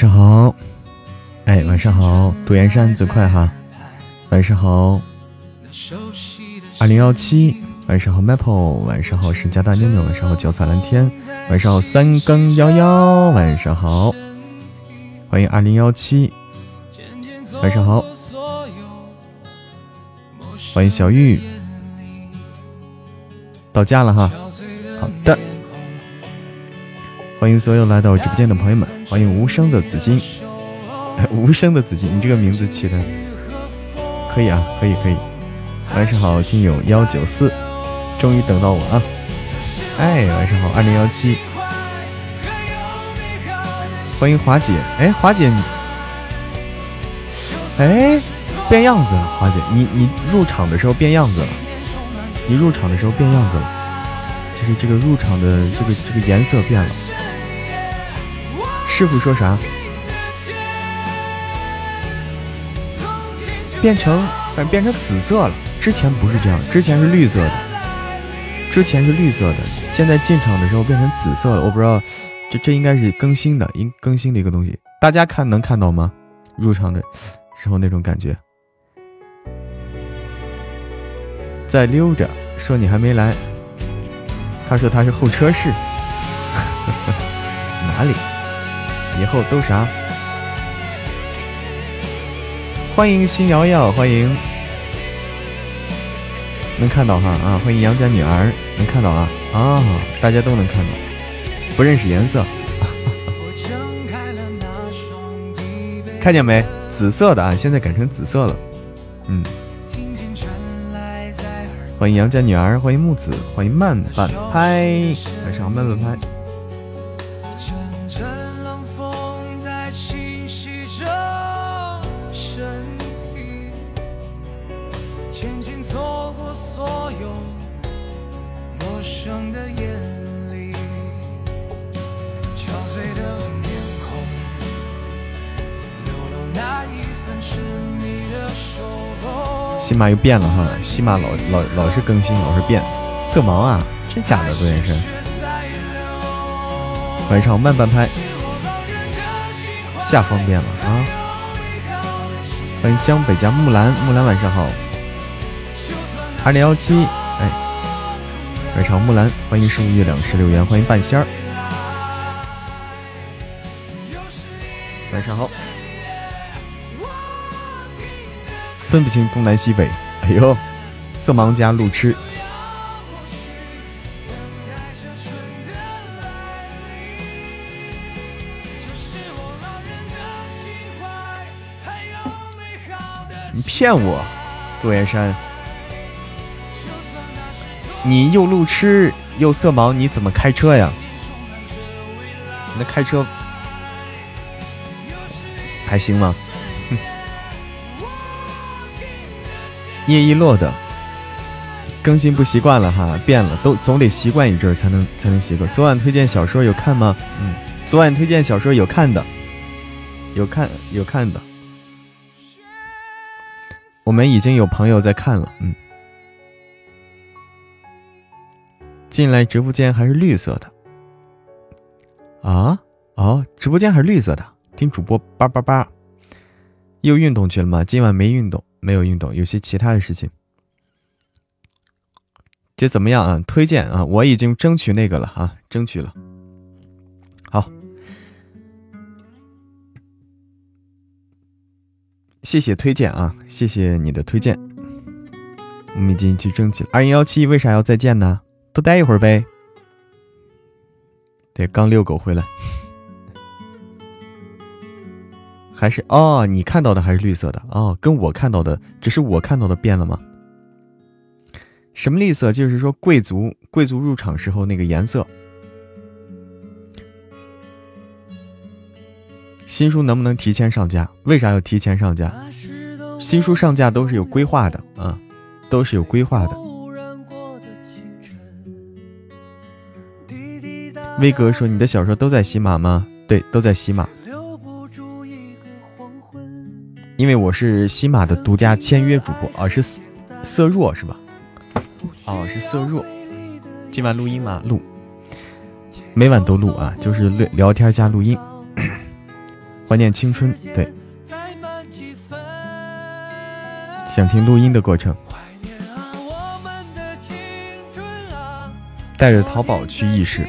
晚上好，哎，晚上好，杜岩山最快哈，晚上好，二零幺七，晚上好，Maple，晚上好，沈家大妞妞，晚上好，脚踩蓝天，晚上好，三更幺幺，晚上好，欢迎二零幺七，晚上好，欢迎小玉，到家了哈，好的。欢迎所有来到直播间的朋友们，欢迎无声的紫金，无声的紫金，你这个名字起的可以啊，可以可以。晚上好，听友幺九四，终于等到我啊！哎，晚上好，二零幺七，欢迎华姐，哎，华姐你，哎，变样子了，华姐，你你入场的时候变样子了，你入场的时候变样子了，就是这个入场的这个这个颜色变了。师傅说啥？变成，反正变成紫色了。之前不是这样，之前是绿色的，之前是绿色的。现在进场的时候变成紫色了。我不知道，这这应该是更新的，应更新的一个东西。大家看能看到吗？入场的时候那种感觉。在溜着，说你还没来。他说他是候车室，以后都啥？欢迎新瑶瑶，欢迎，能看到哈啊！欢迎杨家女儿，能看到啊啊！大家都能看到，不认识颜色，看见没？紫色的啊，现在改成紫色了，嗯。欢迎杨家女儿，欢迎木子，欢迎慢半拍，晚上，慢半拍。马又变了哈，西马老老老是更新，老是变。色盲啊，真假的？杜先生，晚上慢半拍，下方变了啊！欢迎江北家木兰，木兰晚上好。二零幺七，哎，晚上木兰，欢迎十五月亮十六元，欢迎半仙儿，晚上好。分不清东南西北，哎呦，色盲加路痴。你骗我，杜岩山，你又路痴又色盲，你怎么开车呀？那开车还行吗？叶一落的更新不习惯了哈，变了，都总得习惯一阵才能才能习惯。昨晚推荐小说有看吗？嗯，昨晚推荐小说有看的，有看有看的。我们已经有朋友在看了，嗯。进来直播间还是绿色的啊？哦，直播间还是绿色的，听主播叭叭叭。又运动去了吗？今晚没运动。没有运动，有些其他的事情。这怎么样啊？推荐啊！我已经争取那个了啊，争取了。好，谢谢推荐啊，谢谢你的推荐。我们已经去争取了。二零幺七为啥要再见呢？多待一会儿呗。对，刚遛狗回来。还是哦，你看到的还是绿色的哦，跟我看到的只是我看到的变了吗？什么绿色？就是说贵族贵族入场时候那个颜色。新书能不能提前上架？为啥要提前上架？新书上架都是有规划的啊，都是有规划的。威哥说：“你的小说都在喜马吗？”对，都在喜马。因为我是喜马的独家签约主播啊，是色弱是吧？哦，是色弱。今晚录音吗？录，每晚都录啊，就是聊聊天加录音。怀念青春，对。想听录音的过程。带着淘宝去异世。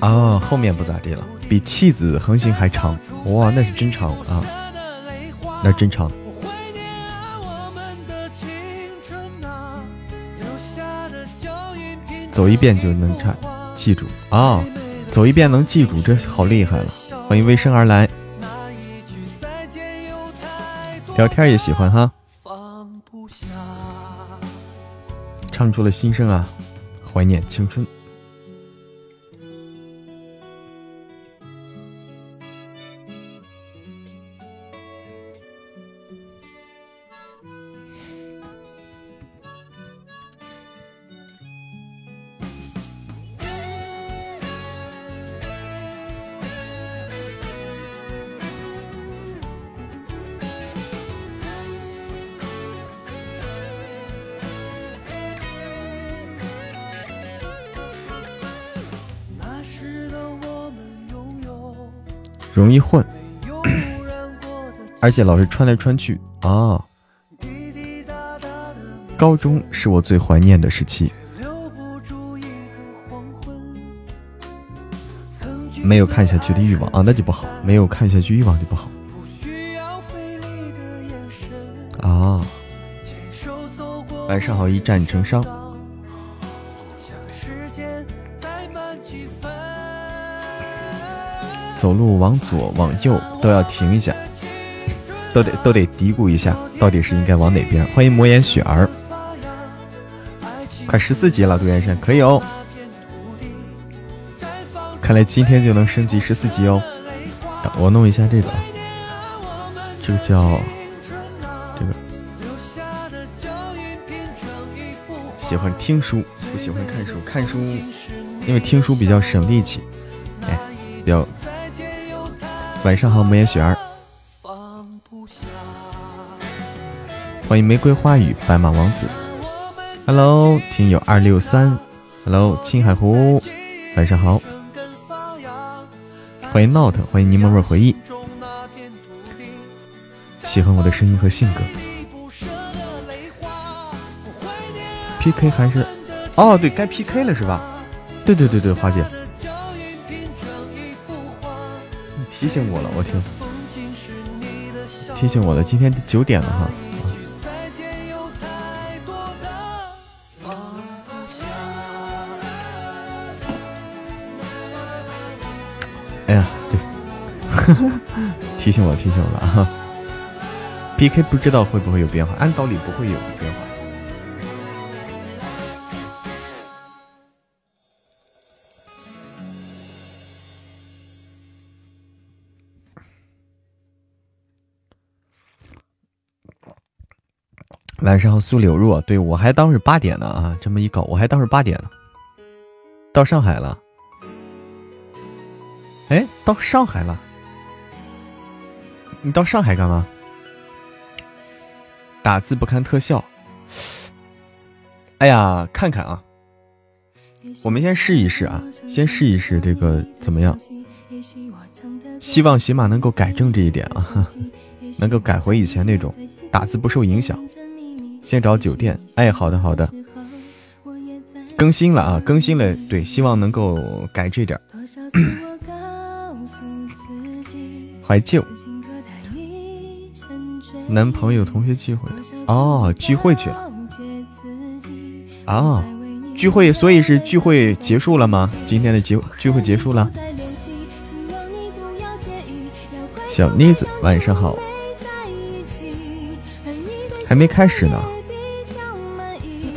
啊，后面不咋地了，比弃子横行还长。哇，那是真长啊，那真长。走一遍就能唱，记住啊！走一遍能记住，这好厉害了。欢迎微生而来，聊天也喜欢哈，唱出了心声啊，怀念青春。容易混，而且老是穿来穿去啊。高中是我最怀念的时期，没有看下去的欲望啊，那就不好。没有看下去欲望就不好啊。晚上好，一战成伤。走路往左往右都要停一下，都得都得嘀咕一下，到底是应该往哪边？欢迎魔眼雪儿，快十四级了，杜元山可以哦。看来今天就能升级十四级哦。我弄一下这个，这个叫这个，喜欢听书不喜欢看书，看书因为听书比较省力气，哎，比较。晚上好，木叶雪儿。欢迎玫瑰花语白马王子。Hello，听友二六三。Hello，青海湖。晚上好。欢迎 Not，欢迎柠檬味回忆。喜欢我的声音和性格。PK 还是？哦，对该 PK 了是吧？对对对对，花姐。醒我了，我听，提醒我了，今天九点了哈。哎呀，对，提醒我，提醒我了啊。PK 不知道会不会有变化，按道理不会有变化。晚上好，苏柳若，对我还当是八点呢啊！这么一搞，我还当是八点呢。到上海了，哎，到上海了，你到上海干嘛？打字不看特效，哎呀，看看啊，我们先试一试啊，先试一试这个怎么样？希望起码能够改正这一点啊，能够改回以前那种打字不受影响。先找酒店，哎，好的好的，更新了啊，更新了，对，希望能够改这点。怀旧，男朋友同学聚会哦，聚会去了哦，聚会，所以是聚会结束了吗？今天的聚聚会结束了。小妮子，晚上好。还没开始呢，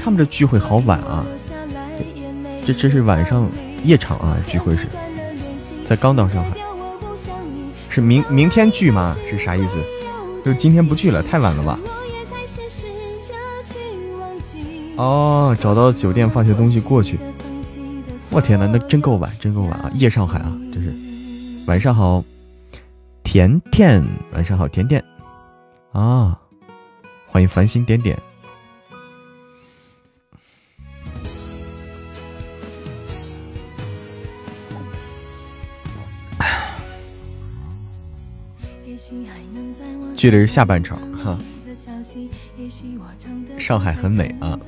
他们这聚会好晚啊！这这是晚上夜场啊，聚会是才刚到上海，是明明天聚吗？是啥意思？就今天不聚了，太晚了吧？哦，找到酒店放下东西过去。我天哪，那真够晚，真够晚啊！夜上海啊，真是。晚上好，甜甜，晚上好，甜甜啊。欢迎繁星点点。距离是下半场哈。上海很美啊，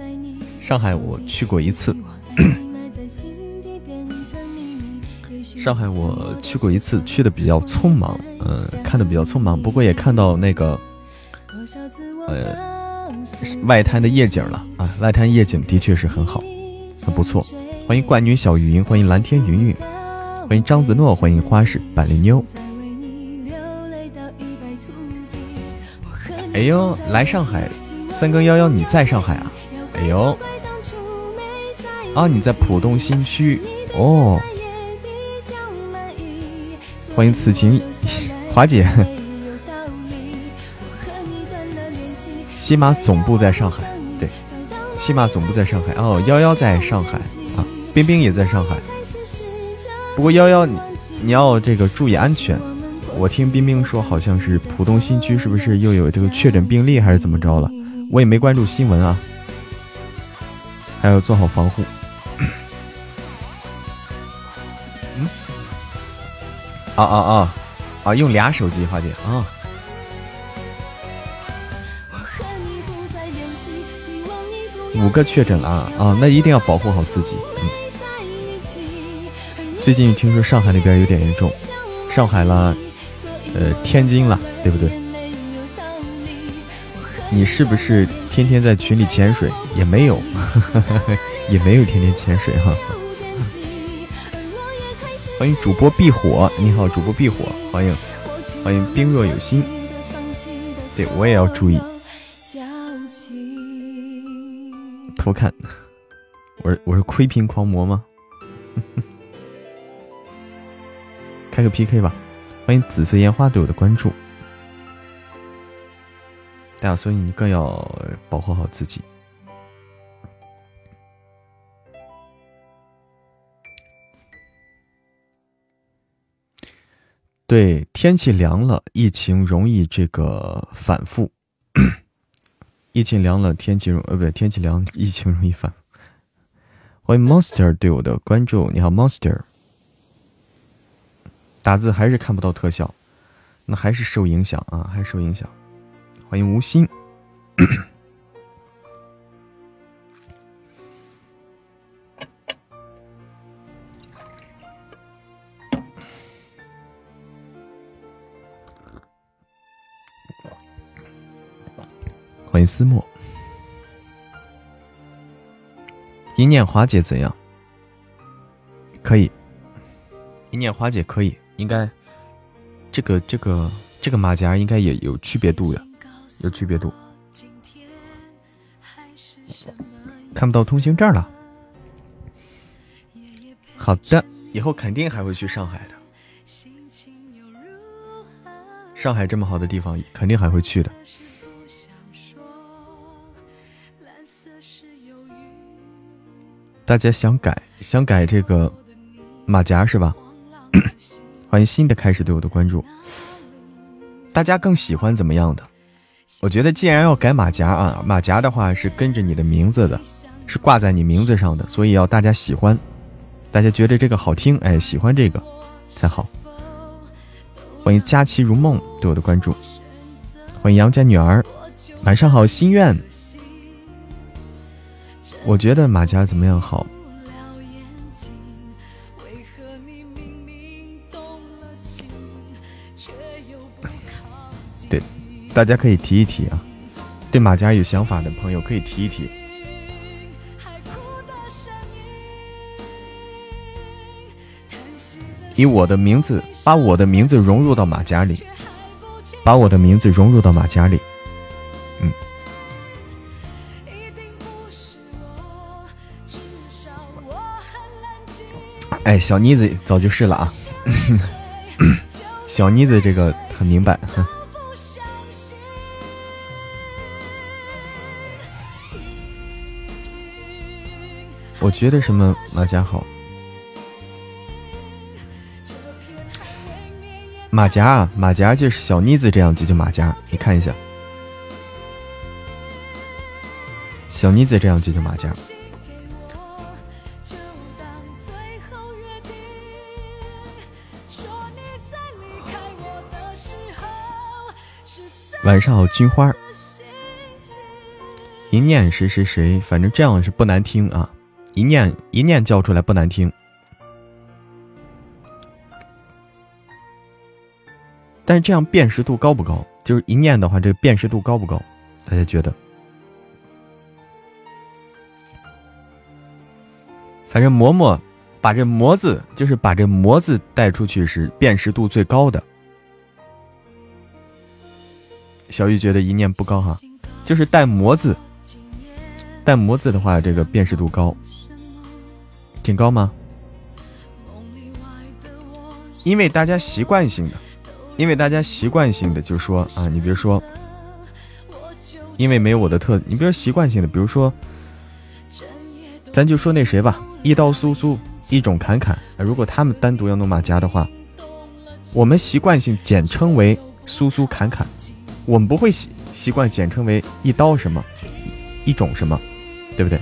上海我去过一次。上海我去过一次，去的比较匆忙，呃，看的比较匆忙，不过也看到那个。多少次。呃，外滩的夜景了啊，外滩夜景的确是很好，很不错。欢迎怪女小云，欢迎蓝天云云，欢迎张子诺，欢迎花式板栗妞。哎呦，来上海，三更幺幺你在上海啊？哎呦，啊你在浦东新区哦。欢迎此情 华姐，西马总部在上海，对，西马总部在上海哦。幺幺在上海啊，冰冰也在上海。不过幺幺你你要这个注意安全。我听冰冰说，好像是浦东新区是不是又有这个确诊病例，还是怎么着了？我也没关注新闻啊，还要做好防护。嗯啊啊啊！啊，用俩手机，花姐啊。五个确诊了啊！那一定要保护好自己。嗯。最近听说上海那边有点严重，上海了，呃，天津了，对不对？你是不是天天在群里潜水？也没有，也没有天天潜水哈。欢迎主播避火，你好，主播避火，欢迎，欢迎冰若有心，对我也要注意。偷看，我是我是窥屏狂魔吗？开个 PK 吧，欢迎紫色烟花对我的关注，大家所以你更要保护好自己。对，天气凉了，疫情容易这个反复。疫情凉了，天气容呃不对，天气凉，疫情容易犯。欢迎 Monster 对我的关注，你好 Monster。打字还是看不到特效，那还是受影响啊，还是受影响。欢迎无心。欢迎思墨，一念华姐怎样？可以，一念华姐可以，应该这个这个这个马甲应该也有区别度的，有区别度。看不到通行证了。好的，以后肯定还会去上海的。上海这么好的地方，肯定还会去的。大家想改想改这个马甲是吧？欢迎新的开始对我的关注。大家更喜欢怎么样的？我觉得既然要改马甲啊，马甲的话是跟着你的名字的，是挂在你名字上的，所以要大家喜欢，大家觉得这个好听，哎，喜欢这个才好。欢迎佳期如梦对我的关注。欢迎杨家女儿，晚上好，心愿。我觉得马甲怎么样好？对，大家可以提一提啊。对马甲有想法的朋友可以提一提。以我的名字，把我的名字融入到马甲里，把我的名字融入到马甲里。哎，小妮子早就是了啊！小妮子这个很明白。我觉得什么马甲好？马甲啊，马甲就是小妮子这样就叫马甲。你看一下，小妮子这样就叫马甲。晚上好，金花。一念谁谁谁，反正这样是不难听啊。一念一念叫出来不难听，但是这样辨识度高不高？就是一念的话，这个辨识度高不高？大家觉得？反正嬷嬷把这“魔”字，就是把这“魔”字带出去是辨识度最高的。小玉觉得一念不高哈，就是带“魔”字，带“魔”字的话，这个辨识度高，挺高吗？因为大家习惯性的，因为大家习惯性的就说啊，你比如说，因为没有我的特，你比如习惯性的，比如说，咱就说那谁吧，一刀苏苏，一种侃侃，如果他们单独要弄马甲的话，我们习惯性简称为苏苏侃侃。我们不会习习惯简称为一刀什么，一种什么，对不对？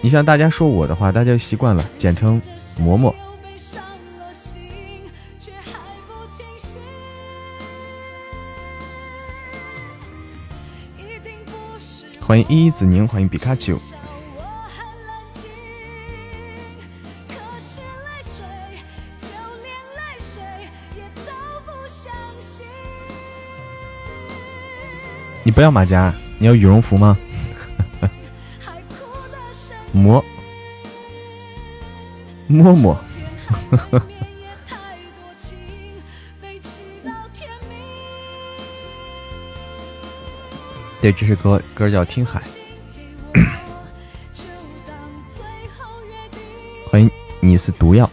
你像大家说我的话，大家习惯了简称嬷嬷。欢迎依依子宁，欢迎比卡丘。不要马甲，你要羽绒服吗？摸摸摸，对，这首歌歌叫《听海》。欢迎你是毒药。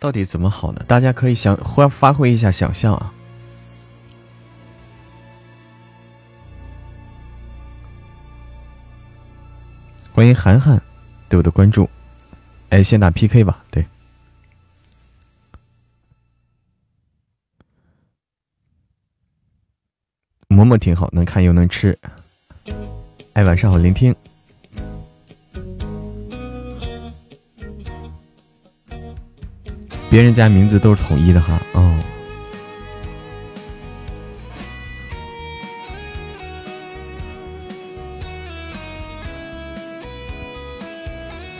到底怎么好呢？大家可以想发发挥一下想象啊！欢迎涵涵对我的关注，哎，先打 PK 吧。对，馍馍挺好，能看又能吃。哎，晚上好，聆听。别人家名字都是统一的哈，哦，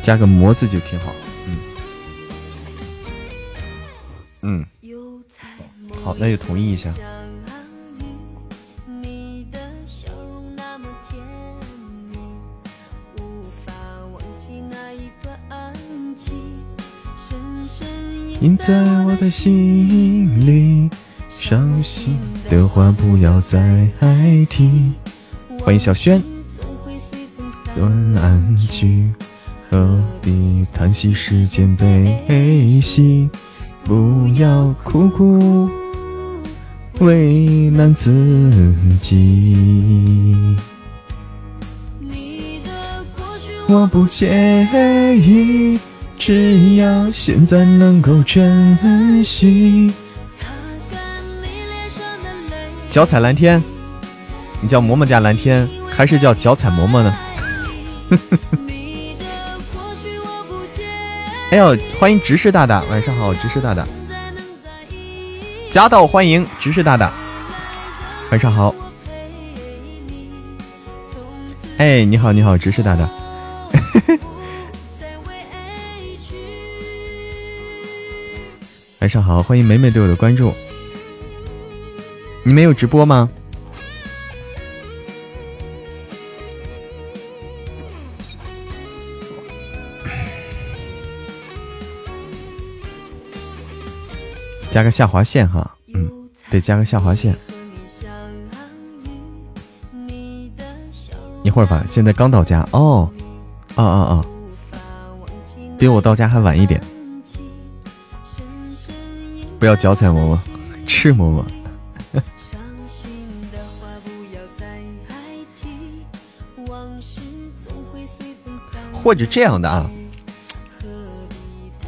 加个“魔”字就挺好，嗯，嗯，好，那就同意一下。印在我的心里，伤心的话不要再提。欢迎小轩，晚安曲，何必叹息世间悲喜？不要苦苦为难自己。我不介意。只要现在能够珍惜。脚踩蓝天，你叫嬷嬷家蓝天，还是叫脚踩嬷嬷呢？哎呦，欢迎执事大大，晚上好，执事大大，夹道欢迎执事大大，晚上好。哎，你好，你好，执事大大。晚上好，欢迎美美对我的关注。你们有直播吗？加个下划线哈，嗯，得加个下划线。一会儿吧，现在刚到家哦，啊啊啊，比我到家还晚一点。不要脚踩馍馍，吃馍馍。或者这样的啊，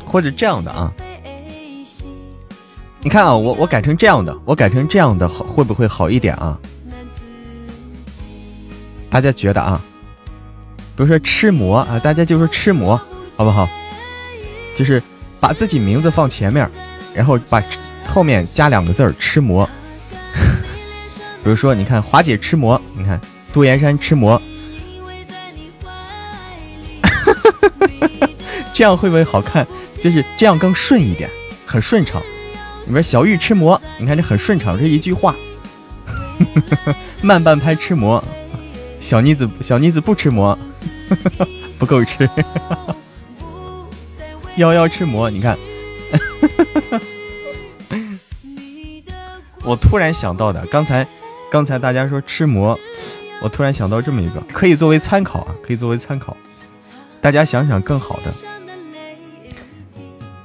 或者这样的啊，你看啊，我我改成这样的，我改成这样的，好会不会好一点啊？大家觉得啊？比如说吃馍啊，大家就说吃馍，好不好？就是把自己名字放前面，然后把后面加两个字儿吃馍。比如说，你看华姐吃馍，你看杜岩山吃馍，这样会不会好看？就是这样更顺一点，很顺畅。你说小玉吃馍，你看这很顺畅，这一句话。慢半拍吃馍，小妮子小妮子不吃馍，不够吃。幺幺吃馍，你看。我突然想到的，刚才刚才大家说吃馍，我突然想到这么一个，可以作为参考啊，可以作为参考。大家想想更好的，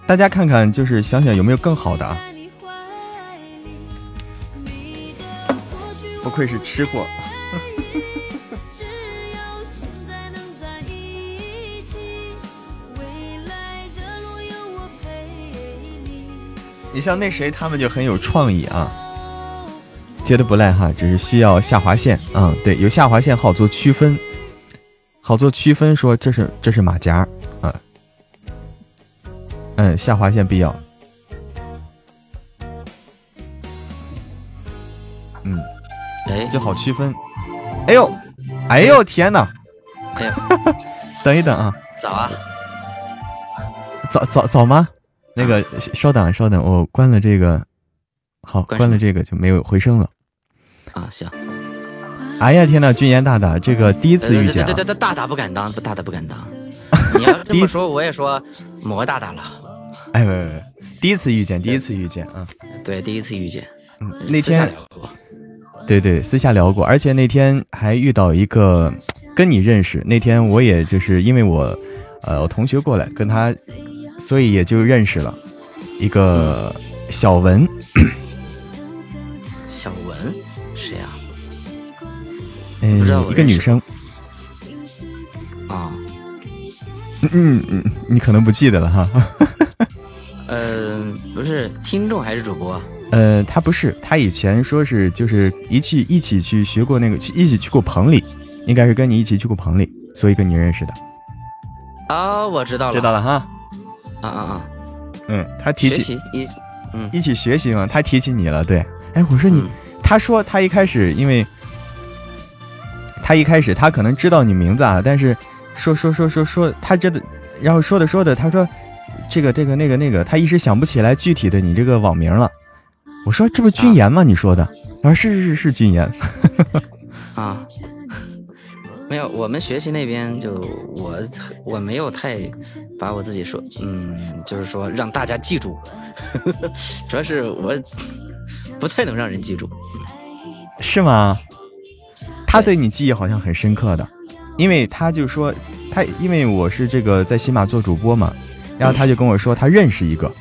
大家看看，就是想想有没有更好的啊。不愧是吃货。你像那谁，他们就很有创意啊，觉得不赖哈，只是需要下划线啊。对，有下划线好做区分，好做区分，说这是这是马甲啊。嗯，下划线必要。嗯，哎就好区分。哎呦，哎呦天哪！哎呀，等一等啊！早啊！早早早吗？那个，稍等稍等，我关了这个。好，关了这个就没有回声了。啊，行。哎呀天呐，君言大大，这个第一次遇见。对对对，大大不敢当，不大大不敢当。你要这么说，我也说魔大大了。哎喂喂，第一次遇见，第一次遇见啊！对，第一次遇见。嗯，那天。对对，私下聊过，而且那天还遇到一个跟你认识。那天我也就是因为我，呃，我同学过来跟他，所以也就认识了一个小文。小文谁呀？嗯，一个女生。啊。嗯嗯，你可能不记得了哈。嗯，不是听众还是主播？呃，他不是，他以前说是就是一起一起去学过那个，一起去过棚里，应该是跟你一起去过棚里，所以跟你认识的。啊，我知道了，知道了哈。啊啊啊！嗯，他提起一，嗯，一起学习嘛，他提起你了，对。哎，我说你，他说他一开始，因为他一开始他可能知道你名字啊，但是说说说说说，他真的，然后说的说的，他说这个这个那个那个，他一时想不起来具体的你这个网名了。我说这不君言吗？你说的啊，是是是是君言，啊，没有，我们学习那边就我我没有太把我自己说，嗯，就是说让大家记住，主要是我不太能让人记住，是吗？他对你记忆好像很深刻的，因为他就说他因为我是这个在喜马做主播嘛，然后他就跟我说他认识一个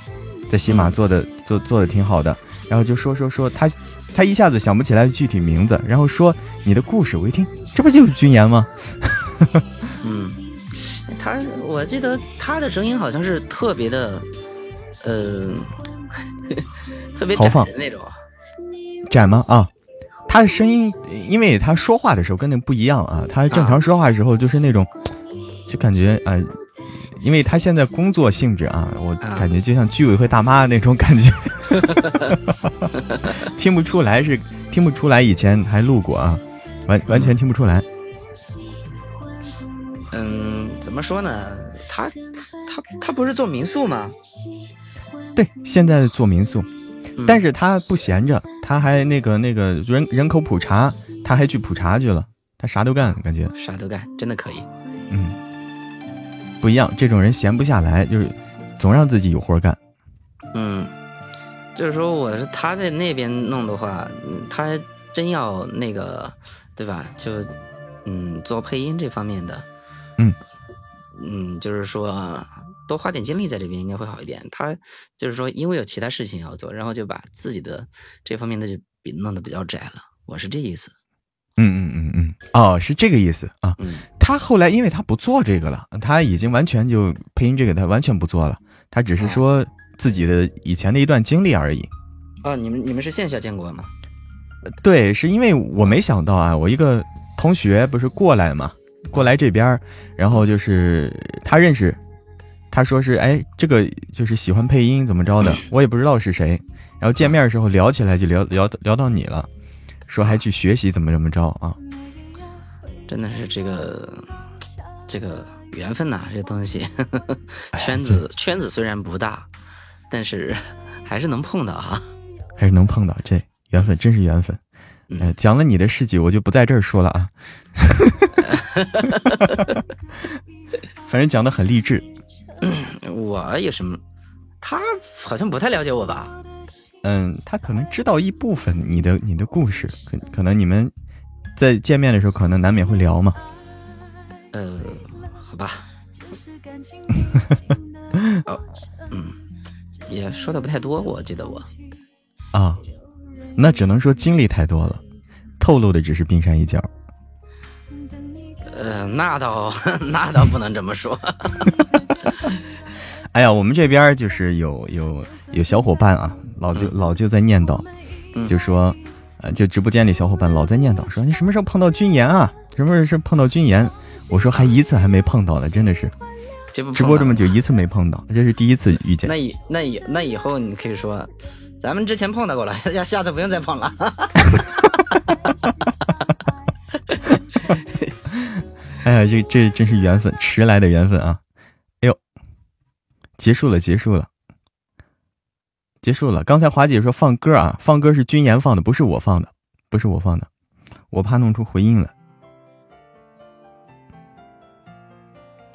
在喜马做的做做的挺好的。然后就说说说他，他一下子想不起来具体名字，然后说你的故事，我一听，这不就是军言吗？嗯，他我记得他的声音好像是特别的，呃，特别窄的那种，窄吗？啊，他的声音，因为他说话的时候跟那不一样啊，他正常说话的时候就是那种，就感觉啊。因为他现在工作性质啊，我感觉就像居委会大妈那种感觉，听不出来是听不出来，以前还录过啊，完完全听不出来。嗯，怎么说呢？他他他不是做民宿吗？对，现在做民宿，但是他不闲着，他还那个那个人人口普查，他还去普查去了，他啥都干，感觉啥都干，真的可以。嗯。不一样，这种人闲不下来，就是总让自己有活干。嗯，就是说，我是他在那边弄的话，他真要那个，对吧？就嗯，做配音这方面的，嗯嗯，就是说多花点精力在这边应该会好一点。他就是说，因为有其他事情要做，然后就把自己的这方面的就比弄得比较窄了。我是这意思。嗯嗯嗯嗯，哦，是这个意思啊。他后来因为他不做这个了，他已经完全就配音这个他完全不做了，他只是说自己的以前的一段经历而已。啊，你们你们是线下见过吗？对，是因为我没想到啊，我一个同学不是过来嘛，过来这边，然后就是他认识，他说是哎，这个就是喜欢配音怎么着的，我也不知道是谁，然后见面的时候聊起来就聊聊聊到你了，说还去学习怎么怎么着啊，真的是这个这个缘分呐，这东西 圈子圈子虽然不大，但是 还是能碰到哈，还是能碰到这。缘分真是缘分，呃，讲了你的事迹，我就不在这儿说了啊。反正讲的很励志。我有什么？他好像不太了解我吧？嗯，他可能知道一部分你的你的故事，可可能你们在见面的时候可能难免会聊嘛。呃，好吧。哦，嗯，也说的不太多，我记得我。啊。那只能说经历太多了，透露的只是冰山一角。呃，那倒 那倒不能这么说。哎呀，我们这边就是有有有小伙伴啊，老就老就在念叨，就说，呃，就直播间里小伙伴老在念叨，说你什么时候碰到军言啊？什么时候碰到军言？我说还一次还没碰到呢，真的是，直播这么久一次没碰到，这是第一次遇见。那以那以那以后你可以说。咱们之前碰到过了，下下次不用再碰了。哎呀，这这真是缘分，迟来的缘分啊！结束了，结束了，结束了。刚才华姐说放歌啊，放歌是军言放的，不是我放的，不是我放的，我怕弄出回音来。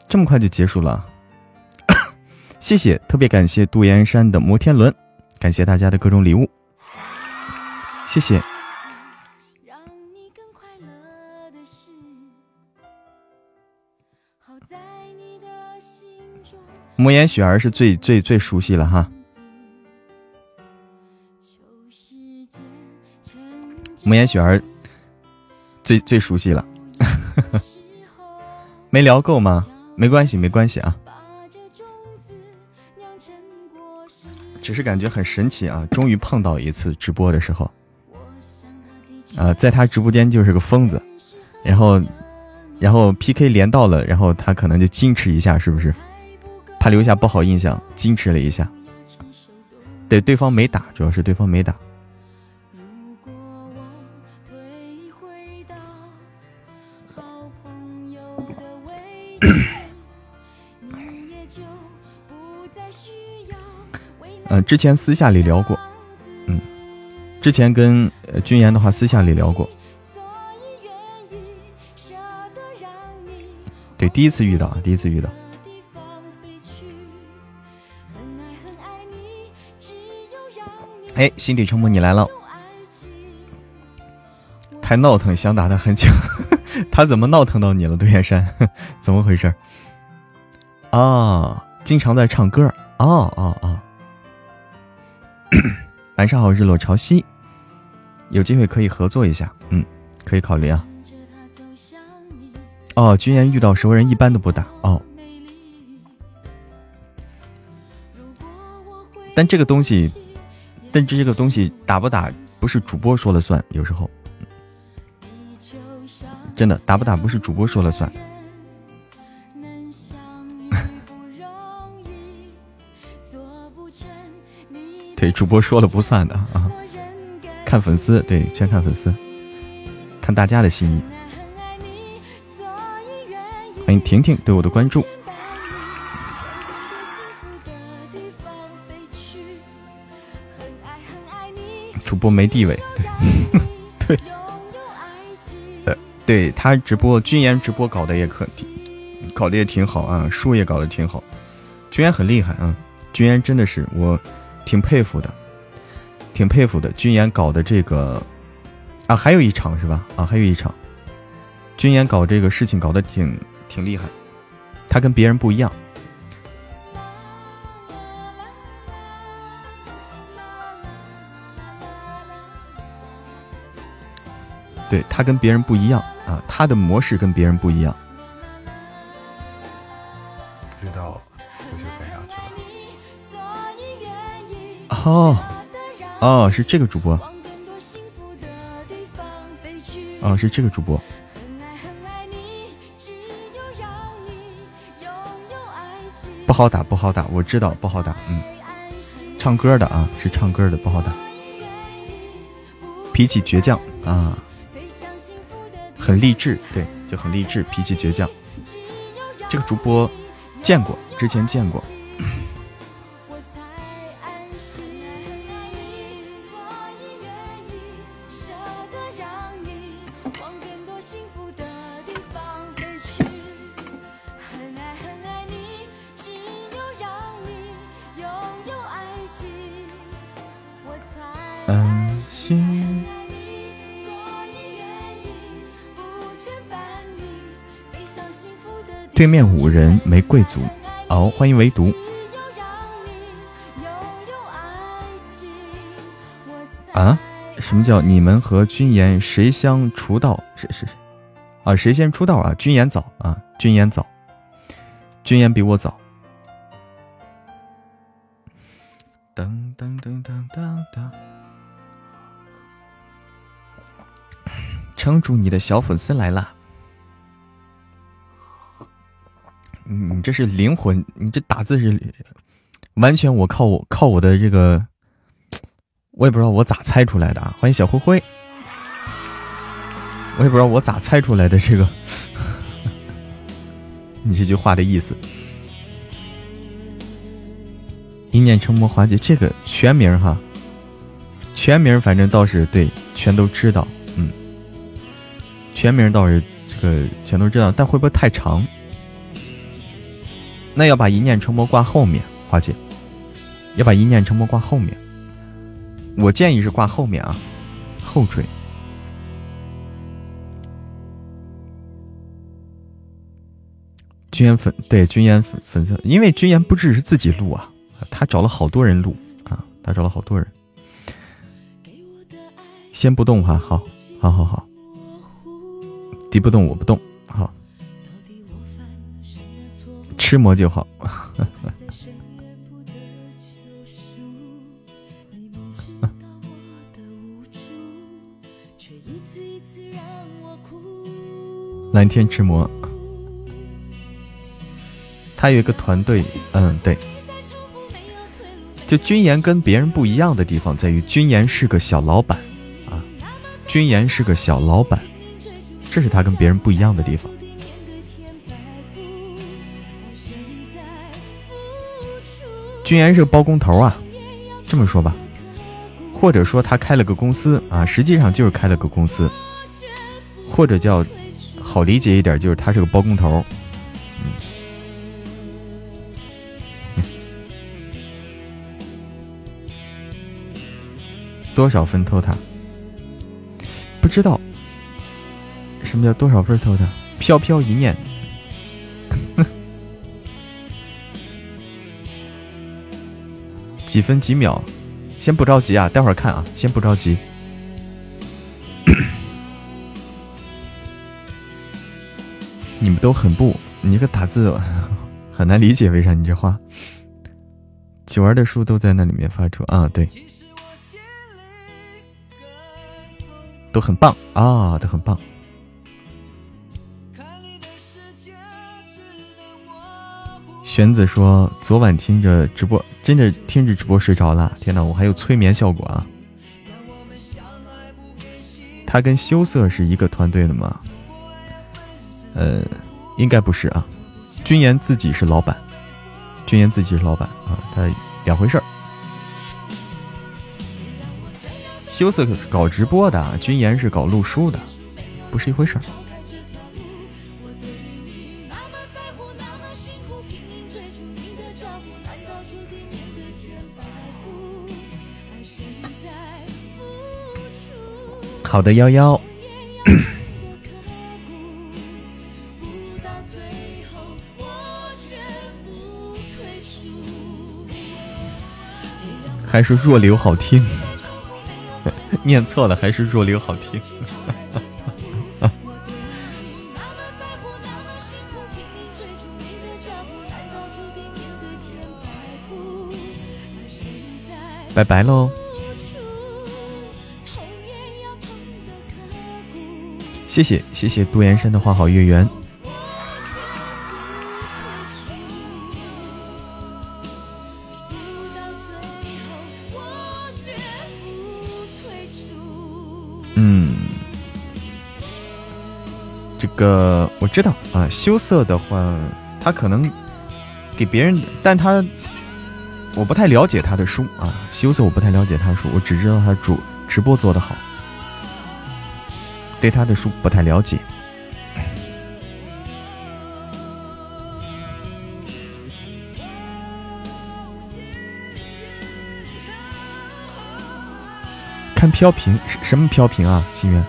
这么快就结束了，谢谢，特别感谢杜岩山的摩天轮。感谢大家的各种礼物，谢谢。莫言雪儿是最最最熟悉了哈，莫言雪儿最最熟悉了，没聊够吗？没关系，没关系啊。只是感觉很神奇啊！终于碰到一次直播的时候，啊，在他直播间就是个疯子，然后，然后 PK 连到了，然后他可能就矜持一下，是不是？怕留下不好印象，矜持了一下。对，对方没打，主要是对方没打。嗯，之前私下里聊过，嗯，之前跟君言的话私下里聊过，对，第一次遇到，第一次遇到。哎，心底沉默，你来了，太闹腾，想打他很久，他怎么闹腾到你了？杜岩山，怎么回事？啊，经常在唱歌，哦哦哦。晚上好，日落潮汐，有机会可以合作一下，嗯，可以考虑啊。哦，军言遇到熟人一般都不打哦。但这个东西，但这个东西打不打不是主播说了算，有时候，真的打不打不是主播说了算。对，主播说了不算的啊，看粉丝，对，全看粉丝，看大家的心意。欢迎婷婷对我的关注。主播没地位，对，对，呃，对他直播军言直播搞的也可，搞的也挺好啊，树也搞得挺好，军言很厉害啊，军言真的是我。挺佩服的，挺佩服的。军言搞的这个啊，还有一场是吧？啊，还有一场，军言搞这个事情搞得挺挺厉害，他跟别人不一样。对他跟别人不一样啊，他的模式跟别人不一样。不知道出去干啥去了。哦，哦，是这个主播。哦，是这个主播。不好打，不好打，我知道不好打。嗯，唱歌的啊，是唱歌的，不好打。脾气倔强啊，很励志，对，就很励志，脾气倔强。这个主播见过，之前见过。对面五人没贵族，哦，欢迎唯独。啊？什么叫你们和君言谁先出道？谁谁谁？啊，谁先出道啊？君言早啊，君言早，君言比我早。噔噔噔噔噔噔。城主，你的小粉丝来了。你这是灵魂，你这打字是完全我靠我靠我的这个，我也不知道我咋猜出来的啊！欢迎小灰灰，我也不知道我咋猜出来的这个，你这句话的意思。一念成魔环节，这个全名哈，全名反正倒是对，全都知道，嗯，全名倒是这个全都知道，但会不会太长？那要把一念成魔挂后面，花姐，要把一念成魔挂后面。我建议是挂后面啊，后缀。军言粉对军言粉粉丝，因为军言不只是自己录啊，他找了好多人录啊，他找了好多人。先不动哈，好，好，好，好，敌不动我不动，好。吃魔就好。蓝天吃魔，他有一个团队，嗯，对。就君言跟别人不一样的地方在于，君言是个小老板啊，君言是个小老板，这是他跟别人不一样的地方。君言是个包工头啊，这么说吧，或者说他开了个公司啊，实际上就是开了个公司，或者叫好理解一点，就是他是个包工头。嗯，多少分偷塔？不知道什么叫多少分偷塔？飘飘一念。几分几秒，先不着急啊，待会儿看啊，先不着急。你们都很不，你这个打字很难理解，为啥你这话？九儿的书都在那里面发出啊，对，都很棒啊，都很棒。玄子说：“昨晚听着直播，真的听着直播睡着了。天哪，我还有催眠效果啊！”他跟羞涩是一个团队的吗？呃，应该不是啊。君言自己是老板，君言自己是老板啊，他两回事儿。羞涩搞直播的，君言是搞录书的，不是一回事儿。好的，幺幺。还是弱流好听，念错了，还是弱流好听。拜拜喽。谢谢谢谢杜岩山的花好月圆。嗯，这个我知道啊。羞涩的话，他可能给别人，但他我不太了解他的书啊。羞涩我不太了解他的书，我只知道他主直播做的好，对他的书不太了解。看飘屏，什么飘屏啊？心愿。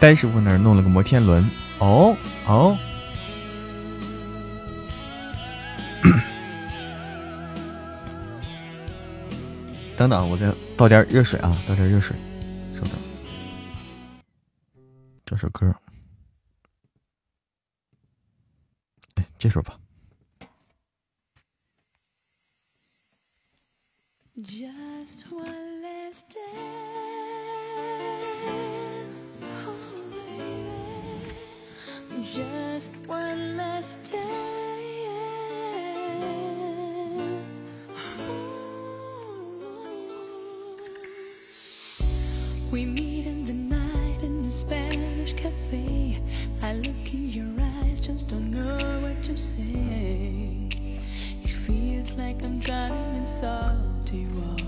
呆师傅那儿弄了个摩天轮，哦哦。等等，我再倒点热水啊，倒点热水，稍等。这首歌。哎这首吧。drowning in salty water.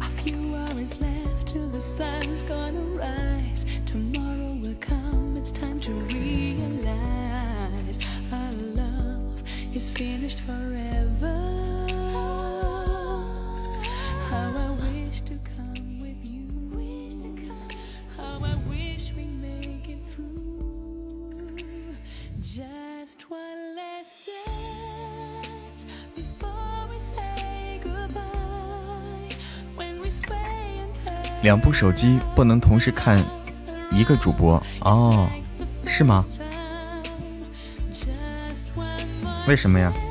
A few hours left till the sun's gonna rise. Tomorrow will come, it's time to realize our love is finished forever. 两部手机不能同时看一个主播哦，是吗？为什么呀？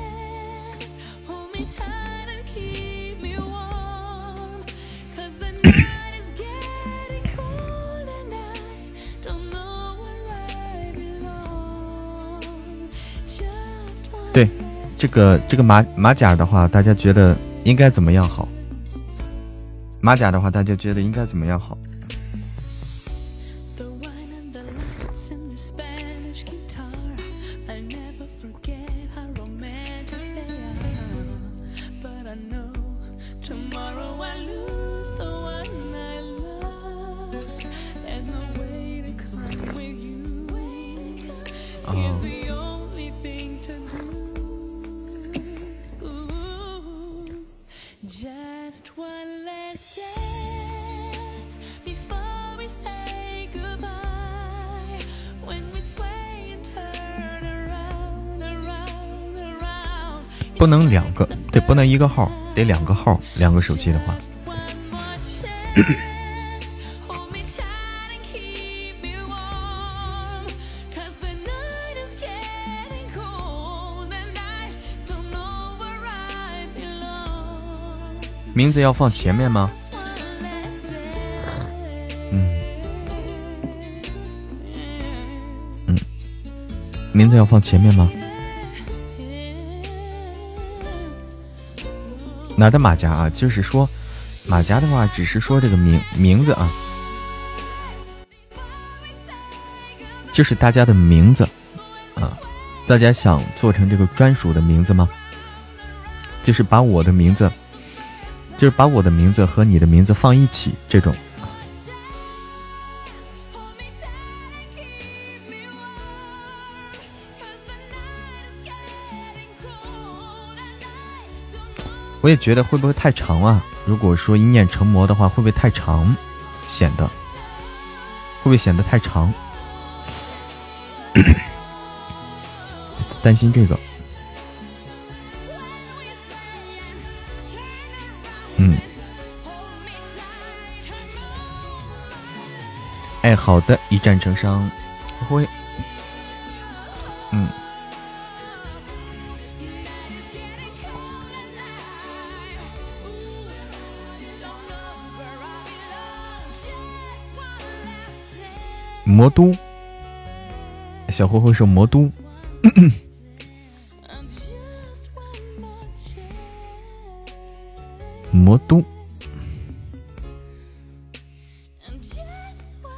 对，这个这个马马甲的话，大家觉得应该怎么样好？马甲的话，大家觉得应该怎么样好？不能一个号，得两个号，两个手机的话。名字要放前面吗？嗯嗯，名字要放前面吗？哪的马甲啊？就是说，马甲的话，只是说这个名名字啊，就是大家的名字啊。大家想做成这个专属的名字吗？就是把我的名字，就是把我的名字和你的名字放一起这种。我也觉得会不会太长啊？如果说一念成魔的话，会不会太长？显得会不会显得太长？担心这个。嗯。哎，好的，一战成伤。会。魔都，小灰灰是魔都。魔都，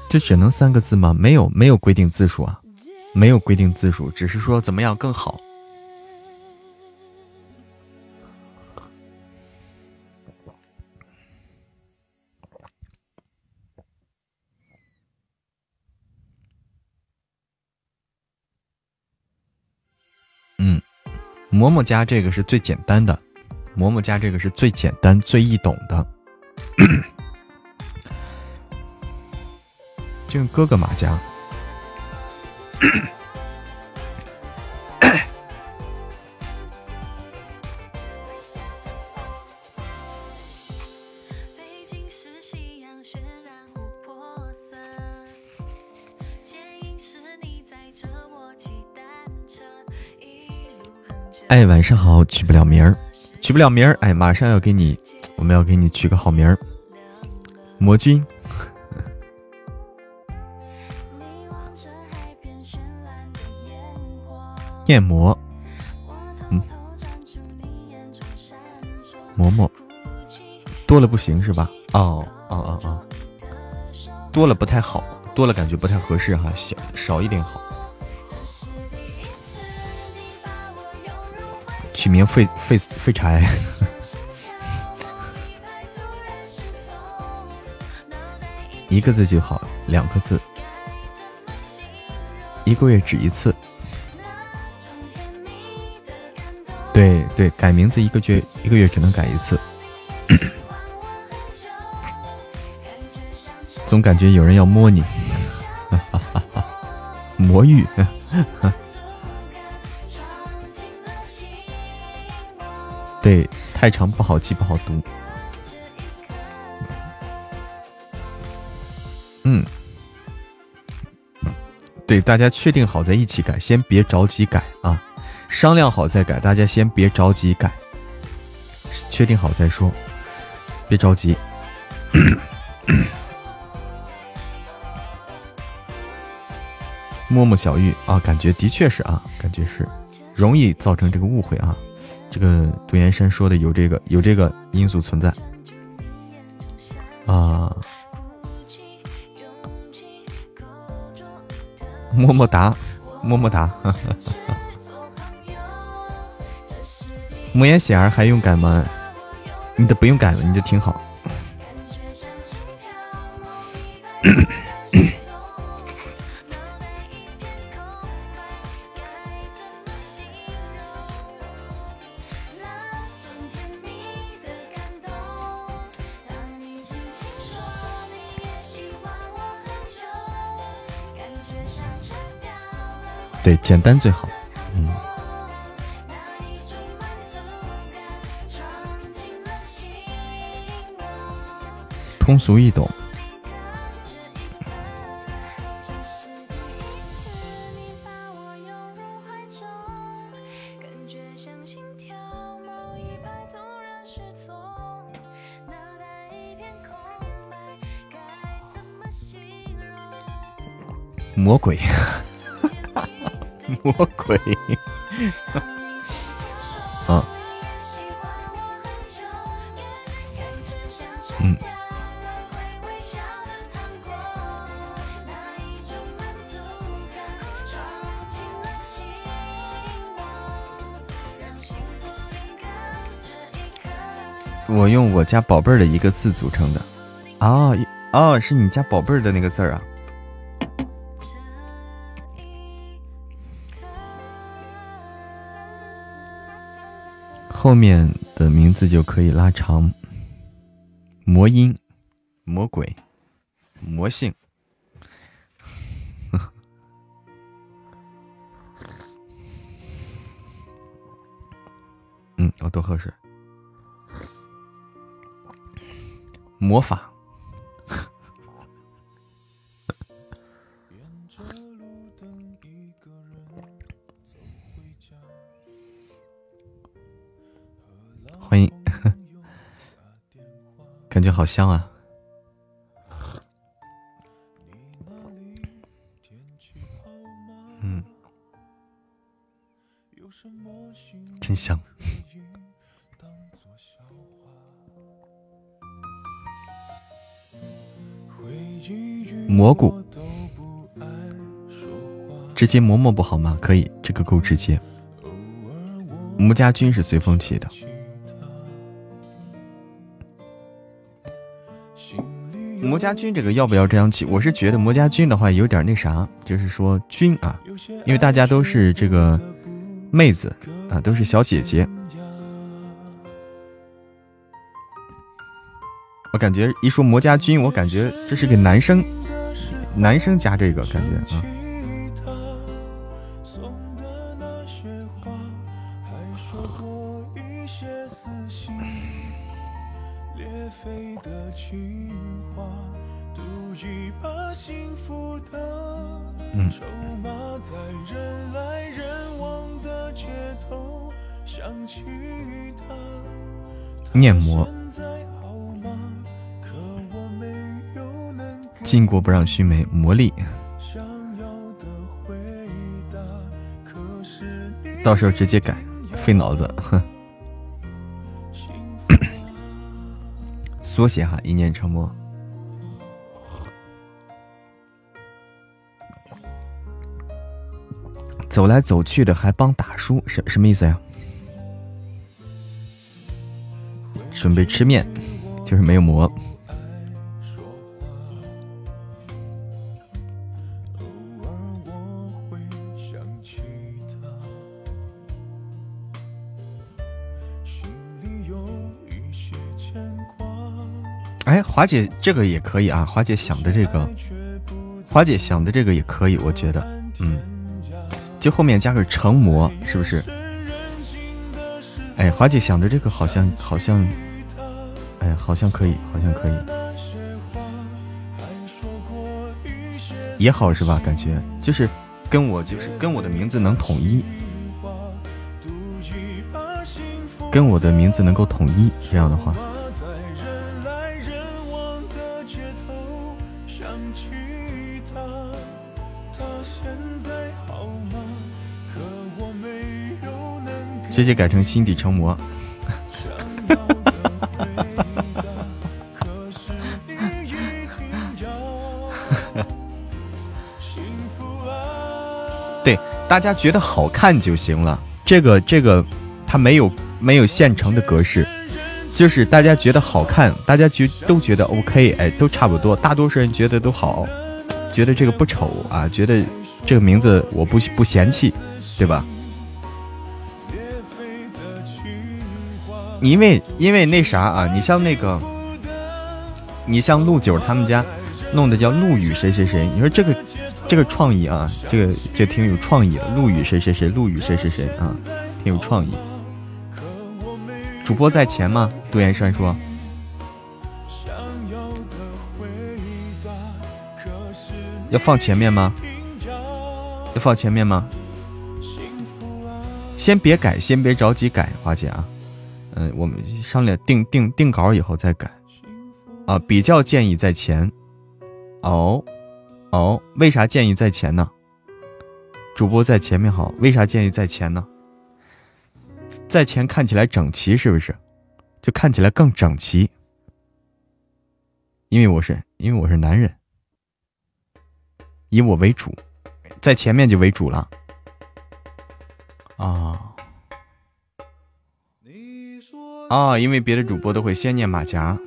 这只能三个字吗？没有，没有规定字数啊，没有规定字数，只是说怎么样更好。嬷嬷家这个是最简单的。嬷嬷家这个是最简单、最易懂的，就用哥哥马家。哎，晚上好，取不了名儿。取不了名儿，哎，马上要给你，我们要给你取个好名儿，魔君，念魔，嗯，嬷嬷，多了不行是吧？哦哦哦哦，多了不太好，多了感觉不太合适哈，小少一点好。取名废废废柴，一个字就好，两个字，一个月只一次。对对，改名字一个月一个月只能改一次，总感觉有人要摸你，哈哈哈魔芋。对，太长不好记，不好读。嗯，对，大家确定好再一起改，先别着急改啊，商量好再改，大家先别着急改，确定好再说，别着急。摸摸小玉啊，感觉的确是啊，感觉是容易造成这个误会啊。这个杜岩山说的有这个有这个因素存在啊，么么哒，么么哒，莫言喜儿还用改吗？你都不用改了，你就挺好。简单最好。嗯，通俗易懂。魔鬼。魔鬼，啊，嗯，我用我家宝贝儿的一个字组成的，哦哦，是你家宝贝儿的那个字儿啊。后面的名字就可以拉长，魔音、魔鬼、魔性。嗯，我多喝水。魔法。感觉好香啊。嗯。真香。蘑菇。直接磨磨不好吗？可以这个够直接。木家军是随风起的。魔家军这个要不要这样起？我是觉得魔家军的话有点那啥，就是说军啊，因为大家都是这个妹子啊，都是小姐姐。我感觉一说魔家军，我感觉这是个男生，男生加这个感觉啊。念魔。巾帼不让须眉，魔力。到时候直接改，费脑子。哼。缩写哈，一念成魔。走来走去的还帮打书，什什么意思呀？准备吃面，就是没有馍。哎，华姐这个也可以啊，华姐想的这个，华姐想的这个也可以，我觉得，嗯，就后面加个成魔，是不是？哎，华姐想的这个好像好像，好像可以，好像可以，也好是吧？感觉就是跟我就是跟我的名字能统一，跟我的名字能够统一，这样的话。直接改成心底成魔。大家觉得好看就行了。这个这个，它没有没有现成的格式，就是大家觉得好看，大家觉都觉得 OK，哎，都差不多。大多数人觉得都好，觉得这个不丑啊，觉得这个名字我不不嫌弃，对吧？因为因为那啥啊，你像那个，你像陆九他们家弄的叫陆羽谁谁谁，你说这个这个创意啊，这个这挺有创意的。陆羽谁谁谁，陆羽谁谁谁啊，挺有创意。主播在前吗？杜岩山说。要放前面吗？要放前面吗？先别改，先别着急改，花姐啊。嗯，我们商量定定定稿以后再改，啊，比较建议在前，哦，哦，为啥建议在前呢？主播在前面好，为啥建议在前呢？在前看起来整齐，是不是？就看起来更整齐，因为我是因为我是男人，以我为主，在前面就为主了，啊。啊，因为别的主播都会先念马甲。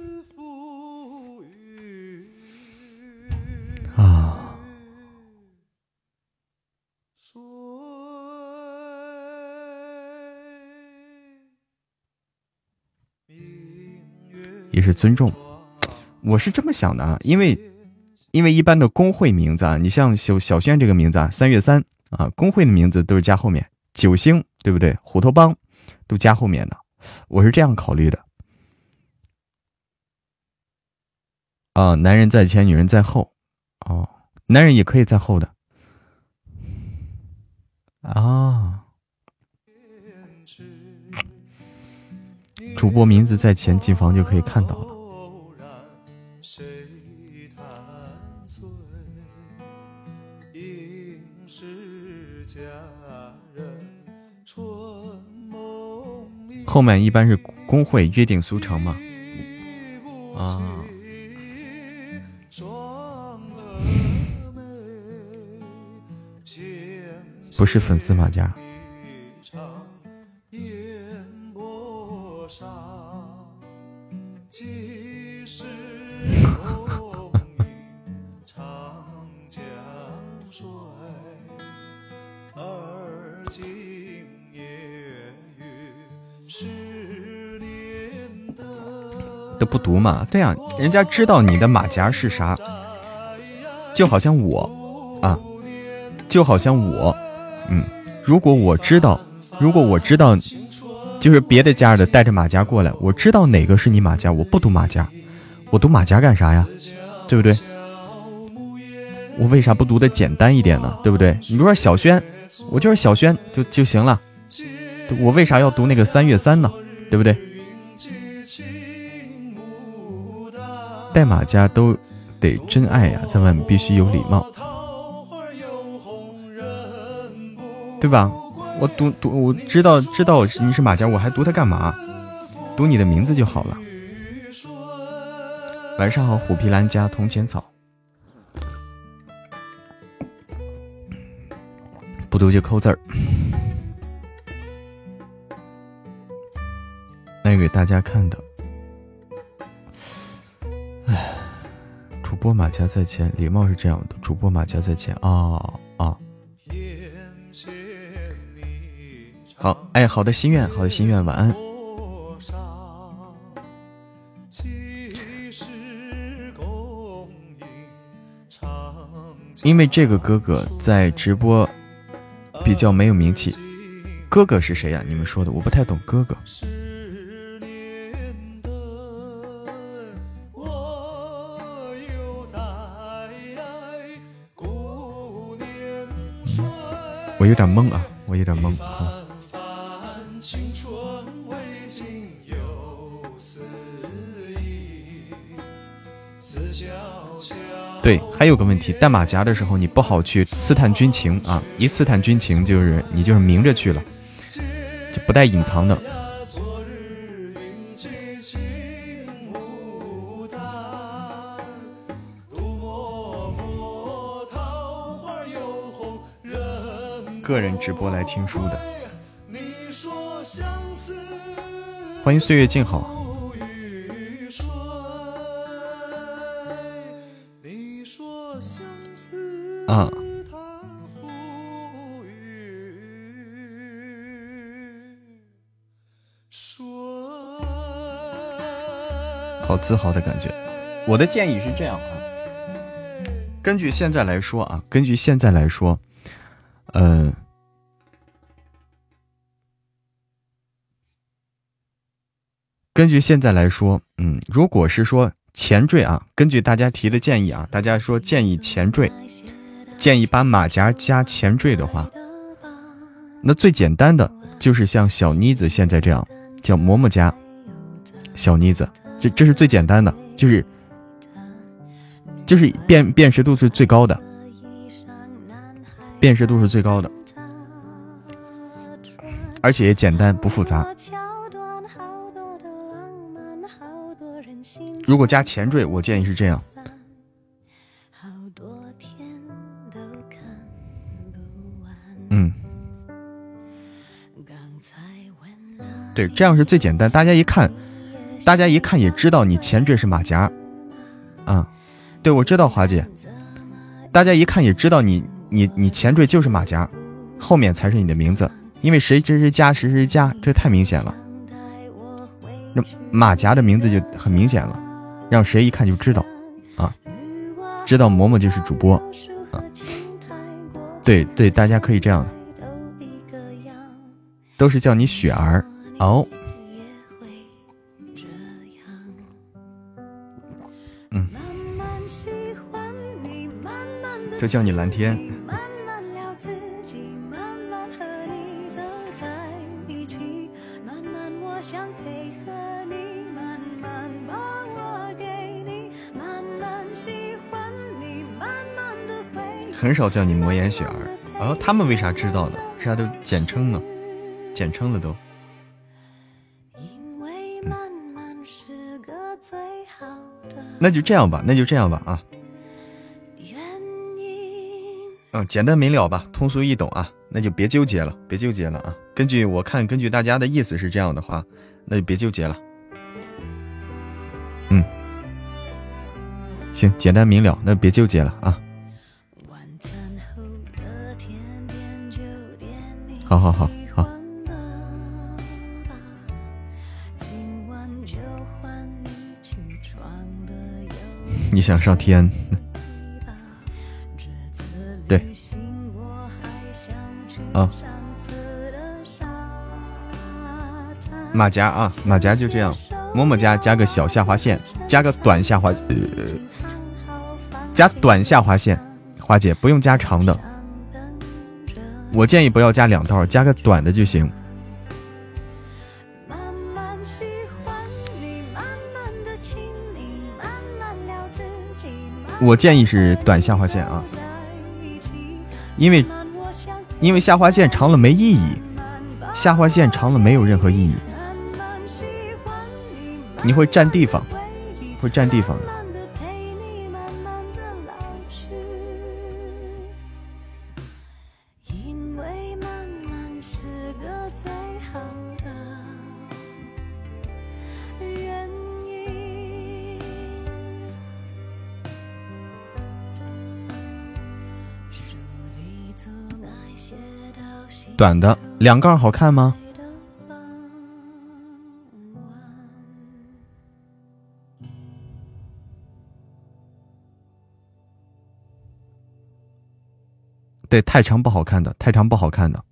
也是尊重。我是这么想的啊，因为因为一般的工会名字啊，你像小小轩这个名字啊，三月三啊，工会的名字都是加后面，九星对不对？虎头帮都加后面的。我是这样考虑的，啊，男人在前，女人在后，哦，男人也可以在后的，啊，主播名字在前，进房就可以看到了。后面一般是工会约定俗成嘛。啊。不是粉丝马甲。对呀，人家知道你的马甲是啥，就好像我啊，就好像我，嗯，如果我知道，如果我知道，就是别的家的带着马甲过来，我知道哪个是你马甲，我不读马甲，我读马甲干啥呀？对不对？我为啥不读的简单一点呢？对不对？你比如说小轩，我就是小轩就就行了，我为啥要读那个三月三呢？对不对？带马家都得真爱呀，在外面必须有礼貌，对吧？我读读，我知道知道你是马甲，我还读它干嘛？读你的名字就好了。晚上好，虎皮兰加铜钱草。不读就扣字儿。那给大家看的。主播马甲在前，礼貌是这样的。主播马甲在前啊啊！好，哎，好的心愿，好的心愿，晚安。因为这个哥哥在直播比较没有名气。哥哥是谁呀？你们说的我不太懂。哥哥。我有点懵啊，我有点懵啊。对，还有个问题，戴马甲的时候你不好去刺探军情啊，一刺探军情就是你就是明着去了，就不带隐藏的。个人直播来听书的，欢迎岁月静好。啊，好自豪的感觉。我的建议是这样啊，根据现在来说啊，根据现在来说。嗯，根据现在来说，嗯，如果是说前缀啊，根据大家提的建议啊，大家说建议前缀，建议把马甲加前缀的话，那最简单的就是像小妮子现在这样，叫嬷嬷家小妮子，这这是最简单的，就是就是辨辨识度是最高的。辨识度是最高的，而且也简单不复杂。如果加前缀，我建议是这样。嗯，对，这样是最简单，大家一看，大家一看也知道你前缀是马甲。啊，对，我知道华姐，大家一看也知道你。你你前缀就是马甲，后面才是你的名字，因为谁谁谁加谁谁加，这太明显了。那马甲的名字就很明显了，让谁一看就知道啊，知道嬷嬷就是主播啊。对对，大家可以这样，都是叫你雪儿哦。嗯，就叫你蓝天。很少叫你魔岩雪儿，啊，他们为啥知道呢？为啥都简称呢？简称了都。那就这样吧，那就这样吧啊。嗯，简单明了吧，通俗易懂啊，那就别纠结了，别纠结了啊。根据我看，根据大家的意思是这样的话，那就别纠结了。嗯，行，简单明了，那别纠结了啊。好好好好。你想上天？对。啊。马甲啊，马甲就这样，么么加加个小下划线，加个短下划，呃加短下划线，花姐不用加长的。我建议不要加两道，加个短的就行。我建议是短下划线啊，因为因为下划线长了没意义，下划线长了没有任何意义，你会占地方，会占地方的。短的两杠好看吗？对，太长不好看的，太长不好看的。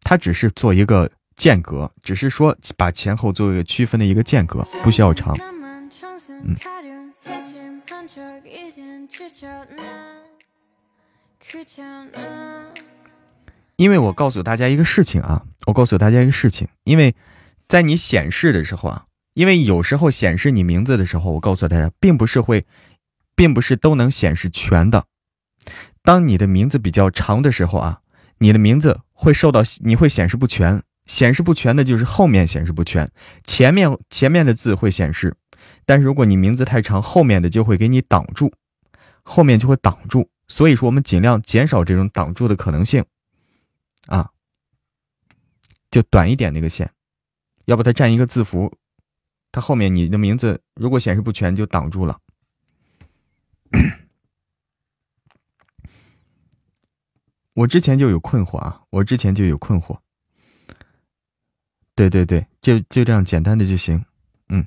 它只是做一个间隔，只是说把前后做一个区分的一个间隔，不需要长。嗯。因为我告诉大家一个事情啊，我告诉大家一个事情，因为在你显示的时候啊，因为有时候显示你名字的时候，我告诉大家，并不是会，并不是都能显示全的。当你的名字比较长的时候啊，你的名字会受到你会显示不全，显示不全的就是后面显示不全，前面前面的字会显示，但是如果你名字太长，后面的就会给你挡住，后面就会挡住。所以说，我们尽量减少这种挡住的可能性。啊，就短一点那个线，要不它占一个字符，它后面你的名字如果显示不全，就挡住了。我之前就有困惑啊，我之前就有困惑。对对对，就就这样简单的就行，嗯。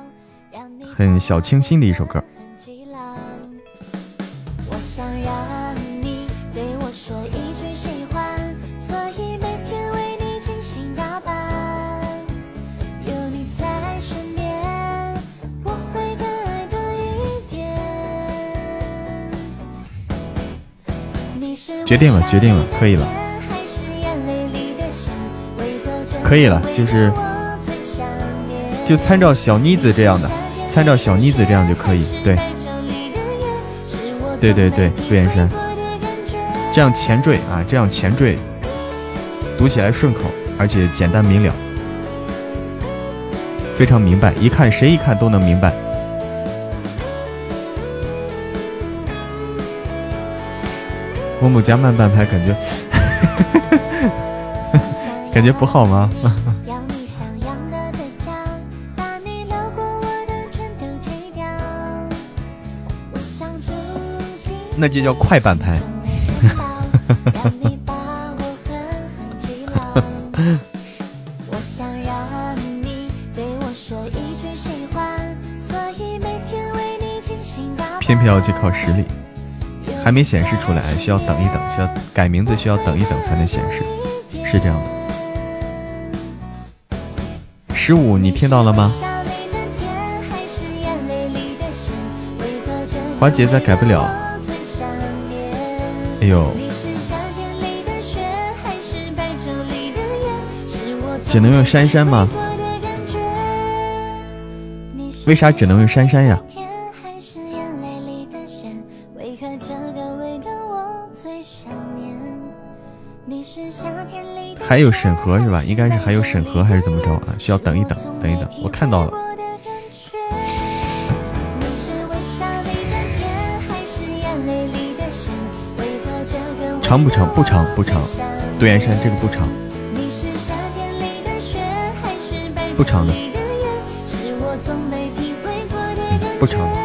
很小清新的一首歌。决定了，决定了，可以了，可以了，就是就参照小妮子这样的。参照小妮子这样就可以，对，对对对，不延伸，这样前缀啊，这样前缀，读起来顺口，而且简单明了，非常明白，一看谁一看都能明白。某某家慢半拍，感觉 感觉不好吗？那就叫快半拍。偏偏要去靠实力，还没显示出来，需要等一等，需要改名字需要等一等才能显示，是这样的。十五，你听到了吗？花姐再改不了。哎呦，只能用珊珊吗？为啥只能用珊珊呀？还有审核是吧？应该是还有审核还是怎么着啊？需要等一等，等一等。我看到了。长不长？不长不长。杜岩山这个不长，不长的。嗯，不长的。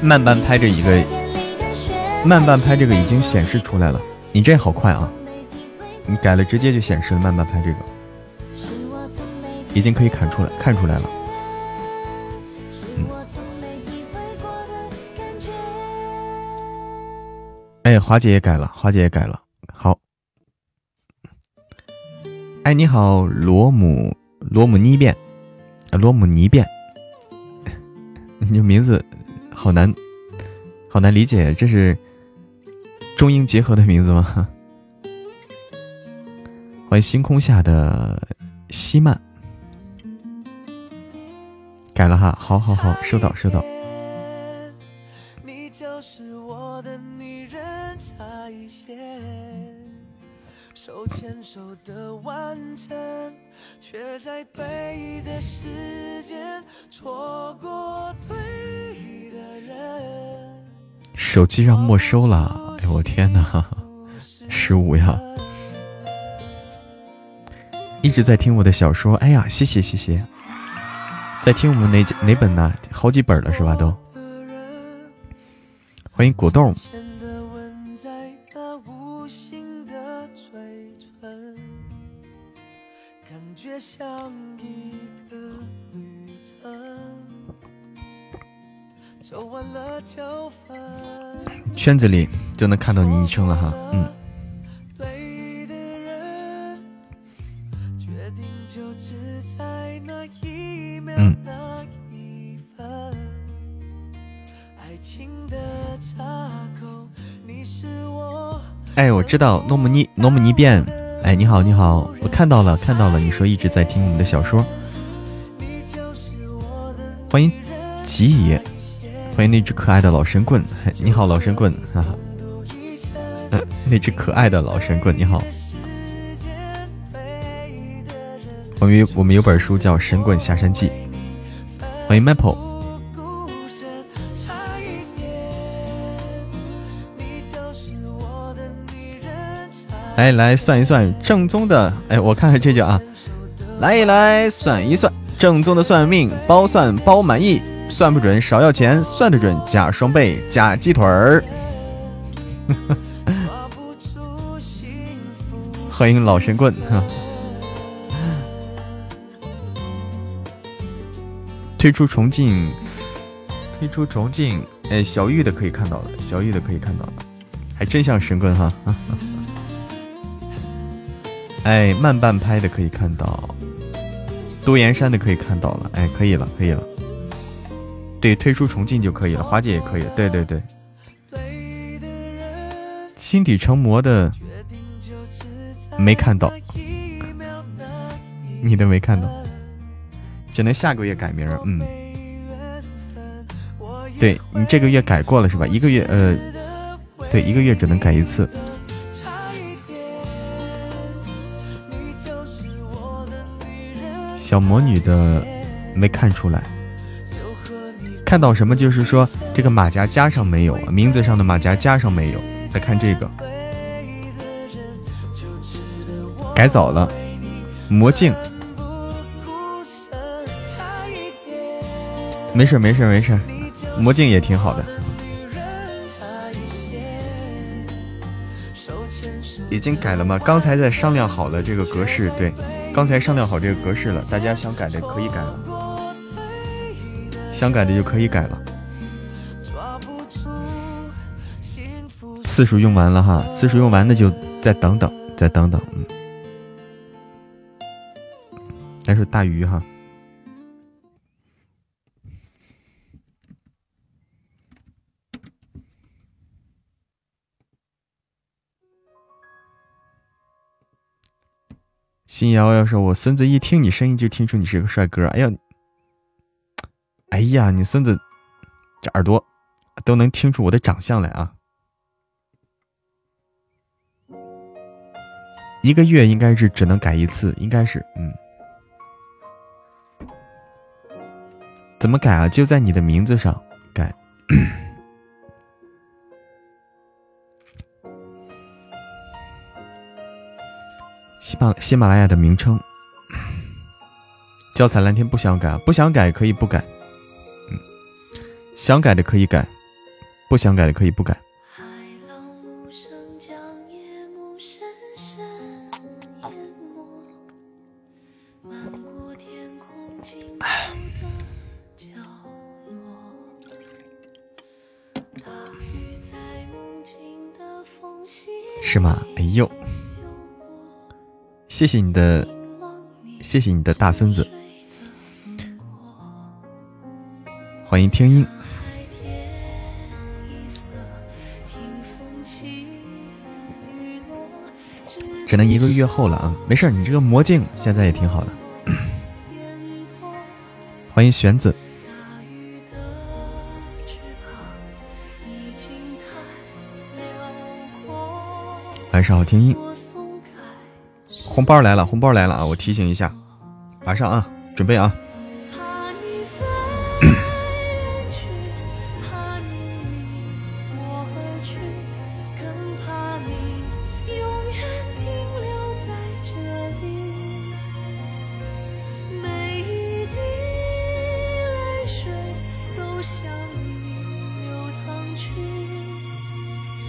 慢半拍这一个，慢半拍这个已经显示出来了。你这好快啊！你改了直接就显示了慢半拍这个，已经可以看出来，看出来了。嗯。哎，华姐也改了，华姐也改了。好。哎，你好，罗姆罗姆尼变，罗姆尼变，你名字。好难，好难理解，这是中英结合的名字吗？欢迎星空下的西曼，改了哈，好好好，收到收到。手机上没收了，哎我天哪，十五呀！一直在听我的小说，哎呀，谢谢谢谢，在听我们哪哪本呢？好几本了是吧？都欢迎果冻。圈子里就能看到你昵称了哈，嗯。嗯。哎，我知道诺姆尼诺姆尼变，哎，你好你好，我看到了看到了，你说一直在听我们的小说，欢迎吉野。欢迎那只可爱的老神棍，你好，老神棍，哈哈。那只可爱的老神棍，你好。我们我们有本书叫《神棍下山记》。欢迎 Maple。来来算一算正宗的，哎，我看看这叫啊，来一来算一算正宗的算命，包算包满意。算不准少要钱，算得准加双倍加鸡腿儿。欢迎老神棍哈，推出重庆，推出重庆，哎，小玉的可以看到了，小玉的可以看到了，还真像神棍哈。哈哈。哎，慢半拍的可以看到，多岩山的可以看到了，哎，可以了，可以了。对，退出重进就可以了，花姐也可以。对对对，心底成魔的没看到，你都没看到，只能下个月改名。嗯，对你这个月改过了是吧？一个月，呃，对，一个月只能改一次。小魔女的没看出来。看到什么？就是说这个马甲加上没有，名字上的马甲加上没有。再看这个，改早了，魔镜。没事没事没事，魔镜也挺好的。已经改了吗？刚才在商量好了这个格式，对，刚才商量好这个格式了，大家想改的可以改了，想改的就可以改了。次数用完了哈，次数用完那就再等等，再等等，嗯。来首大鱼哈。新瑶瑶说：“我孙子一听你声音就听出你是个帅哥。”哎呀，哎呀，你孙子这耳朵都能听出我的长相来啊！一个月应该是只能改一次，应该是嗯。怎么改啊？就在你的名字上改。喜马喜马拉雅的名称，教材蓝天不想改，不想改可以不改，嗯，想改的可以改，不想改的可以不改。是吗？哎呦！谢谢你的，谢谢你的大孙子，欢迎听音，只能一个月后了啊，没事你这个魔镜现在也挺好的，欢迎玄子，晚上好，听音。红包来了，红包来了啊！我提醒一下，马上啊，准备啊！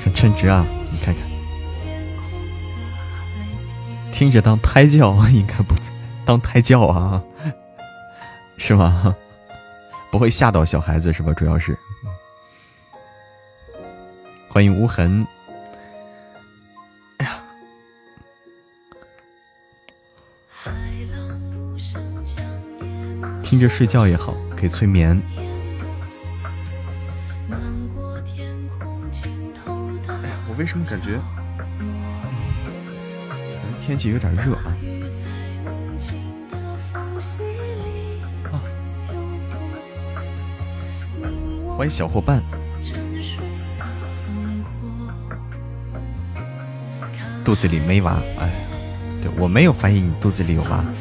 很称职啊，听着当胎教应该不当胎教啊，是吗？不会吓到小孩子是吧？主要是，欢迎无痕。哎呀，听着睡觉也好，可以催眠。哎呀，我为什么感觉？天气有点热啊！欢迎小伙伴，肚子里没娃，哎，对我没有怀疑你肚子里有娃。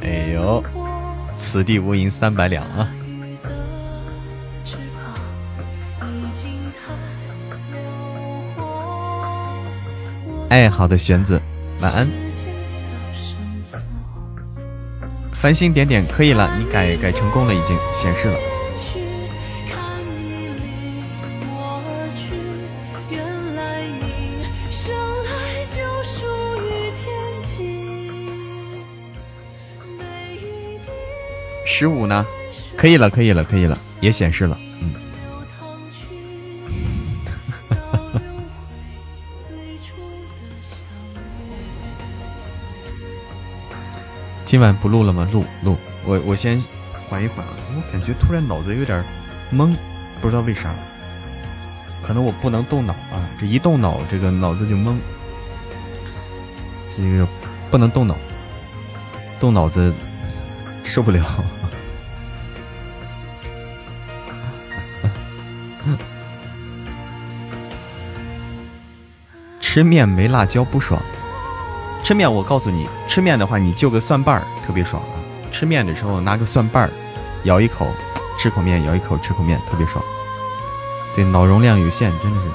哎呦，此地无银三百两啊！哎，好的，玄子，晚安。繁星点点可以了，你改改成功了，已经显示了。十五呢？可以了，可以了，可以了，也显示了。今晚不录了吗？录录，我我先缓一缓啊！我感觉突然脑子有点懵，不知道为啥，可能我不能动脑啊！这一动脑，这个脑子就懵，这个不能动脑，动脑子受不了。吃面没辣椒不爽。吃面，我告诉你，吃面的话，你就个蒜瓣儿，特别爽啊！吃面的时候拿个蒜瓣儿，咬一口，吃口面，咬一口，吃口面，特别爽。对，脑容量有限，真的是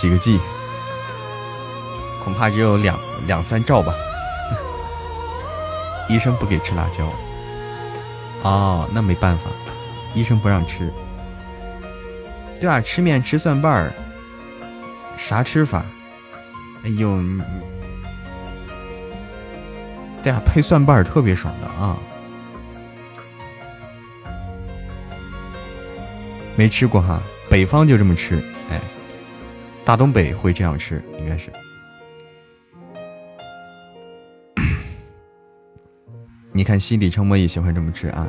几个 G，恐怕只有两两三兆吧。医生不给吃辣椒，哦，那没办法，医生不让吃。对啊，吃面吃蒜瓣儿，啥吃法？哎呦，对啊，配蒜瓣儿特别爽的啊！没吃过哈，北方就这么吃，哎，大东北会这样吃，应该是。你看西底成魔也喜欢这么吃啊，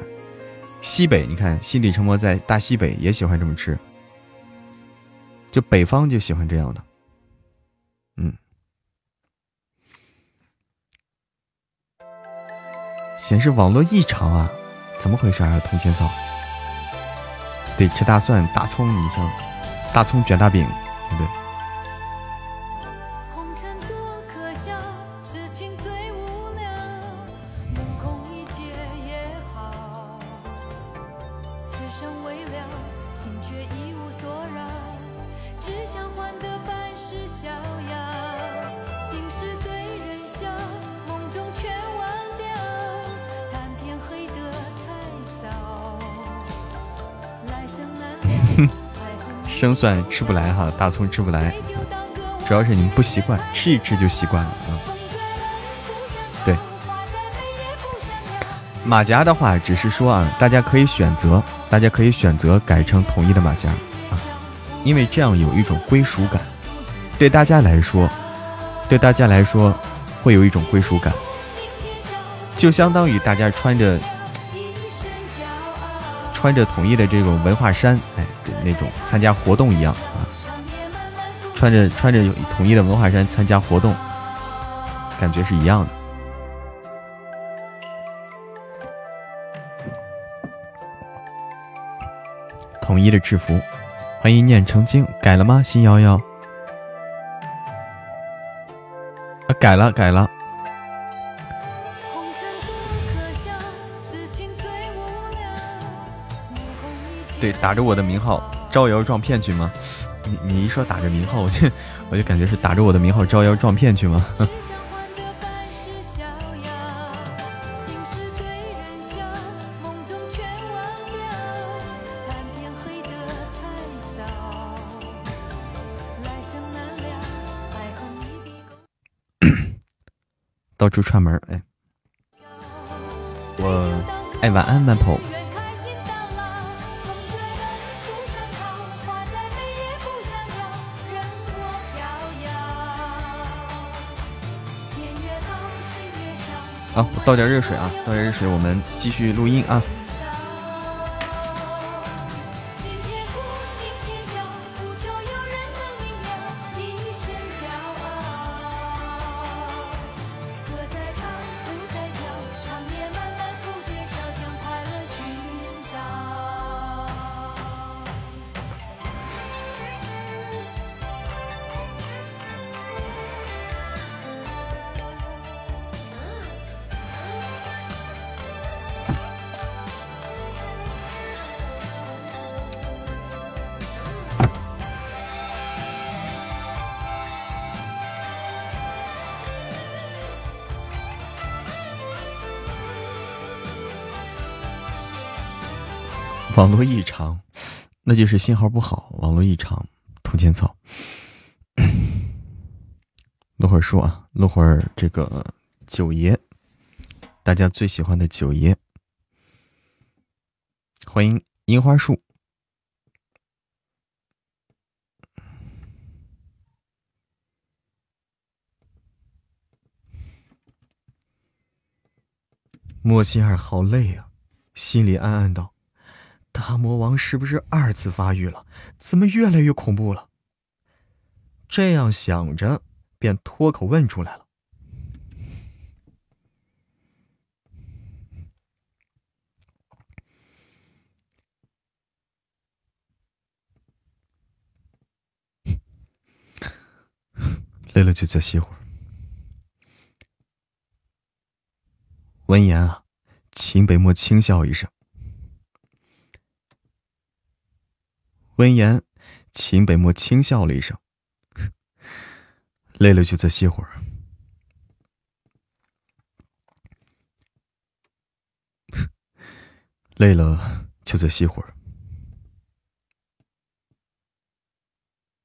西北你看西底成魔在大西北也喜欢这么吃，就北方就喜欢这样的，显示网络异常啊，怎么回事啊？童鞋嫂，得吃大蒜、大葱，你像大葱卷大饼，对不对？生蒜吃不来哈，大葱吃不来，主要是你们不习惯，吃一吃就习惯了啊。对，马甲的话，只是说啊，大家可以选择，大家可以选择改成统一的马甲啊，因为这样有一种归属感，对大家来说，对大家来说会有一种归属感，就相当于大家穿着。穿着统一的这种文化衫，哎，那种参加活动一样啊，穿着穿着统一的文化衫参加活动，感觉是一样的。统一的制服，欢迎念成经，改了吗？新瑶瑶，啊，改了，改了。对，打着我的名号招摇撞骗去吗？你你一说打着名号，我就 我就感觉是打着我的名号招摇撞骗去吗？到处串门哎，我哎晚安慢跑。好，倒点热水啊，倒点热水，我们继续录音啊。网络异常，那就是信号不好。网络异常，通天草。录会儿书啊，录会儿这个九爷，大家最喜欢的九爷。欢迎樱花树。莫心儿好累啊，心里暗暗道。大魔王是不是二次发育了？怎么越来越恐怖了？这样想着，便脱口问出来了：“ 累了就再歇会儿。”闻言啊，秦北漠轻笑一声。闻言，秦北漠轻笑了一声：“累了就再歇会儿。累了就再歇会儿。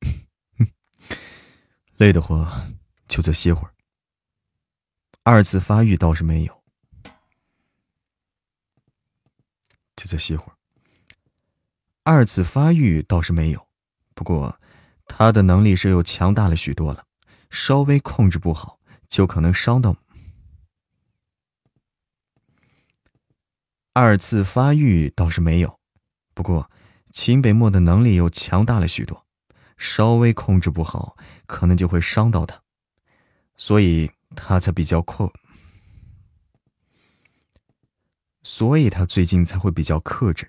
累的话，就再歇会儿。二次发育倒是没有，就再歇会儿。二次发育倒是没有，不过他的能力是又强大了许多了，稍微控制不好就可能伤到。二次发育倒是没有，不过秦北漠的能力又强大了许多，稍微控制不好可能就会伤到他，所以他才比较克，所以他最近才会比较克制。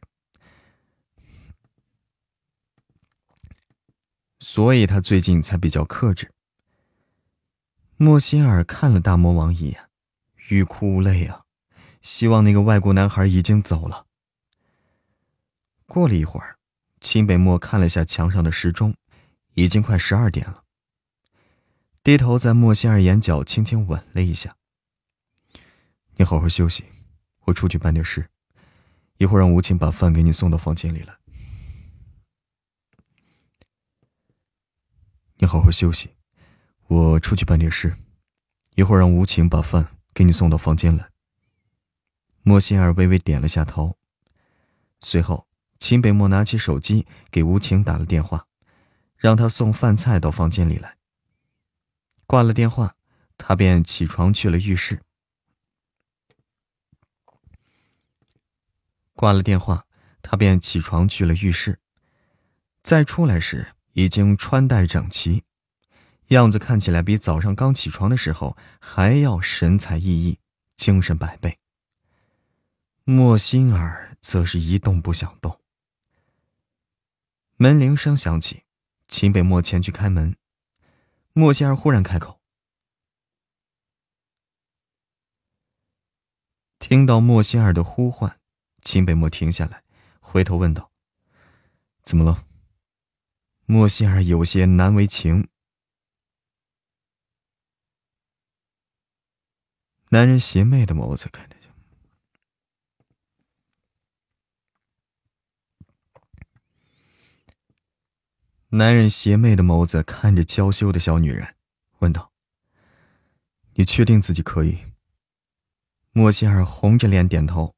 所以他最近才比较克制。莫心儿看了大魔王一眼，欲哭无泪啊！希望那个外国男孩已经走了。过了一会儿，秦北漠看了下墙上的时钟，已经快十二点了。低头在莫心儿眼角轻轻吻了一下。你好好休息，我出去办点事，一会儿让吴晴把饭给你送到房间里来。你好好休息，我出去办点事，一会儿让无情把饭给你送到房间来。莫心儿微微点了下头，随后秦北漠拿起手机给吴晴打了电话，让他送饭菜到房间里来。挂了电话，他便起床去了浴室。挂了电话，他便起床去了浴室。再出来时。已经穿戴整齐，样子看起来比早上刚起床的时候还要神采奕奕、精神百倍。莫心儿则是一动不想动。门铃声响起，秦北漠前去开门。莫心儿忽然开口，听到莫心儿的呼唤，秦北漠停下来，回头问道：“怎么了？”莫西尔有些难为情。男人邪魅的眸子看着，男人邪魅的眸子看着娇羞的小女人，问道：“你确定自己可以？”莫西尔红着脸点头。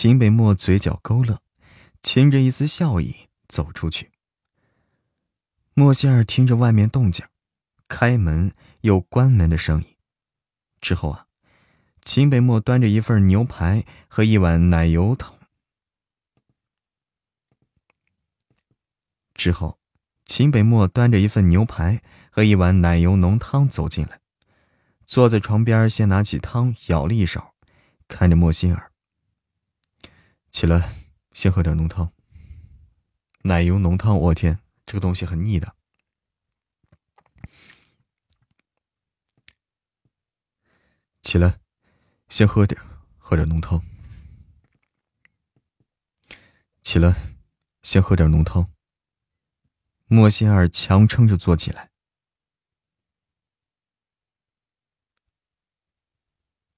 秦北漠嘴角勾勒，噙着一丝笑意走出去。莫仙儿听着外面动静，开门又关门的声音。之后啊，秦北漠端着一份牛排和一碗奶油汤。之后，秦北漠端着一份牛排和一碗奶油浓汤走进来，坐在床边，先拿起汤舀了一勺，看着莫心儿。起来，先喝点浓汤。奶油浓汤，我天，这个东西很腻的。起来，先喝点，喝点浓汤。起来，先喝点浓汤。莫心儿强撑着坐起来，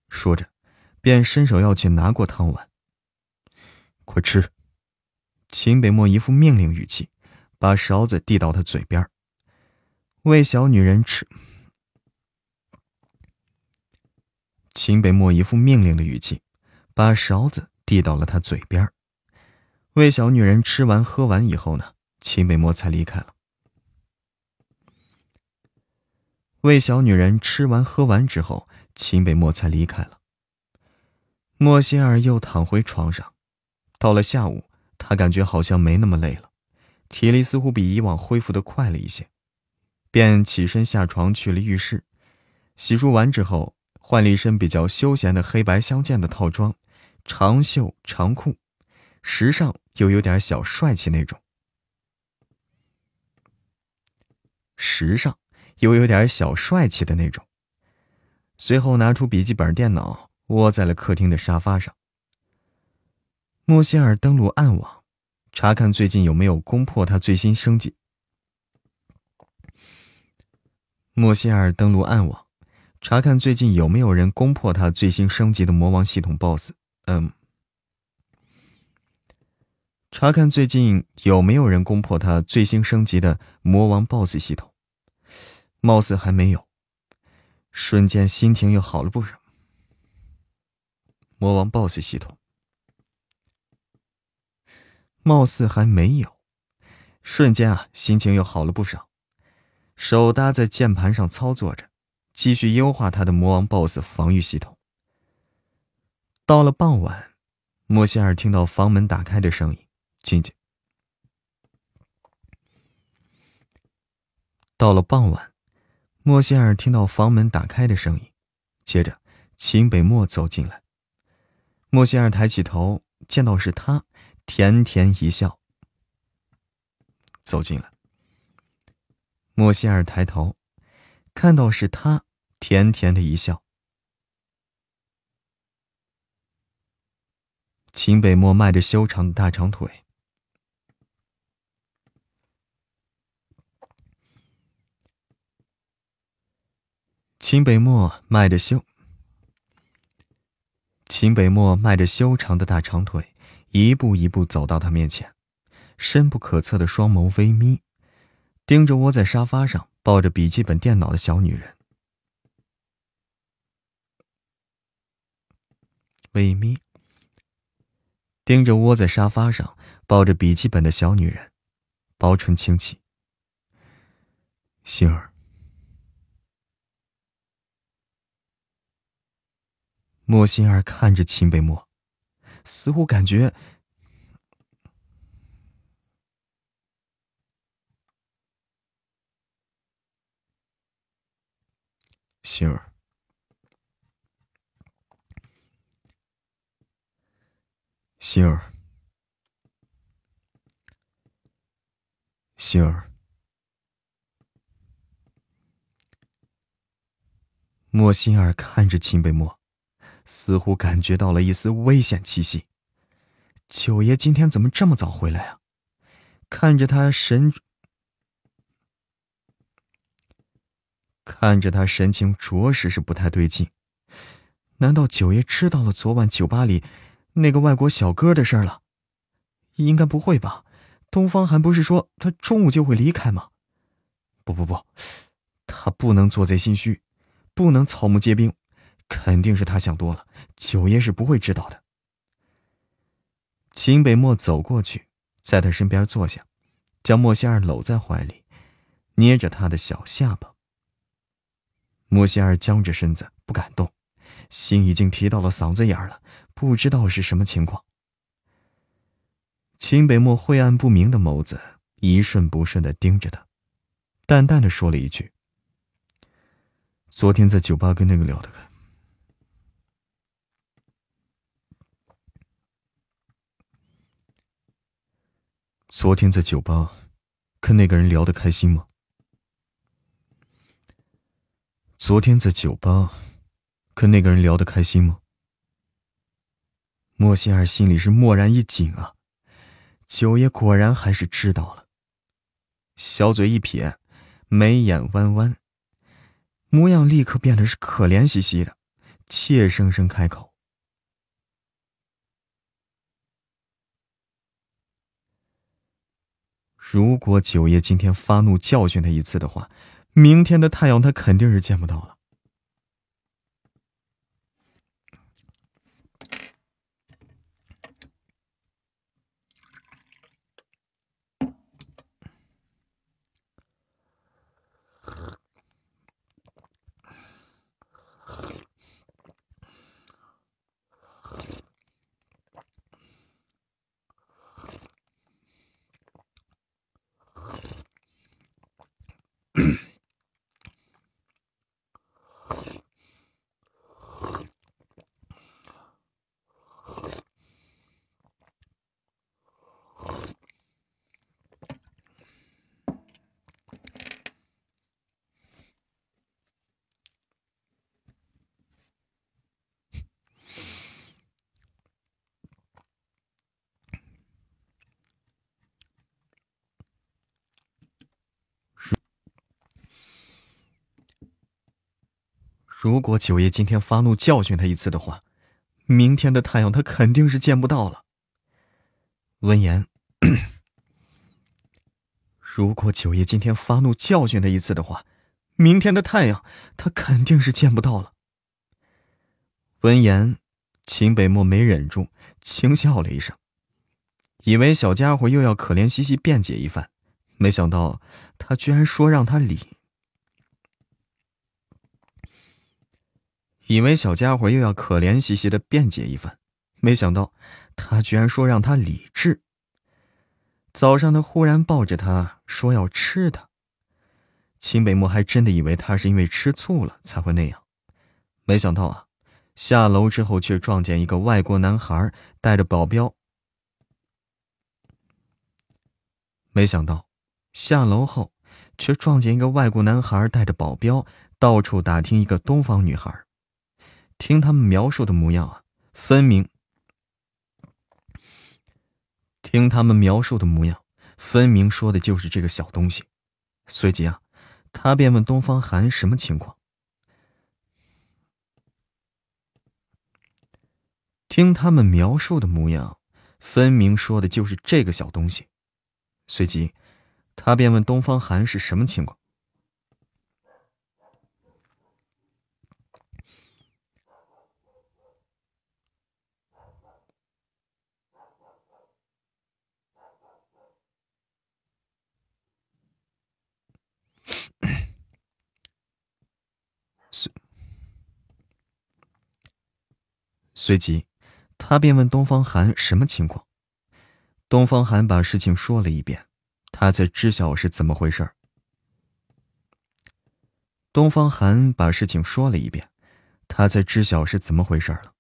说着，便伸手要去拿过汤碗。快吃！秦北漠一副命令语气，把勺子递到他嘴边喂小女人吃。秦北漠一副命令的语气，把勺子递到了他嘴边喂小女人吃完喝完以后呢，秦北漠才离开了。喂小女人吃完喝完之后，秦北漠才离开了。莫心儿又躺回床上。到了下午，他感觉好像没那么累了，体力似乎比以往恢复的快了一些，便起身下床去了浴室，洗漱完之后，换了一身比较休闲的黑白相间的套装，长袖长裤，时尚又有点小帅气那种，时尚又有点小帅气的那种。随后拿出笔记本电脑，窝在了客厅的沙发上。莫歇尔登录暗网，查看最近有没有攻破他最新升级。莫歇尔登录暗网，查看最近有没有人攻破他最新升级的魔王系统 BOSS。嗯。查看最近有没有人攻破他最新升级的魔王 BOSS 系统。貌似还没有。瞬间心情又好了不少。魔王 BOSS 系统。貌似还没有。瞬间啊，心情又好了不少。手搭在键盘上操作着，继续优化他的魔王 BOSS 防御系统。到了傍晚，莫西尔听到房门打开的声音，进去。到了傍晚，莫西尔听到房门打开的声音，接着秦北漠走进来。莫西尔抬起头，见到是他，甜甜一笑，走进来。莫西尔抬头，看到是他，甜甜的一笑。秦北漠迈着修长的大长腿，秦北漠迈着修，秦北漠迈着修长的大长腿，一步一步走到他面前，深不可测的双眸微眯。盯着窝在沙发上抱着笔记本电脑的小女人，微眯。盯着窝在沙发上抱着笔记本的小女人，薄唇轻启。星儿，莫心儿看着秦北漠，似乎感觉。心儿，心儿，心儿。莫心儿看着秦北漠，似乎感觉到了一丝危险气息。九爷今天怎么这么早回来啊？看着他神。看着他神情，着实是不太对劲。难道九爷知道了昨晚酒吧里那个外国小哥的事了？应该不会吧？东方寒不是说他中午就会离开吗？不不不，他不能做贼心虚，不能草木皆兵，肯定是他想多了。九爷是不会知道的。秦北漠走过去，在他身边坐下，将莫仙儿搂在怀里，捏着他的小下巴。莫仙儿僵着身子不敢动，心已经提到了嗓子眼了，不知道是什么情况。秦北漠晦暗不明的眸子一瞬不瞬的盯着他，淡淡的说了一句：“昨天在酒吧跟那个聊的开。”昨天在酒吧，跟那个人聊得开心吗？昨天在酒吧，跟那个人聊得开心吗？莫心儿心里是蓦然一紧啊，九爷果然还是知道了。小嘴一撇，眉眼弯弯，模样立刻变得是可怜兮兮的，怯生生开口：“如果九爷今天发怒教训他一次的话。”明天的太阳，他肯定是见不到了。如果九爷今天发怒教训他一次的话，明天的太阳他肯定是见不到了。闻言，如果九爷今天发怒教训他一次的话，明天的太阳他肯定是见不到了。闻言，秦北漠没忍住，轻笑了一声，以为小家伙又要可怜兮兮辩解一番，没想到他居然说让他理。以为小家伙又要可怜兮兮的辩解一番，没想到他居然说让他理智。早上他忽然抱着他说要吃他，秦北漠还真的以为他是因为吃醋了才会那样，没想到啊，下楼之后却撞见一个外国男孩带着保镖。没想到下楼后却撞见一个外国男孩带着保镖到处打听一个东方女孩。听他们描述的模样啊，分明。听他们描述的模样，分明说的就是这个小东西。随即啊，他便问东方寒什么情况。听他们描述的模样，分明说的就是这个小东西。随即，他便问东方寒是什么情况。随随即，他便问东方寒什么情况。东方寒把事情说了一遍，他才知晓是怎么回事东方寒把事情说了一遍，他才知晓是怎么回事了。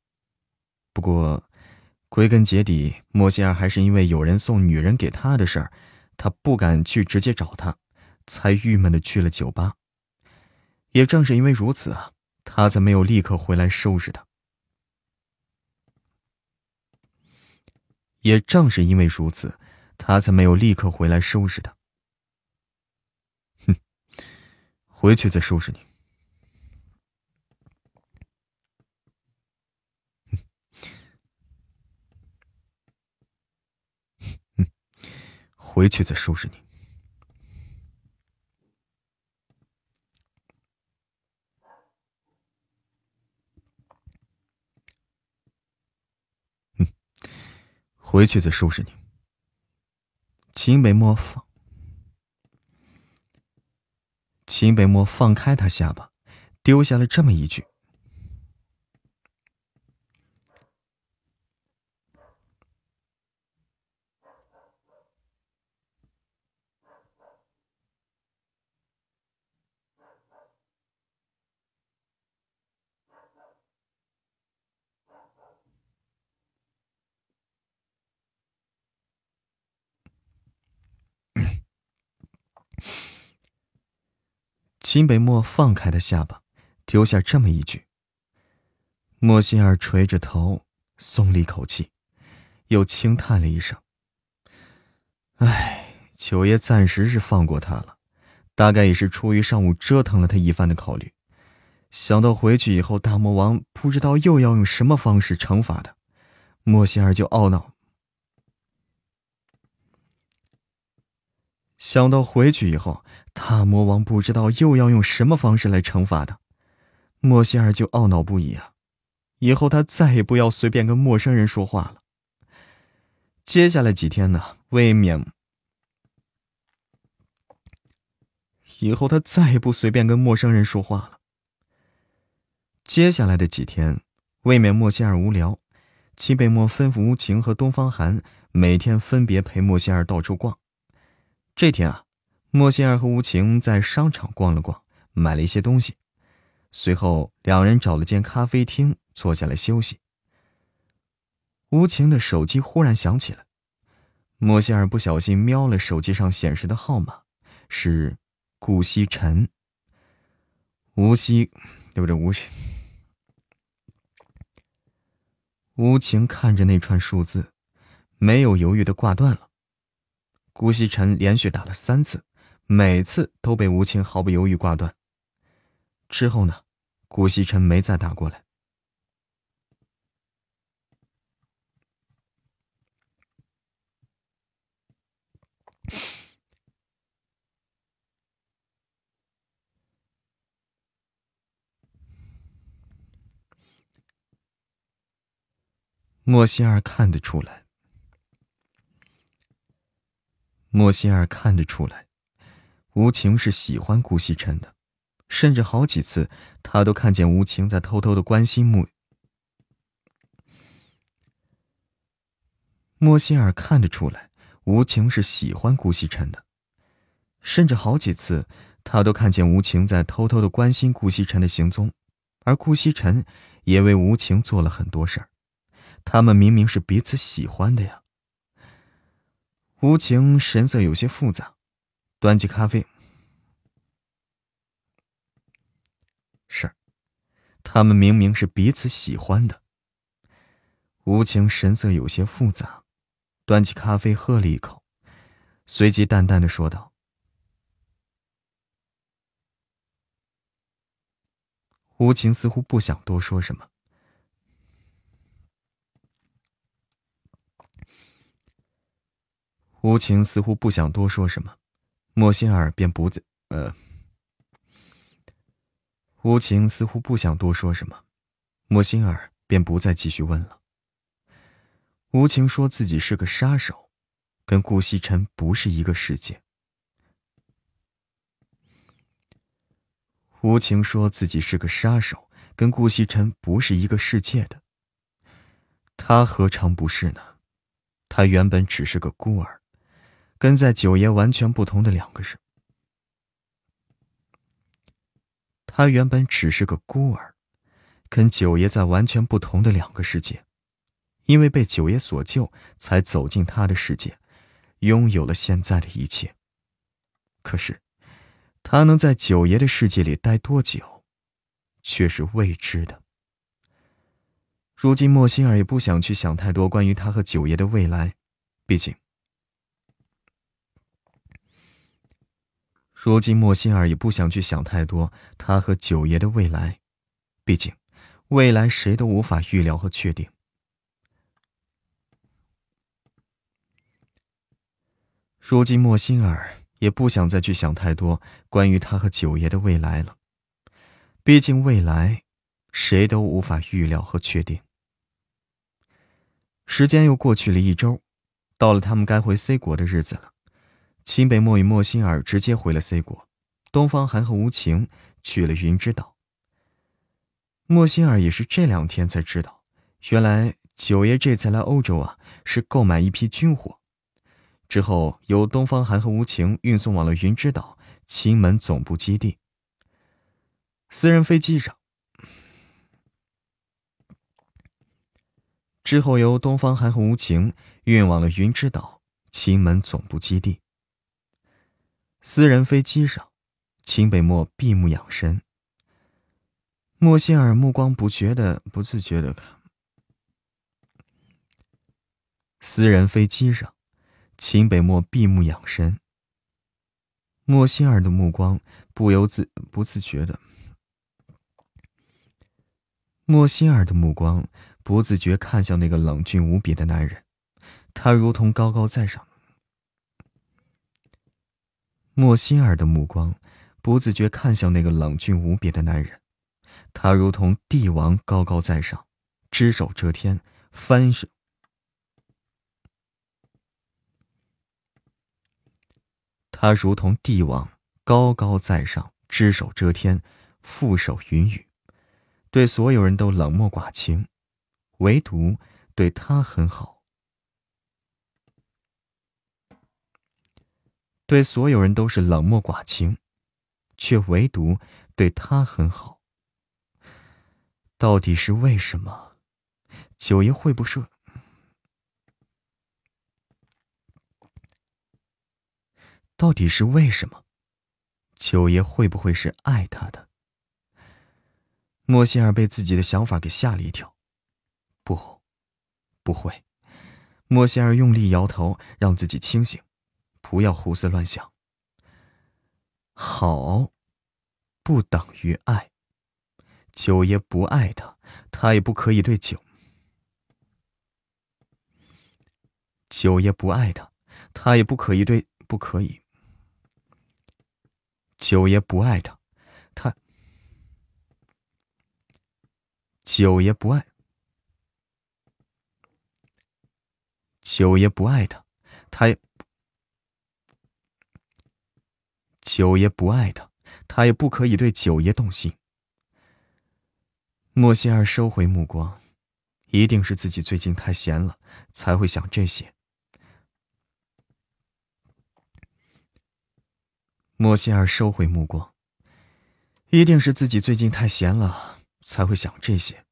不过，归根结底，莫西尔还是因为有人送女人给他的事儿，他不敢去直接找他，才郁闷的去了酒吧。也正是因为如此啊，他才没有立刻回来收拾他。也正是因为如此，他才没有立刻回来收拾他。哼，回去再收拾你。哼，回去再收拾你。回去再收拾你。秦北漠放，秦北漠放开他下巴，丢下了这么一句。秦北漠放开的下巴，丢下这么一句。莫心儿垂着头，松了一口气，又轻叹了一声：“唉，九爷暂时是放过他了，大概也是出于上午折腾了他一番的考虑。想到回去以后，大魔王不知道又要用什么方式惩罚他，莫心儿就懊恼。想到回去以后。”大魔王不知道又要用什么方式来惩罚他，莫西尔就懊恼不已啊！以后他再也不要随便跟陌生人说话了。接下来几天呢，未免……以后他再也不随便跟陌生人说话了。接下来的几天，未免莫西尔无聊，齐北漠吩咐无情和东方寒每天分别陪莫西尔到处逛。这天啊。莫心儿和吴晴在商场逛了逛，买了一些东西，随后两人找了间咖啡厅坐下来休息。吴晴的手机忽然响起了，莫心儿不小心瞄了手机上显示的号码，是顾西辰。无锡，对不对？无锡吴晴看着那串数字，没有犹豫的挂断了。顾西辰连续打了三次。每次都被吴青毫不犹豫挂断。之后呢，顾西辰没再打过来。莫西儿看得出来，莫心儿看得出来，吴情是喜欢顾西辰的，甚至好几次他都看见吴情在偷偷的关心莫。莫心儿看得出来，吴情是喜欢顾西辰的，甚至好几次他都看见吴情在偷偷的关心顾西辰的行踪，而顾西辰也为吴情做了很多事儿。他们明明是彼此喜欢的呀。吴情神色有些复杂，端起咖啡。是，他们明明是彼此喜欢的。吴情神色有些复杂，端起咖啡喝了一口，随即淡淡的说道：“吴情似乎不想多说什么。”吴情似乎不想多说什么，莫心儿便不再呃。吴情似乎不想多说什么，莫心儿便不再继续问了。吴情说自己是个杀手，跟顾西辰不是一个世界。吴情说自己是个杀手，跟顾西辰不是一个世界的。他何尝不是呢？他原本只是个孤儿。跟在九爷完全不同的两个人，他原本只是个孤儿，跟九爷在完全不同的两个世界，因为被九爷所救，才走进他的世界，拥有了现在的一切。可是，他能在九爷的世界里待多久，却是未知的。如今莫心儿也不想去想太多关于他和九爷的未来，毕竟。如今莫心儿也不想去想太多，他和九爷的未来，毕竟，未来谁都无法预料和确定。如今莫心儿也不想再去想太多关于他和九爷的未来了，毕竟未来，谁都无法预料和确定。时间又过去了一周，到了他们该回 C 国的日子了。秦北漠与莫心儿直接回了 C 国，东方寒和无情去了云之岛。莫心儿也是这两天才知道，原来九爷这次来欧洲啊，是购买一批军火，之后由东方寒和无情运送往了云之岛秦门总部基地。私人飞机上，之后由东方寒和无情运往了云之岛秦门总部基地。私人飞机上，秦北漠闭目养神。莫心儿目光不觉的、不自觉的看。私人飞机上，秦北漠闭目养神。莫心儿的目光不由自、不自觉的。莫心儿的目光不自觉看向那个冷峻无比的男人，他如同高高在上。莫心儿的目光不自觉看向那个冷峻无比的男人，他如同帝王高高在上，只手遮天，翻身。他如同帝王高高在上，只手遮天，覆手云雨，对所有人都冷漠寡情，唯独对他很好。对所有人都是冷漠寡情，却唯独对他很好。到底是为什么？九爷会不会？到底是为什么？九爷会不会是爱他的？莫心儿被自己的想法给吓了一跳。不，不会。莫心儿用力摇头，让自己清醒。不要胡思乱想。好，不等于爱。九爷不爱他，他也不可以对九。九爷不爱他，他也不可以对不可以。九爷不爱他，他。九爷不爱。九爷不爱他，他也。九爷不爱他，他也不可以对九爷动心。莫仙儿收回目光，一定是自己最近太闲了，才会想这些。莫仙儿收回目光，一定是自己最近太闲了，才会想这些。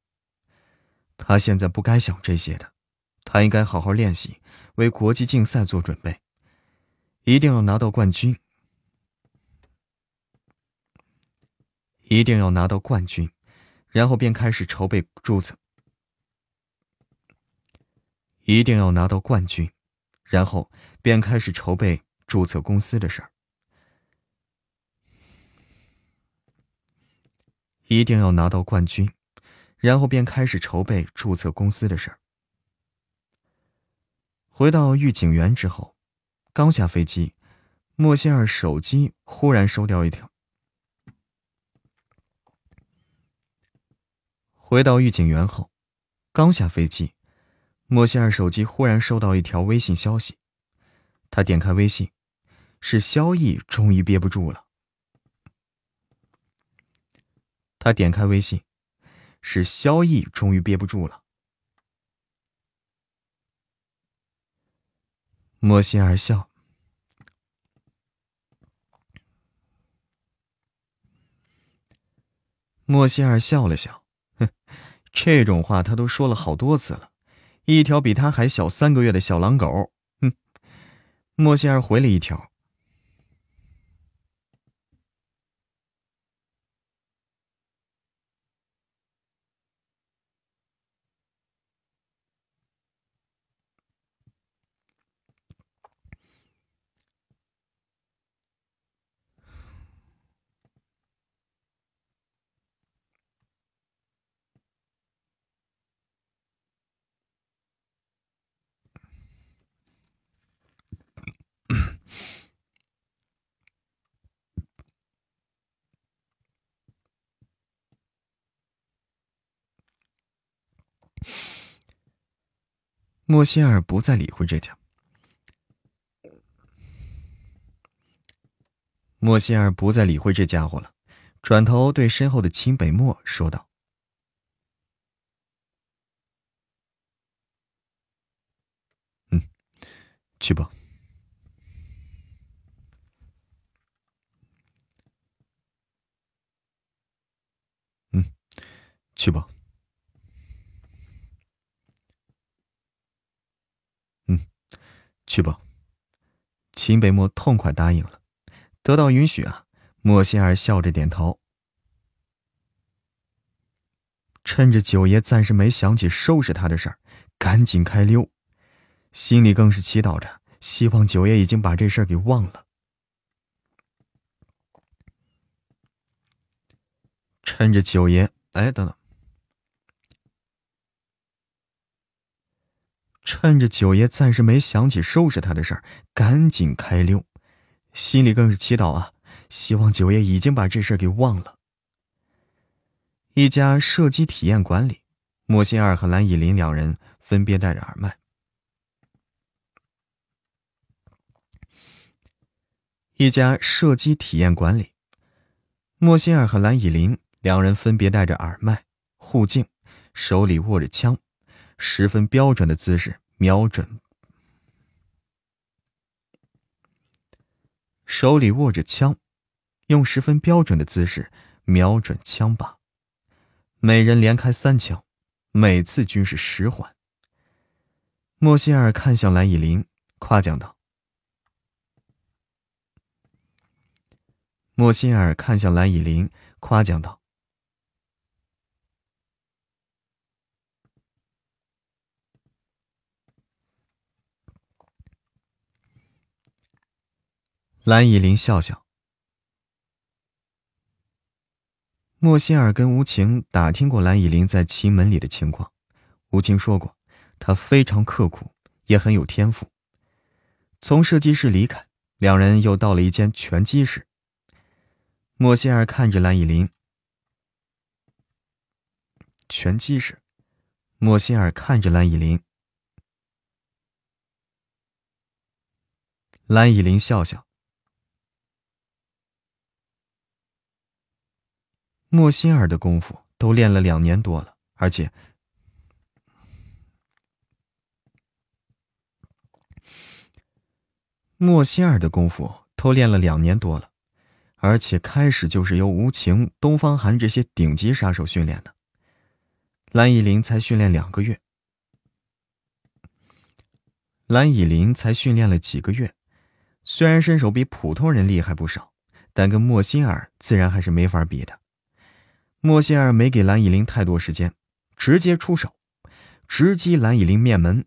他现在不该想这些的，他应该好好练习，为国际竞赛做准备，一定要拿到冠军，一定要拿到冠军，然后便开始筹备注册。一定要拿到冠军，然后便开始筹备注册公司的事儿。一定要拿到冠军，然后便开始筹备注册公司的事儿。回到御景园之后，刚下飞机，莫歇尔手机忽然收掉一条。回到御景园后，刚下飞机，莫西尔手机忽然收到一条微信消息，他点开微信，是萧逸，终于憋不住了。他点开微信，是萧逸终于憋不住了。莫西尔笑，莫西尔笑了笑，这种话他都说了好多次了。一条比他还小三个月的小狼狗，哼。莫西尔回了一条。莫歇尔不再理会这家。莫歇尔不再理会这家伙了，转头对身后的清北漠说道：“嗯，去吧。嗯，去吧。”去吧，秦北漠痛快答应了，得到允许啊！莫仙儿笑着点头。趁着九爷暂时没想起收拾他的事儿，赶紧开溜，心里更是祈祷着，希望九爷已经把这事儿给忘了。趁着九爷，哎，等等。趁着九爷暂时没想起收拾他的事儿，赶紧开溜，心里更是祈祷啊，希望九爷已经把这事儿给忘了。一家射击体验馆里，莫心儿和蓝以林两人分别戴着耳麦。一家射击体验馆里，莫心儿和蓝以林两人分别戴着耳麦、护镜，手里握着枪。十分标准的姿势，瞄准。手里握着枪，用十分标准的姿势瞄准枪靶。每人连开三枪，每次均是十环。莫歇尔看向蓝以林，夸奖道：“莫歇尔看向蓝以林，夸奖道。”蓝以林笑笑，莫仙儿跟无情打听过蓝以玲在奇门里的情况，无情说过，她非常刻苦，也很有天赋。从设计室离开，两人又到了一间拳击室。莫仙儿看着蓝以玲，拳击室。莫仙儿看着蓝以玲，蓝以玲笑笑。莫心儿的功夫都练了两年多了，而且莫心儿的功夫都练了两年多了，而且开始就是由无情、东方寒这些顶级杀手训练的。蓝以林才训练两个月，蓝以林才训练了几个月，虽然身手比普通人厉害不少，但跟莫心儿自然还是没法比的。莫歇尔没给蓝以玲太多时间，直接出手，直击蓝以玲面门。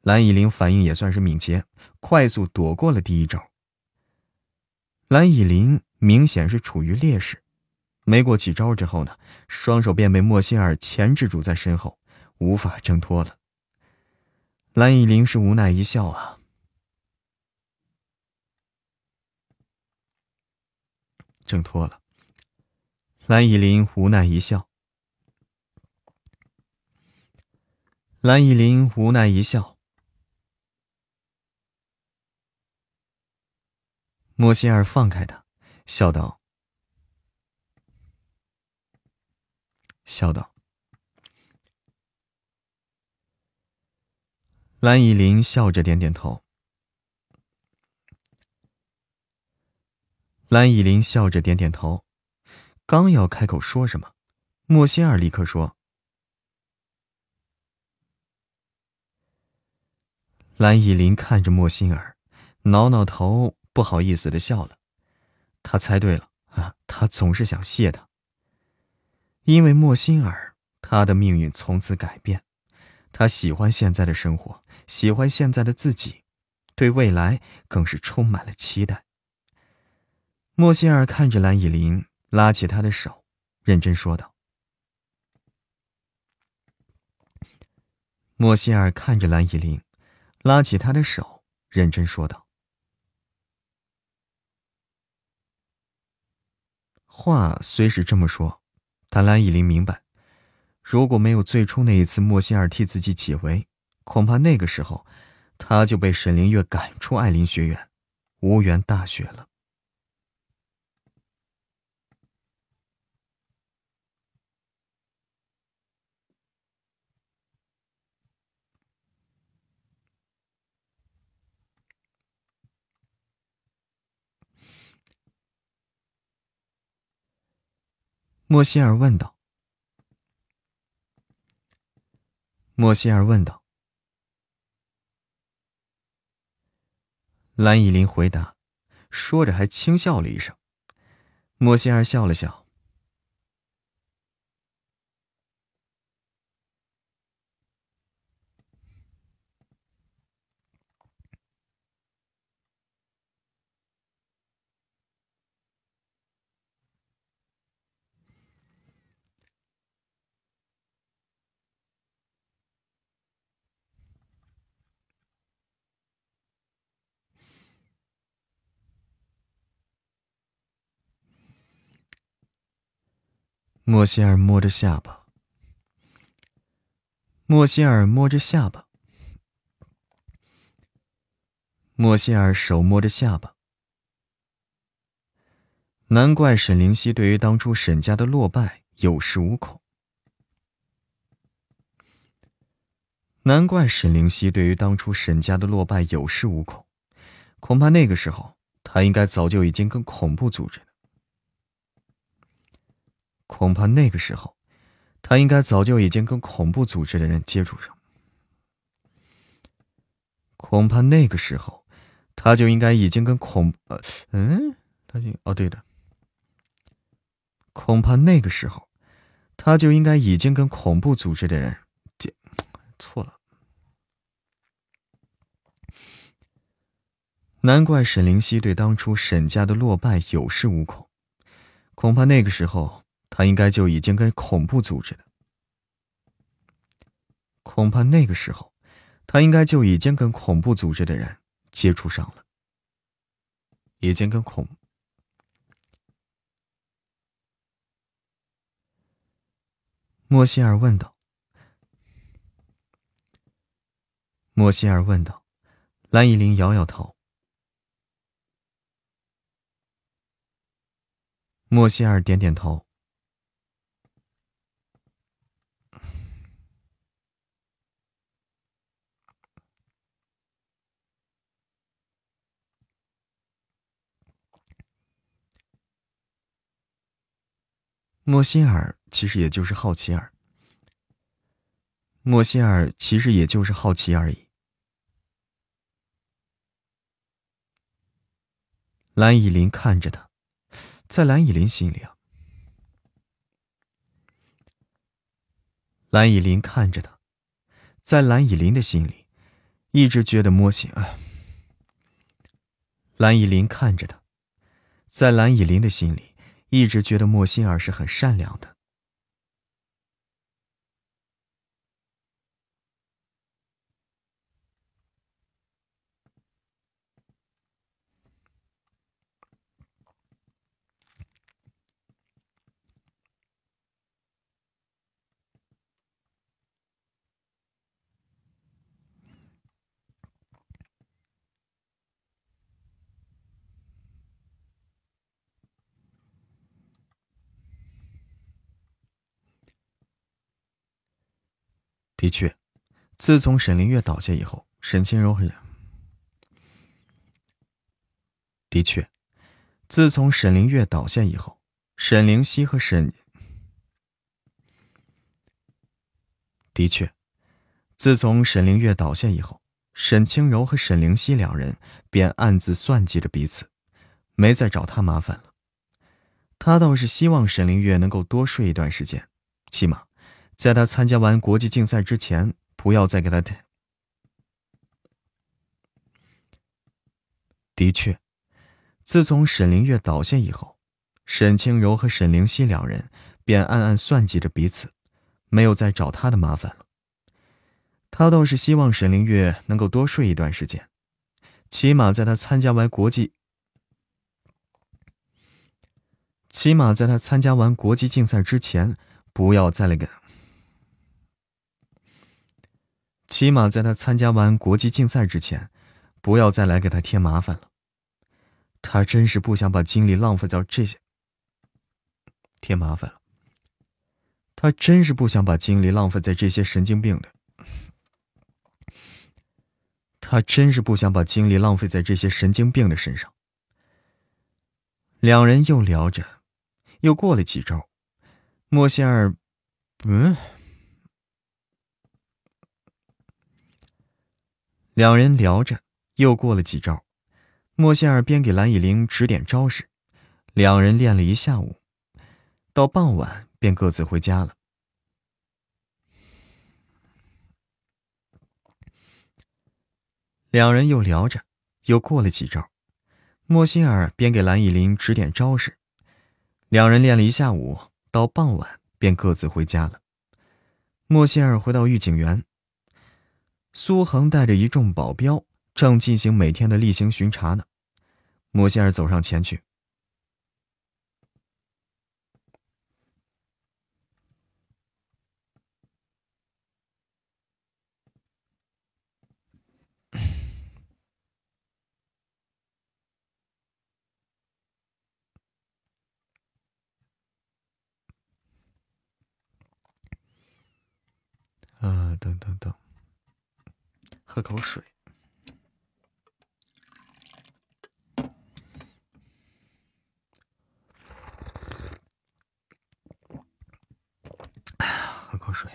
蓝以玲反应也算是敏捷，快速躲过了第一招。蓝以玲明显是处于劣势，没过几招之后呢，双手便被莫歇尔钳制住在身后，无法挣脱了。蓝以玲是无奈一笑啊，挣脱了。蓝以玲无奈一笑。蓝以玲无奈一笑。莫心儿放开他，笑道：“笑道。”蓝以玲笑着点点头。蓝以玲笑着点点头。刚要开口说什么，莫心儿立刻说：“蓝以琳看着莫心儿，挠挠头，不好意思的笑了。他猜对了啊，他总是想谢他。因为莫心儿，他的命运从此改变。他喜欢现在的生活，喜欢现在的自己，对未来更是充满了期待。莫心儿看着蓝以琳。拉起他的手，认真说道。莫西尔看着蓝以玲，拉起他的手，认真说道：“话虽是这么说，但蓝以玲明白，如果没有最初那一次莫西尔替自己解围，恐怕那个时候，他就被沈凌月赶出艾琳学院，无缘大学了。”莫西尔问道。莫西尔问道。蓝以琳回答，说着还轻笑了一声。莫西尔笑了笑。莫歇尔摸着下巴。莫歇尔摸着下巴。莫歇尔手摸着下巴。难怪沈灵溪对于当初沈家的落败有恃无恐。难怪沈灵溪对于当初沈家的落败有恃无恐，恐怕那个时候他应该早就已经跟恐怖组织。恐怕那个时候，他应该早就已经跟恐怖组织的人接触上。恐怕那个时候，他就应该已经跟恐……呃，嗯，他就……哦，对的。恐怕那个时候，他就应该已经跟恐怖组织的人接……错了。难怪沈灵溪对当初沈家的落败有恃无恐。恐怕那个时候。他应该就已经跟恐怖组织的，恐怕那个时候，他应该就已经跟恐怖组织的人接触上了，已经跟恐。莫西尔问道。莫西尔问道。蓝依林摇摇头。莫西尔点点头。莫心儿其实也就是好奇儿。莫心儿其实也就是好奇而已。蓝以琳看着他。在蓝以琳心里啊，蓝以琳看着他，在蓝以琳的心里，一直觉得莫心儿。蓝以琳看着他，在蓝以琳的心里，一直觉得莫心儿是很善良的。的确，自从沈凌月倒下以后，沈清柔也。的确，自从沈凌月倒下以后，沈灵溪和沈。的确，自从沈凌月倒下以后，沈清柔和沈灵溪两人便暗自算计着彼此，没再找他麻烦了。他倒是希望沈凌月能够多睡一段时间，起码。在他参加完国际竞赛之前，不要再给他。的确，自从沈凌月倒下以后，沈清柔和沈灵溪两人便暗暗算计着彼此，没有再找他的麻烦了。他倒是希望沈凌月能够多睡一段时间，起码在他参加完国际，起码在他参加完国际竞赛之前，不要再来给。起码在他参加完国际竞赛之前，不要再来给他添麻烦了。他真是不想把精力浪费在这些添麻烦了。他真是不想把精力浪费在这些神经病的。他真是不想把精力浪费在这些神经病的身上。两人又聊着，又过了几周，莫仙儿，嗯。两人聊着，又过了几招，莫歇尔边给蓝以玲指点招式，两人练了一下午，到傍晚便各自回家了。两人又聊着，又过了几招，莫歇尔边给蓝以玲指点招式，两人练了一下午，到傍晚便各自回家了。莫歇尔回到御景园。苏恒带着一众保镖，正进行每天的例行巡查呢。莫仙儿走上前去。啊，等等等。喝口水，喝口水。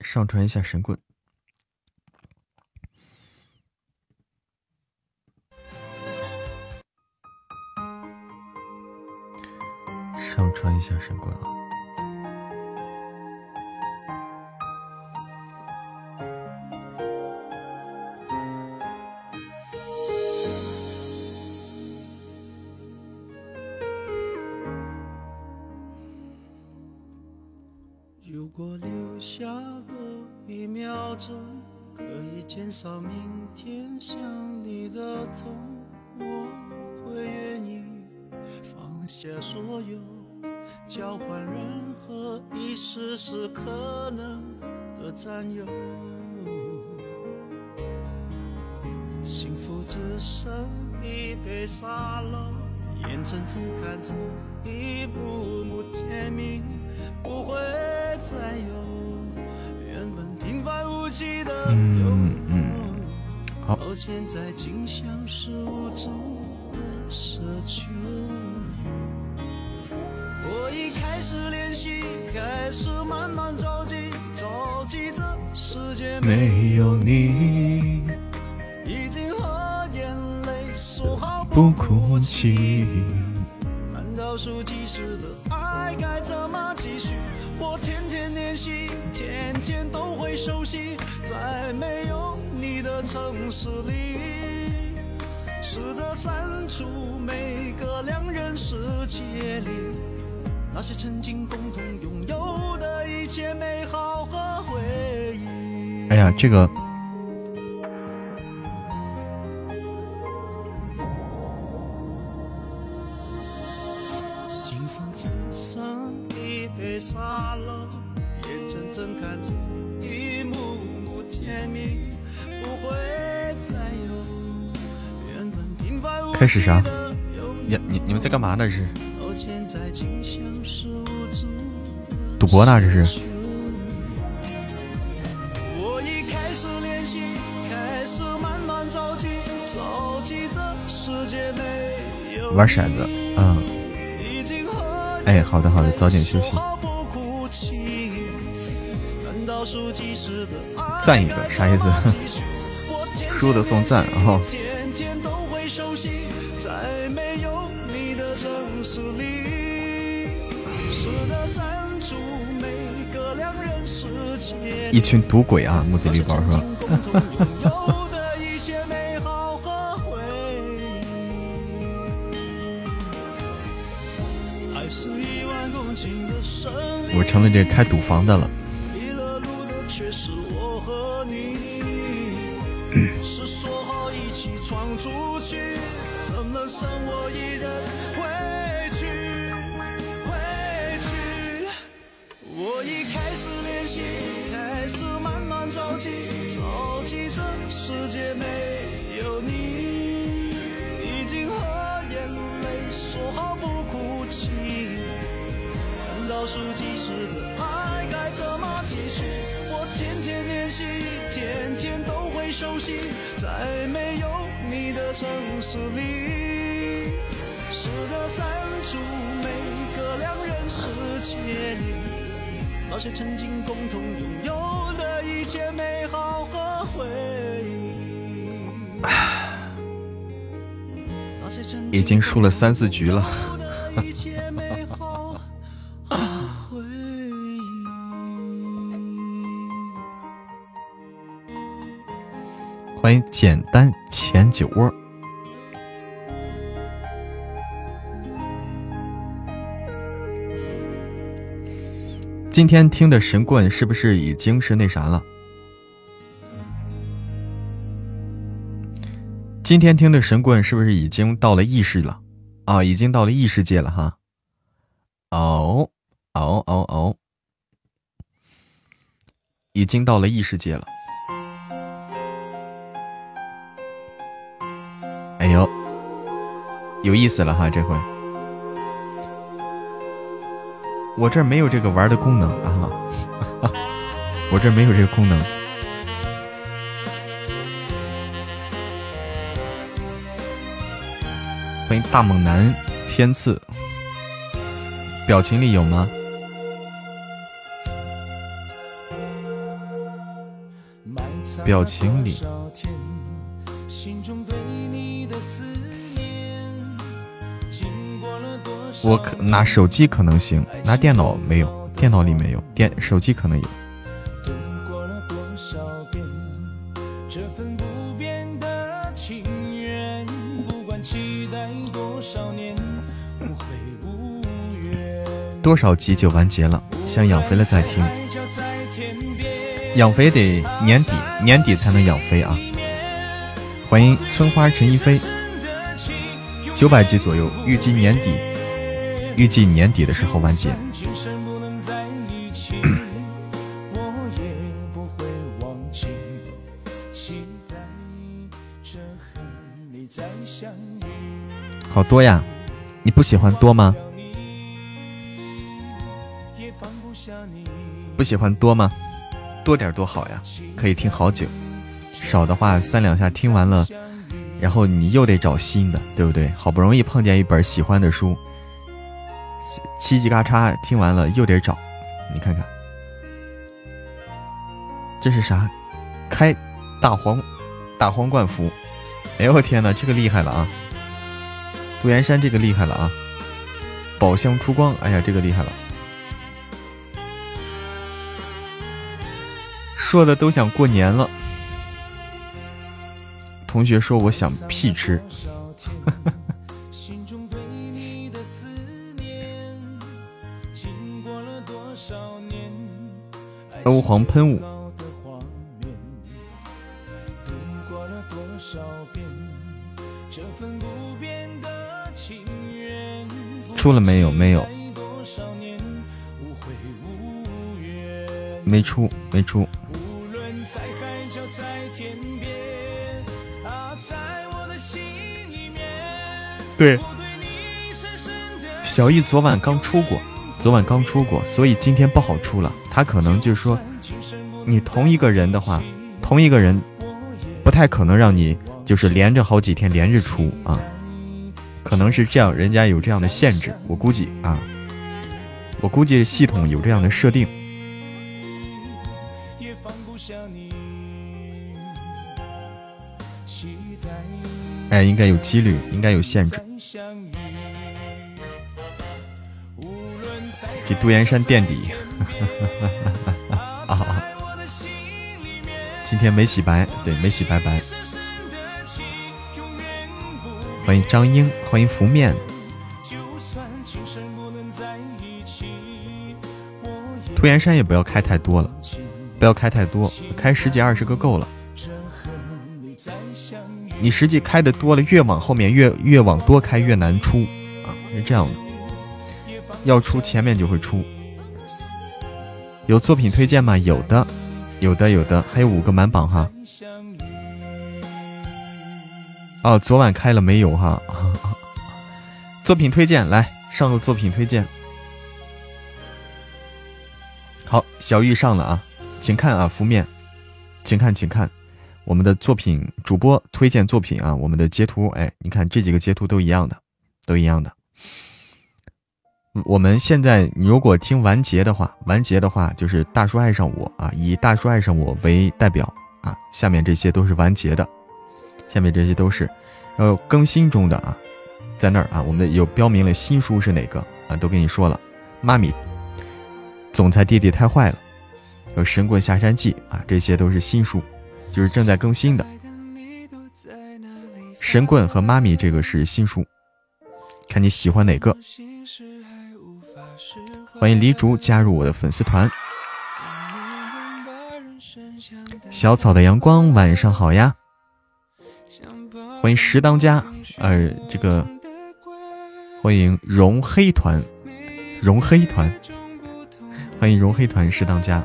上传一下神棍。穿一下神棍啊！不哭泣难道说及时的爱该怎么继续我天天练习天天都会熟悉在没有你的城市里。试着删除每个两人世界里那些曾经共同拥有的一切美好和回忆。哎呀这个开始啥？你你你们在干嘛呢？是赌博呢？这是？玩骰子，嗯，哎，好的好的，早点休息。赞一个啥意思？输的送赞，然后。一群赌鬼啊！木子李宝说。我成了这开赌房的了。三四局了。欢迎简单浅酒窝。今天听的神棍是不是已经是那啥了？今天听的神棍是不是已经到了意识了？啊，已经到了异世界了哈！哦哦哦哦，已经到了异世界了。哎呦，有意思了哈！这回我这没有这个玩的功能啊，我这没有这个功能。欢迎大猛男天赐，表情里有吗？表情里，我可拿手机可能行，拿电脑没有，电脑里没有，电手机可能有。多少集就完结了，想养肥了再听。养肥得年底，年底才能养肥啊！欢迎村花陈一飞，九百集左右，预计年底，预计年底的时候完结。好多呀，你不喜欢多吗？不喜欢多吗？多点多好呀，可以听好久。少的话，三两下听完了，然后你又得找新的，对不对？好不容易碰见一本喜欢的书，叽叽嘎嚓听完了又得找，你看看，这是啥？开大皇大皇冠服，哎呦我天哪，这个厉害了啊！杜岩山这个厉害了啊！宝箱出光，哎呀，这个厉害了。说的都想过年了。同学说我想屁吃。欧皇喷雾。出了没有？没有。没出，没出。对，小易昨晚刚出过，昨晚刚出过，所以今天不好出了。他可能就是说，你同一个人的话，同一个人不太可能让你就是连着好几天连着出啊，可能是这样，人家有这样的限制，我估计啊，我估计系统有这样的设定。哎，应该有几率，应该有限制。给杜岩山垫底，啊！今天没洗白，对，没洗白白。欢迎张英，欢迎拂面。杜岩山也不要开太多了，不要开太多，开十几二十个够了。你实际开的多了，越往后面越越往多开越难出啊，是这样的。要出前面就会出。有作品推荐吗？有的，有的，有的，还有五个满榜哈。哦，昨晚开了没有哈？作品推荐来上个作品推荐。好，小玉上了啊，请看啊，封面，请看，请看。我们的作品主播推荐作品啊，我们的截图，哎，你看这几个截图都一样的，都一样的。我们现在如果听完结的话，完结的话就是大叔爱上我啊，以大叔爱上我为代表啊，下面这些都是完结的，下面这些都是，呃，更新中的啊，在那儿啊，我们的有标明了新书是哪个啊，都跟你说了，妈咪，总裁弟弟太坏了，有神棍下山记啊，这些都是新书。就是正在更新的神棍和妈咪，这个是新书，看你喜欢哪个。欢迎黎竹加入我的粉丝团。小草的阳光，晚上好呀。欢迎石当家，呃，这个欢迎融黑团，融黑团，欢迎融黑团石当家，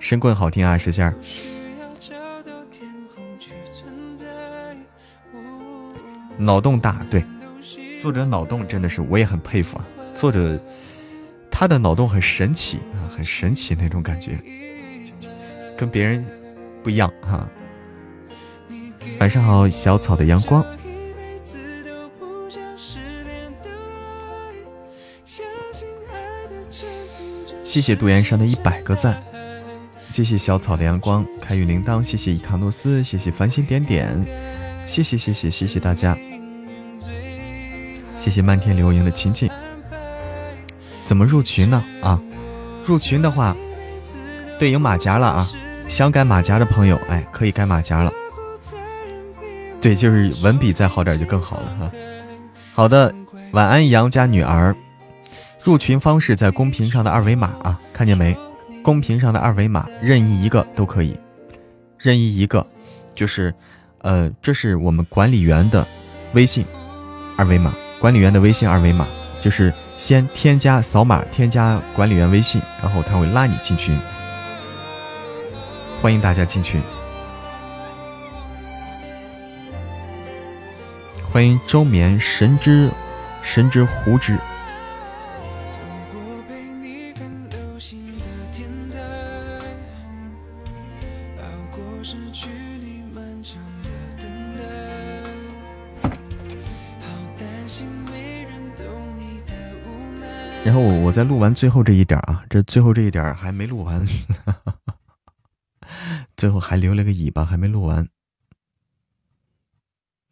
神棍好听啊，石仙儿。脑洞大，对，作者脑洞真的是我也很佩服啊。作者他的脑洞很神奇啊，很神奇那种感觉，跟别人不一样哈。晚上好，小草的阳光，谢谢杜岩山的一百个赞，谢谢小草的阳光，开运铃铛，谢谢伊卡诺斯，谢谢繁星点点。谢谢谢谢谢谢大家，谢谢漫天流萤的亲亲。怎么入群呢？啊，入群的话，对应马甲了啊！想改马甲的朋友，哎，可以改马甲了。对，就是文笔再好点就更好了哈。好的，晚安杨家女儿。入群方式在公屏上的二维码啊，看见没？公屏上的二维码任意一个都可以，任意一个，就是，呃，这是我们管理员的微信二维码，管理员的微信二维码，就是先添加扫码添加管理员微信，然后他会拉你进群，欢迎大家进群，欢迎周眠神之神之胡之。然后我我再录完最后这一点啊，这最后这一点还没录完，最后还留了个尾巴，还没录完。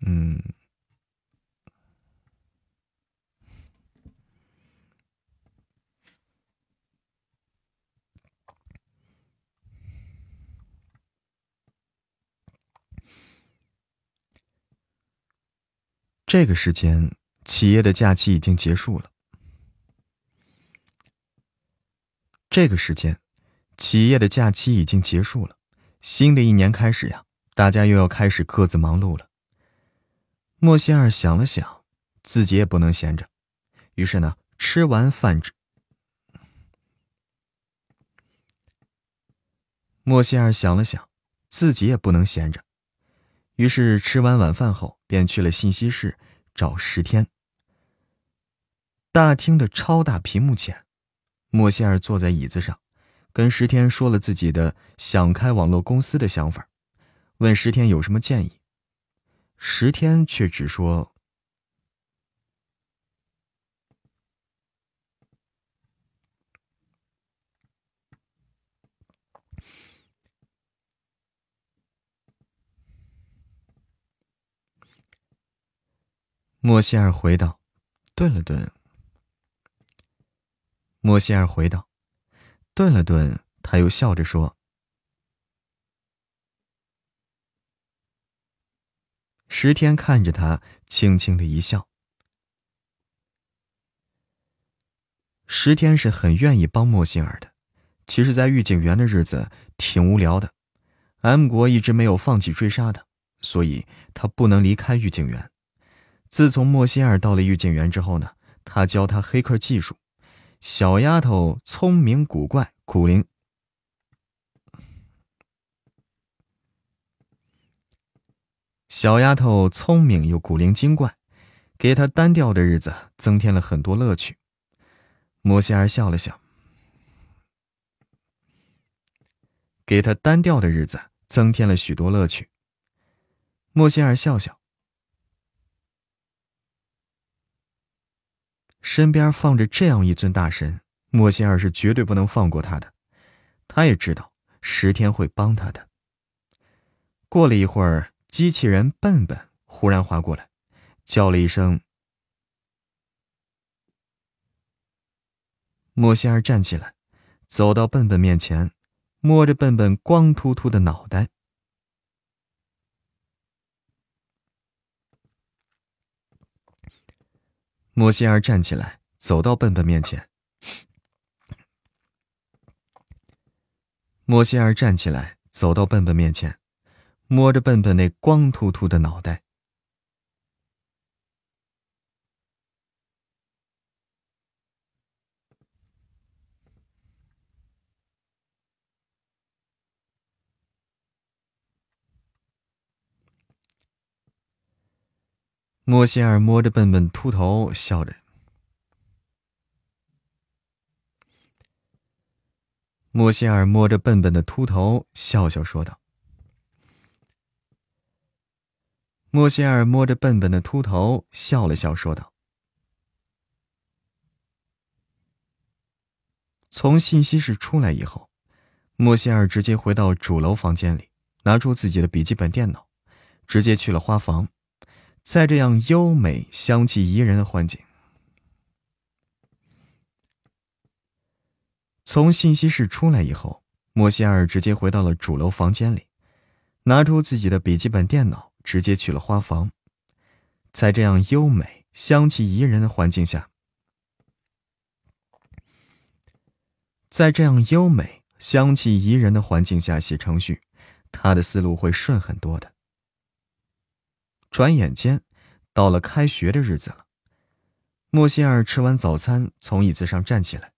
嗯，这个时间，企业的假期已经结束了。这个时间，企业的假期已经结束了，新的一年开始呀，大家又要开始各自忙碌了。莫仙儿想了想，自己也不能闲着，于是呢，吃完饭之，莫仙儿想了想，自己也不能闲着，于是吃完晚饭后，便去了信息室找十天。大厅的超大屏幕前。莫仙儿坐在椅子上，跟石天说了自己的想开网络公司的想法，问石天有什么建议。石天却只说：“莫仙儿回道，顿了顿。”莫仙儿回道，顿了顿，他又笑着说：“十天看着他，轻轻的一笑。十天是很愿意帮莫仙儿的。其实，在狱警员的日子挺无聊的，M 国一直没有放弃追杀他，所以他不能离开狱警员。自从莫仙儿到了狱警员之后呢，他教他黑客技术。”小丫头聪明古怪，古灵。小丫头聪明又古灵精怪，给她单调的日子增添了很多乐趣。莫仙儿笑了笑，给她单调的日子增添了许多乐趣。莫仙儿笑笑。身边放着这样一尊大神，莫仙儿是绝对不能放过他的。他也知道十天会帮他的。过了一会儿，机器人笨笨忽然划过来，叫了一声。莫仙儿站起来，走到笨笨面前，摸着笨笨光秃秃的脑袋。莫仙儿站起来，走到笨笨面前。莫仙儿站起来，走到笨笨面前，摸着笨笨那光秃秃的脑袋。莫仙儿摸着笨笨秃头，笑着。莫仙儿摸着笨笨的秃头，笑笑说道：“莫仙儿摸着笨笨的秃头，笑了笑说道：‘从信息室出来以后，莫仙儿直接回到主楼房间里，拿出自己的笔记本电脑，直接去了花房。’”在这样优美、香气宜人的环境，从信息室出来以后，莫仙儿直接回到了主楼房间里，拿出自己的笔记本电脑，直接去了花房。在这样优美、香气宜人的环境下，在这样优美、香气宜人的环境下写程序，他的思路会顺很多的。转眼间，到了开学的日子了。莫歇尔吃完早餐，从椅子上站起来，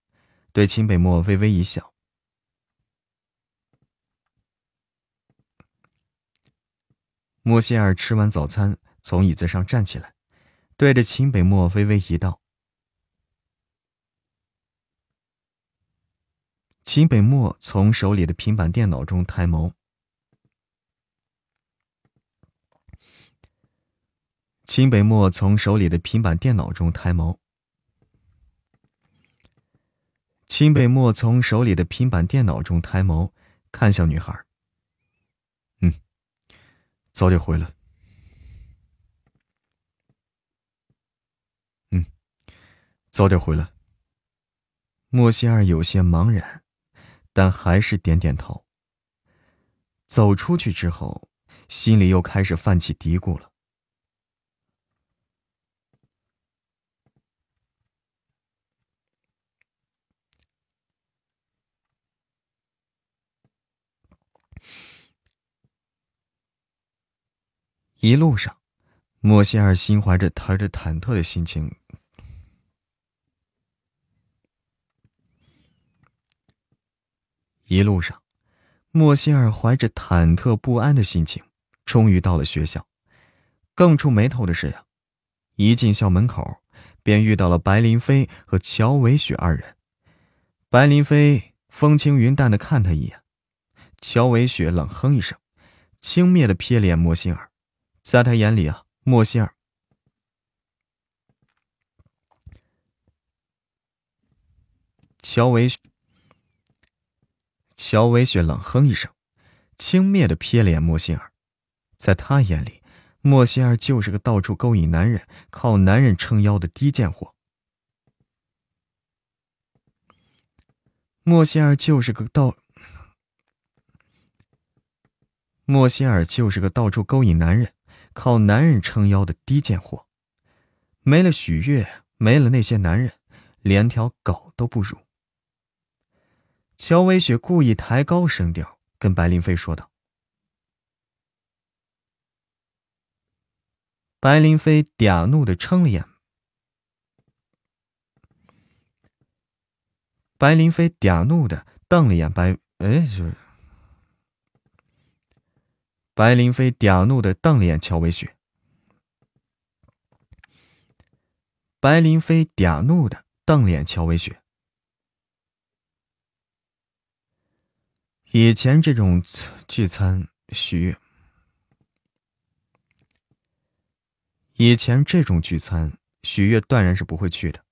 对秦北漠微微一笑。莫歇尔吃完早餐，从椅子上站起来，对着秦北漠微微一道。秦北漠从手里的平板电脑中抬眸。秦北漠从手里的平板电脑中抬眸。秦北漠从手里的平板电脑中抬眸，看向女孩。嗯，早点回来。嗯，早点回来。莫西尔有些茫然，但还是点点头。走出去之后，心里又开始泛起嘀咕了。一路上，莫歇尔心怀着怀着忐忑的心情。一路上，莫歇尔怀着忐忑不安的心情，终于到了学校。更触眉头的是呀，一进校门口，便遇到了白林飞和乔伟雪二人。白林飞风轻云淡的看他一眼，乔伟雪冷哼一声，轻蔑的瞥了眼莫歇尔。在他眼里啊，莫西尔。乔维，乔维雪冷哼一声，轻蔑的瞥了眼莫西尔。在他眼里，莫西尔就是个到处勾引男人、靠男人撑腰的低贱货。莫西尔就是个到，莫西尔就是个到处勾引男人。靠男人撑腰的低贱货，没了许悦，没了那些男人，连条狗都不如。乔薇雪故意抬高声调跟白林飞说道。白林飞嗲怒的撑了眼，白林飞嗲怒的瞪了眼白，哎，就是。白林飞嗲怒的瞪了眼乔薇雪。白林飞嗲怒的瞪了眼乔薇雪。以前这种聚餐，许悦。以前这种聚餐，许悦断然是不会去的。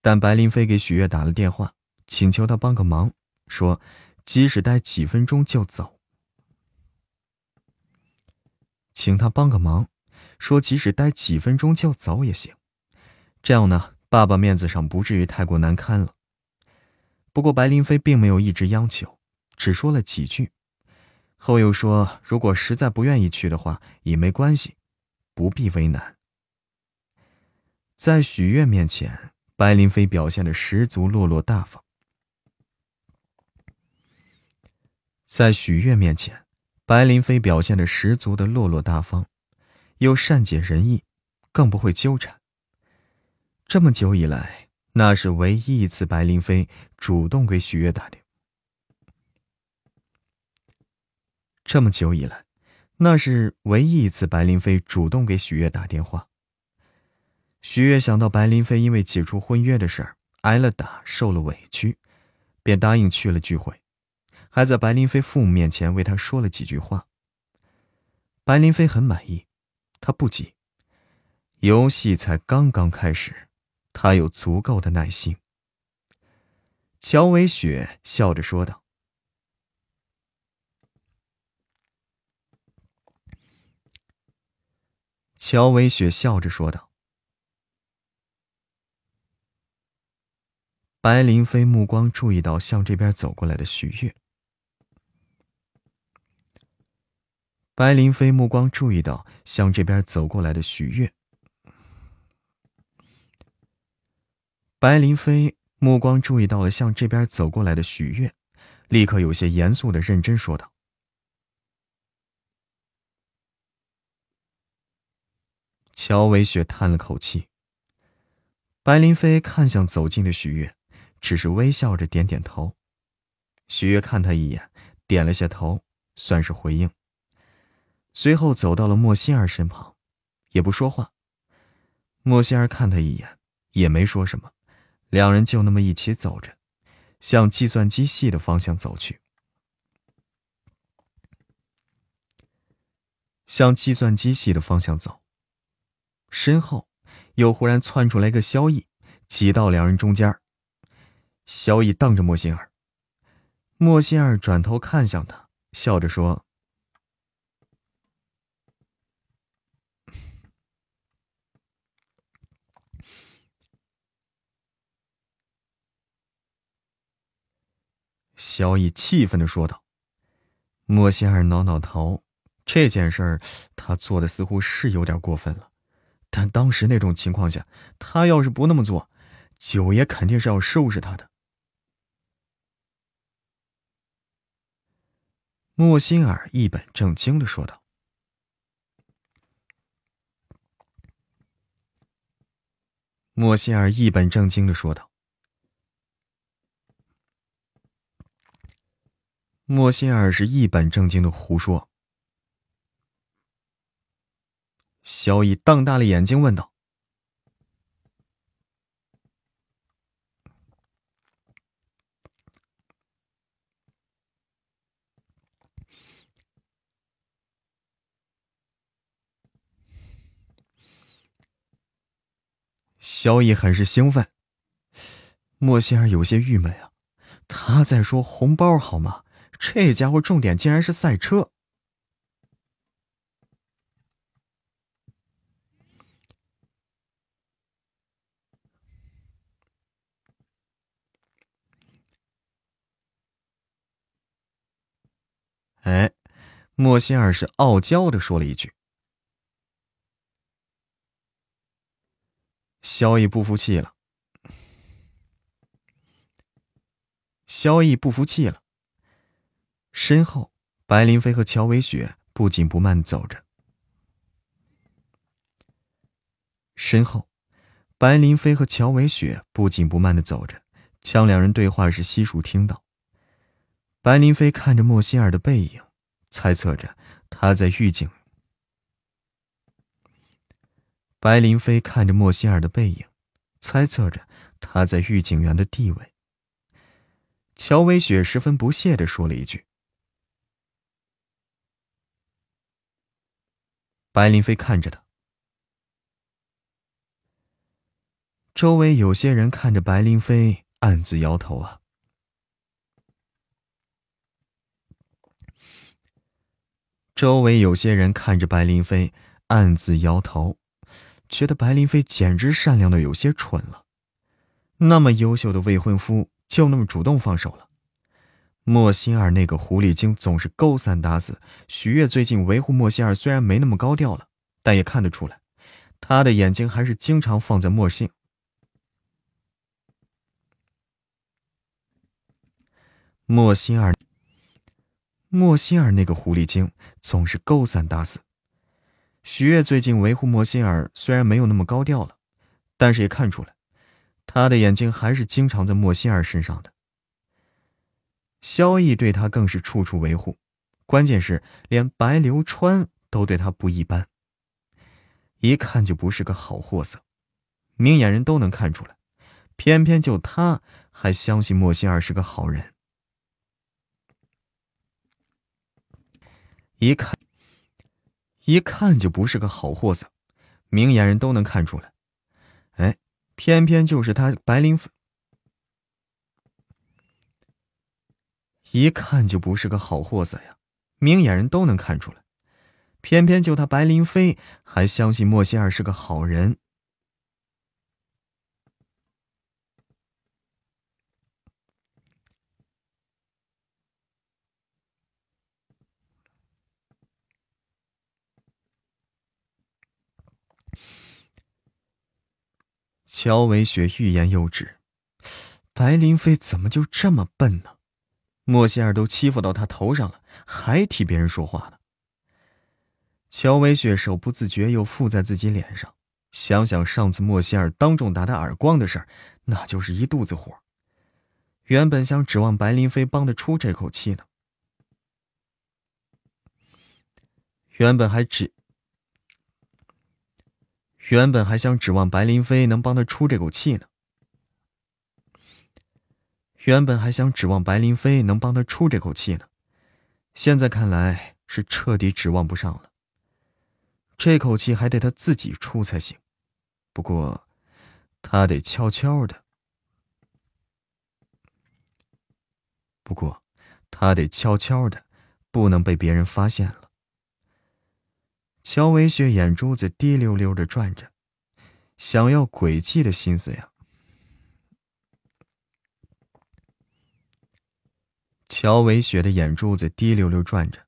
但白林飞给许悦打了电话，请求他帮个忙，说即使待几分钟就走。请他帮个忙，说即使待几分钟就走也行，这样呢，爸爸面子上不至于太过难堪了。不过白林飞并没有一直央求，只说了几句，后又说如果实在不愿意去的话也没关系，不必为难。在许愿面前，白林飞表现的十足落落大方。在许愿面前。白林飞表现的十足的落落大方，又善解人意，更不会纠缠。这么久以来，那是唯一一次白林飞主动给许悦打电。这么久以来，那是唯一一次白林飞主动给许悦打电话。许悦想到白林飞因为解除婚约的事儿挨了打，受了委屈，便答应去了聚会。还在白林飞父母面前为他说了几句话。白林飞很满意，他不急。游戏才刚刚开始，他有足够的耐心。乔伟雪笑着说道：“乔伟雪笑着说道。”白林飞目光注意到向这边走过来的徐悦。白林飞目光注意到向这边走过来的许悦。白林飞目光注意到了向这边走过来的许悦，立刻有些严肃的认真说道。乔伟雪叹了口气。白林飞看向走近的许悦，只是微笑着点点头。许悦看他一眼，点了下头，算是回应。随后走到了莫心儿身旁，也不说话。莫心儿看他一眼，也没说什么。两人就那么一起走着，向计算机系的方向走去。向计算机系的方向走，身后。又忽然窜出来个萧逸，挤到两人中间。萧逸瞪着莫心儿，莫心儿转头看向他，笑着说：“萧逸气愤的说道。”莫心儿挠挠头，这件事儿他做的似乎是有点过分了。但当时那种情况下，他要是不那么做，九爷肯定是要收拾他的。莫心儿一本正经的说道。莫心儿一本正经的说道。莫心儿是一本正经的胡说。萧逸瞪大了眼睛问道：“萧逸很是兴奋。莫心儿有些郁闷啊，他在说红包好吗？这家伙重点竟然是赛车。”哎，莫心儿是傲娇的说了一句。萧逸不服气了。萧逸不服气了。身后，白林飞和乔伟雪不紧不慢走着。身后，白林飞和乔伟雪不紧不慢的走着，将两人对话是悉数听到。白林飞看着莫心儿的背影，猜测着他在狱警。白林飞看着莫心儿的背影，猜测着他在狱警员的地位。乔伟雪十分不屑的说了一句：“白林飞看着他。”周围有些人看着白林飞，暗自摇头啊。周围有些人看着白林飞，暗自摇头，觉得白林飞简直善良的有些蠢了。那么优秀的未婚夫，就那么主动放手了。莫心儿那个狐狸精总是勾三搭四。许悦最近维护莫心儿，虽然没那么高调了，但也看得出来，他的眼睛还是经常放在莫心。莫心儿。莫心儿那个狐狸精总是勾三搭四。许悦最近维护莫心儿，虽然没有那么高调了，但是也看出来，他的眼睛还是经常在莫心儿身上的。萧逸对他更是处处维护，关键是连白流川都对他不一般，一看就不是个好货色，明眼人都能看出来，偏偏就他还相信莫心儿是个好人。一看，一看就不是个好货色，明眼人都能看出来。哎，偏偏就是他白灵一看就不是个好货色呀，明眼人都能看出来。偏偏就他白林飞还相信莫西尔是个好人。乔伟雪欲言又止，白林飞怎么就这么笨呢？莫西尔都欺负到他头上了，还替别人说话呢。乔维雪手不自觉又附在自己脸上，想想上次莫西尔当众打他耳光的事儿，那就是一肚子火。原本想指望白林飞帮得出这口气呢，原本还指，原本还想指望白林飞能帮他出这口气呢，原本还想指望白林飞能帮他出这口气呢，现在看来是彻底指望不上了。这口气还得他自己出才行，不过，他得悄悄的。不过，他得悄悄的，不能被别人发现了。乔维雪眼珠子滴溜溜的转着，想要诡计的心思呀。乔维雪的眼珠子滴溜溜转着，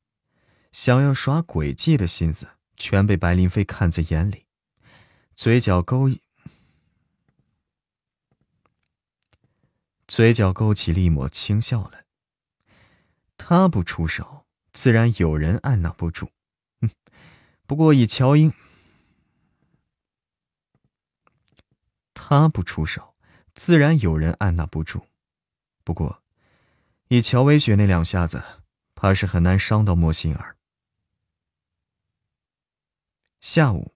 想要耍诡计的心思。全被白林飞看在眼里，嘴角勾，嘴角勾起了一抹轻笑来。他不出手，自然有人按捺不住。嗯，不过以乔英，他不出手，自然有人按捺不住。不过，以乔薇雪那两下子，怕是很难伤到莫心儿。下午，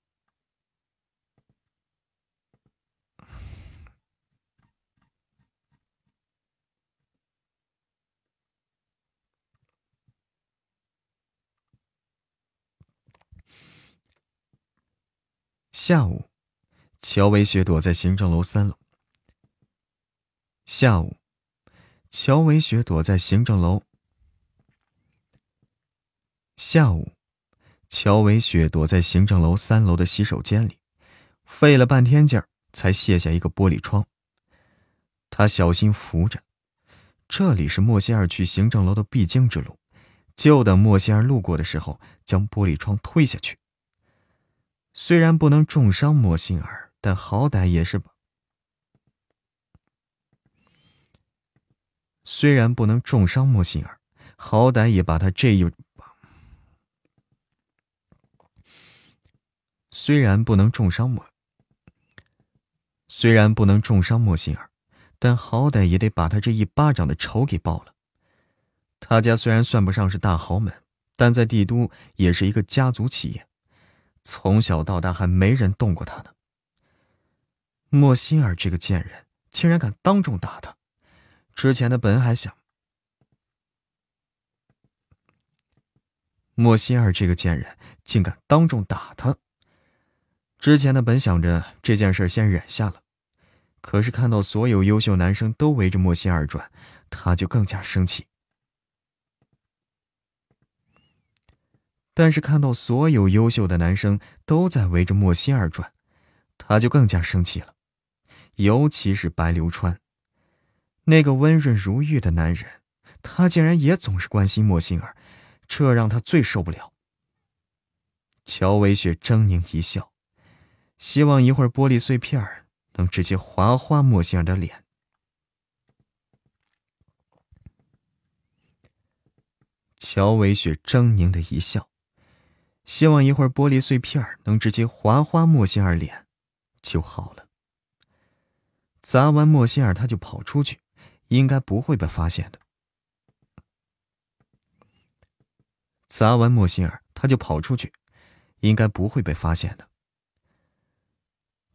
下午，乔维雪躲在行政楼三楼。下午，乔维雪躲在行政楼。下午。乔维雪躲在行政楼三楼的洗手间里，费了半天劲儿才卸下一个玻璃窗。他小心扶着，这里是莫西尔去行政楼的必经之路，就等莫西尔路过的时候将玻璃窗推下去。虽然不能重伤莫心儿，但好歹也是……虽然不能重伤莫西尔，好歹也把他这一……虽然不能重伤莫，虽然不能重伤莫心儿，但好歹也得把他这一巴掌的仇给报了。他家虽然算不上是大豪门，但在帝都也是一个家族企业，从小到大还没人动过他呢。莫心儿这个贱人，竟然敢当众打他！之前的本还想，莫心儿这个贱人竟敢当众打他！之前的本想着这件事先忍下了，可是看到所有优秀男生都围着莫心儿转，他就更加生气。但是看到所有优秀的男生都在围着莫心儿转，他就更加生气了。尤其是白流川，那个温润如玉的男人，他竟然也总是关心莫心儿，这让他最受不了。乔维雪狰狞一笑。希望一会儿玻璃碎片能直接划花莫心儿的脸。乔维雪狰狞的一笑，希望一会儿玻璃碎片能直接划花莫心儿脸就好了。砸完莫心儿，他就跑出去，应该不会被发现的。砸完莫心儿，他就跑出去，应该不会被发现的。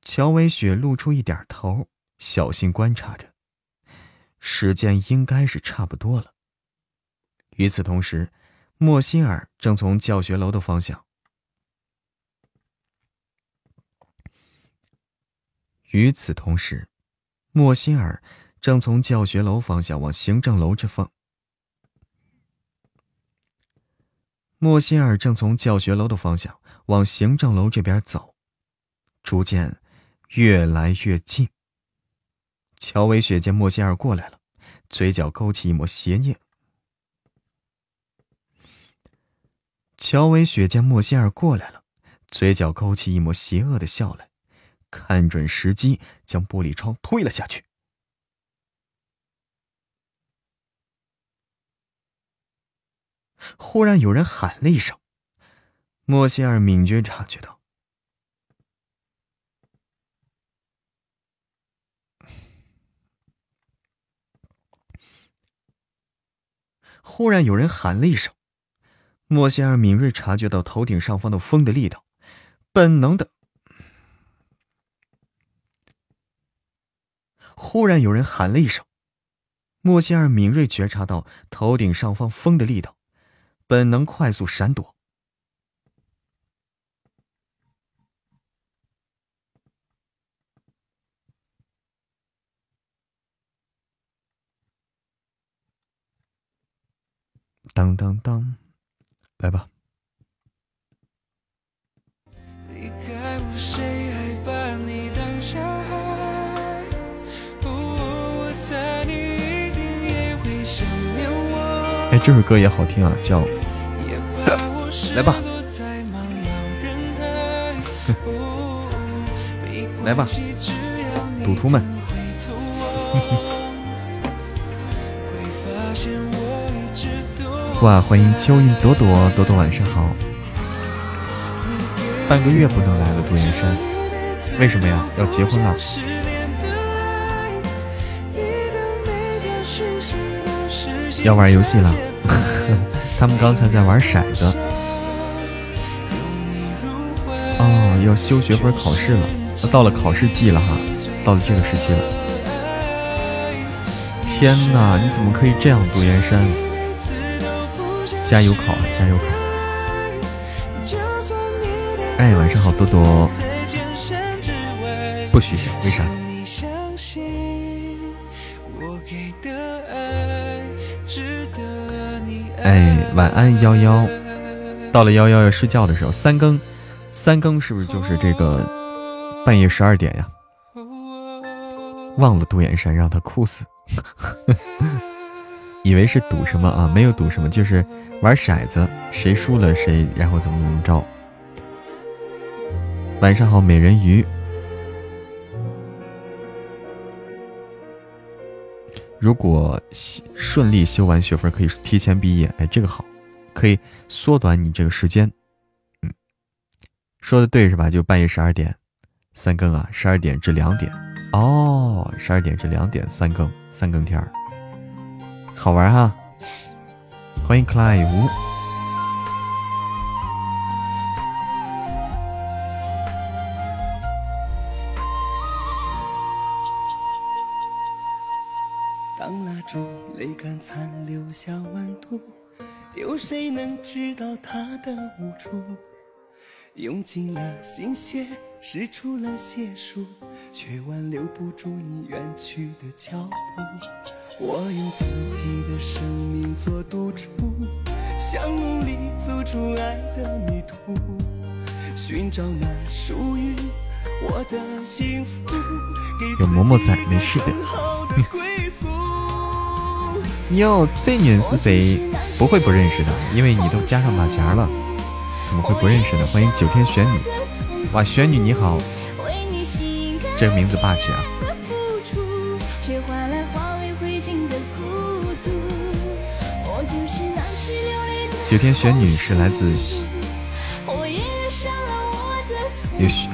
乔维雪露出一点头，小心观察着，时间应该是差不多了。与此同时，莫心儿正从教学楼的方向。与此同时，莫心儿正从教学楼方向往行政楼这方。莫心儿正从教学楼的方向往行政楼这边走，逐渐。越来越近。乔维雪见莫心儿过来了，嘴角勾起一抹邪念。乔维雪见莫心儿过来了，嘴角勾起一抹邪恶的笑来，看准时机将玻璃窗推了下去。忽然有人喊了一声，莫西尔敏觉察觉到，忽然有人喊了一声，莫西尔敏锐察觉到头顶上方的风的力道，本能的。忽然有人喊了一声，莫西尔敏锐觉察到头顶上方风的力道，本能快速闪躲。当当当，来吧。离开我，谁还把你当小孩？不，我猜你一定也会想念我哎，这首歌也好听啊，叫来吧，来吧，赌徒们。哇，欢迎秋韵朵朵，朵朵晚上好。半个月不能来了，杜岩山，为什么呀？要结婚了。要玩游戏了，他们刚才在玩骰子。要修学分考试了，到了考试季了哈，到了这个时期了。天哪，你怎么可以这样，杜岩山？加油考，加油考！哎，晚上好，多多。不许想，为啥？哎，晚安幺幺，到了幺幺要睡觉的时候，三更，三更是不是就是这个半夜十二点呀？忘了杜岩山，让他哭死，以为是赌什么啊？没有赌什么，就是玩骰子，谁输了谁，然后怎么怎么着。晚上好，美人鱼。如果顺利修完学分，可以提前毕业。哎，这个好，可以缩短你这个时间。说的对是吧？就半夜十二点，三更啊，十二点至两点。哦，十二点至两点，三更，三更天儿，好玩哈。欢迎 Clive。残留下温度，有谁能知道他的无助？用尽了心血，使出了解数，却挽留不住你远去的脚步。我用自己的生命做赌注，想努力走出爱的迷途，寻找那属于我的幸福。有嬷嬷在，没事的。哟，这女人是谁？不会不认识的，因为你都加上马甲了，怎么会不认识呢？欢迎九天玄女，哇，玄女你好，这个名字霸气啊！九天玄女是来自有是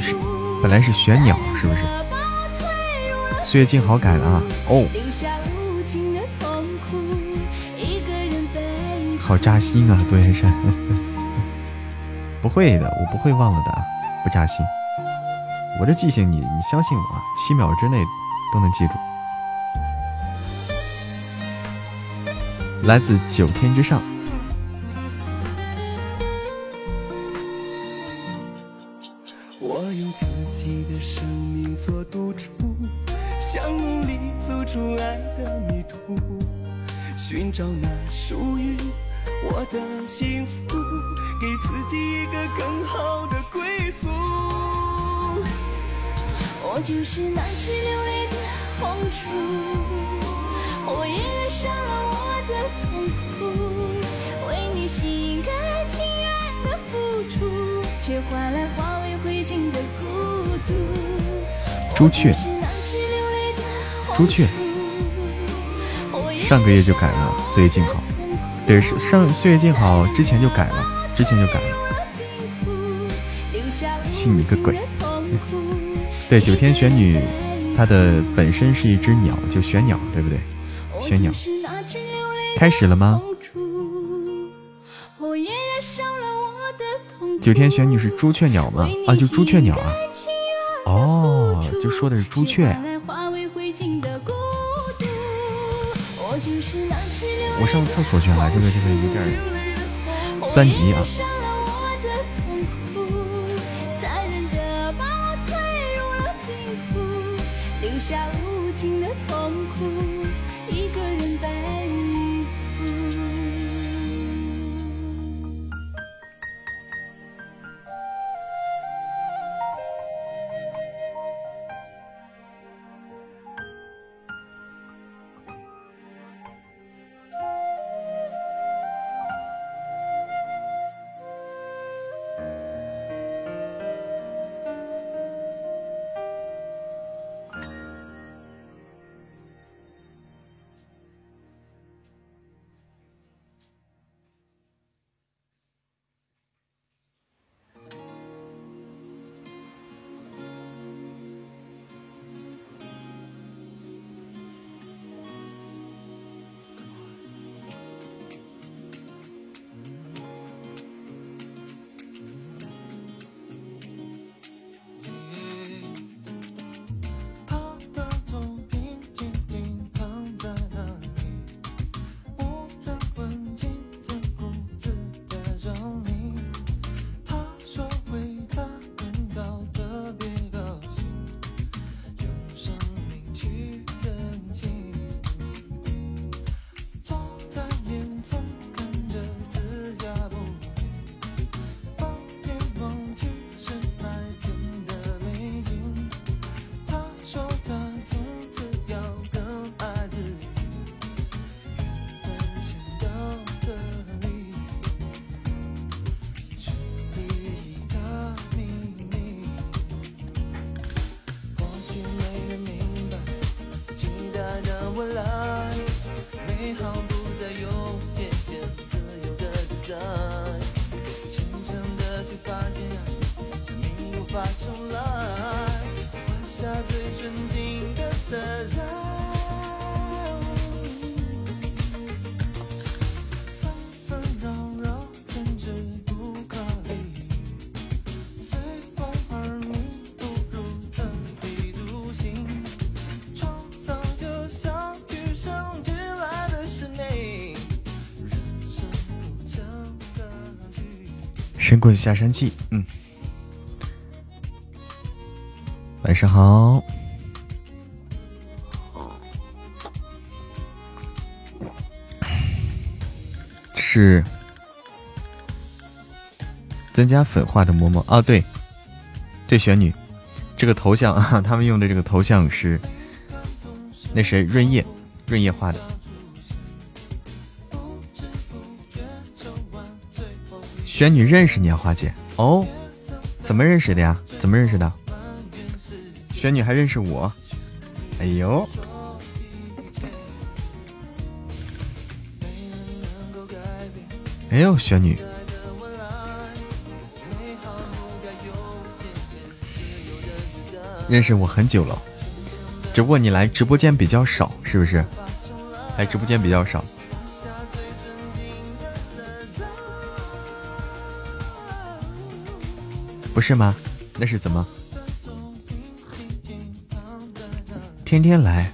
本来是玄鸟，是不是？岁月静好改了啊！哦。好扎心啊，杜岩山，不会的，我不会忘了的，不扎心。我这记性，你你相信我，七秒之内都能记住。来自九天之上。就是那只流泪的红烛，我也染上了我的痛苦，为你心甘情愿的付出，却换来化为灰烬的孤独。朱雀，朱雀，上个月就改了，岁月静好。对，上岁月静好之前就改了，之前就改了。信你个鬼！对，九天玄女，她的本身是一只鸟，就玄鸟，对不对？玄鸟。开始了吗？九天玄女是朱雀鸟吗？啊，就朱雀鸟啊。哦，就说的是朱雀。我上厕所去了，这个这个有点三级啊。无尽的痛苦一个人背负。去下山去。嗯，晚上好，是增加粉化的嬷嬷。啊，对，对，玄女，这个头像啊，他们用的这个头像是那谁润叶，润叶画的。玄女认识你啊，花姐哦，怎么认识的呀？怎么认识的？玄女还认识我？哎呦，哎呦，玄女，认识我很久了，只不过你来直播间比较少，是不是？来直播间比较少。是吗？那是怎么？天天来？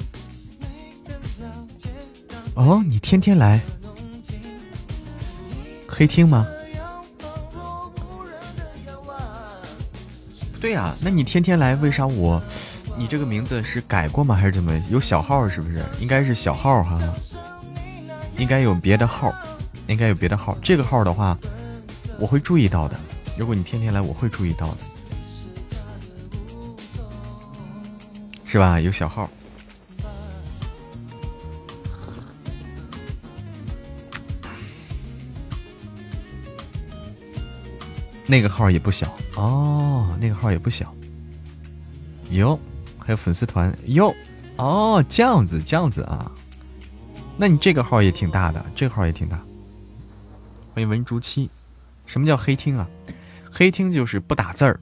哦，你天天来？黑厅吗？对呀，那你天天来，为啥我？你这个名字是改过吗？还是怎么？有小号是不是？应该是小号哈，应该有别的号，应该有别的号。这个号的话，我会注意到的。如果你天天来，我会注意到的，是吧？有小号，那个号也不小哦，那个号也不小。哟，还有粉丝团哟，哦，这样子，这样子啊，那你这个号也挺大的，这个号也挺大。欢迎文竹七。什么叫黑听啊？黑听就是不打字儿，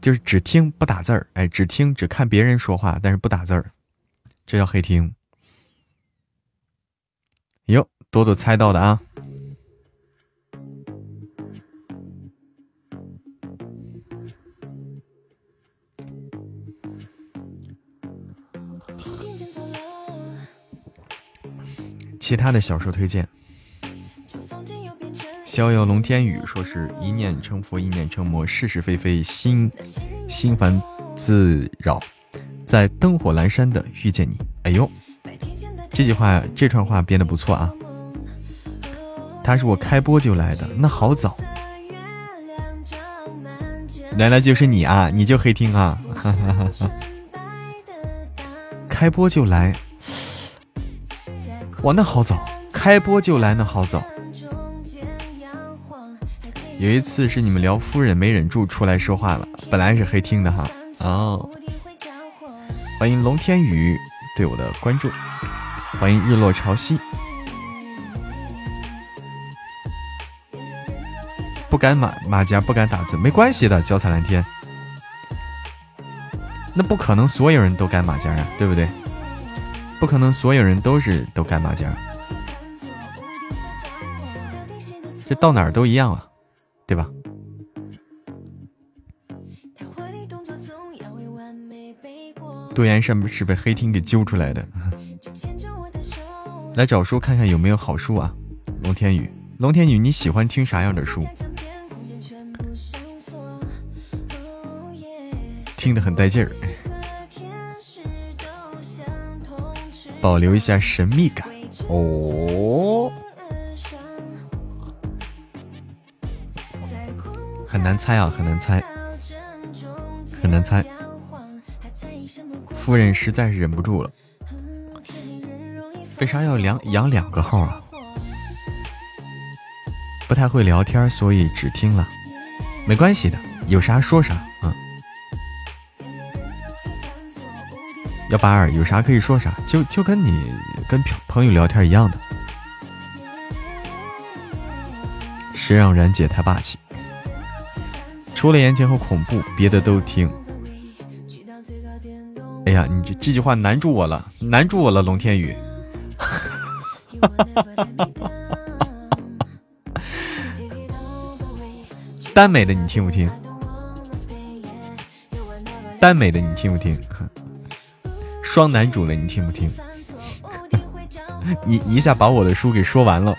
就是只听不打字儿。哎，只听只看别人说话，但是不打字儿，这叫黑听。哟，多多猜到的啊！其他的小说推荐。逍遥龙天宇说是一念成佛，一念成魔，是是非非，心心烦自扰，在灯火阑珊的遇见你。哎呦，这句话这串话编的不错啊。他是我开播就来的，那好早。原来就是你啊，你就黑听啊。哈哈哈哈开播就来，哇，那好早，开播就来，那好早。有一次是你们聊夫人没忍住出来说话了，本来是黑听的哈。哦，欢迎龙天宇对我的关注，欢迎日落潮汐。不敢马马甲，不敢打字，没关系的，脚踩蓝天。那不可能所有人都改马甲啊，对不对？不可能所有人都是都改马甲，这到哪儿都一样啊。对吧？杜岩是是被黑厅给揪出来的？来找书看看有没有好书啊！龙天宇，龙天宇，你喜欢听啥样的书？听得很带劲儿，保留一下神秘感哦。很难猜啊，很难猜，很难猜。夫人实在是忍不住了，为啥要两养两个号啊？不太会聊天，所以只听了，没关系的，有啥说啥啊。幺八二有啥可以说啥，就就跟你跟朋友聊天一样的。谁让然姐太霸气？除了言情和恐怖，别的都听。哎呀，你这这句话难住我了，难住我了，龙天宇。耽美的你听不听？耽美的你听不听？双男主的你听不听？你你一下把我的书给说完了。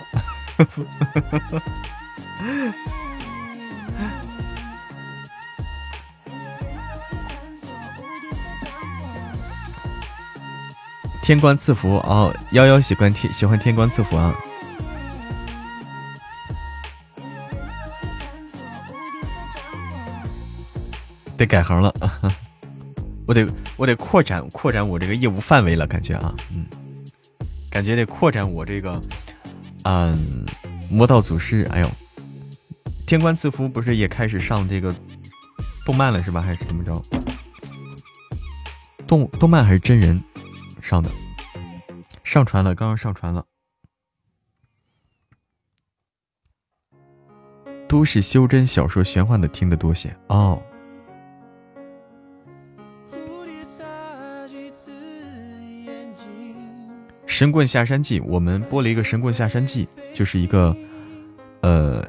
天官赐福哦，幺幺喜欢天喜欢天官赐福啊，得改行了，我得我得扩展扩展我这个业务范围了，感觉啊，嗯，感觉得扩展我这个，嗯，魔道祖师，哎呦，天官赐福不是也开始上这个动漫了是吧？还是怎么着？动动漫还是真人？上的，上传了，刚刚上传了。都市修真小说玄幻的听得多些哦。神棍下山记，我们播了一个神棍下山记，就是一个，呃，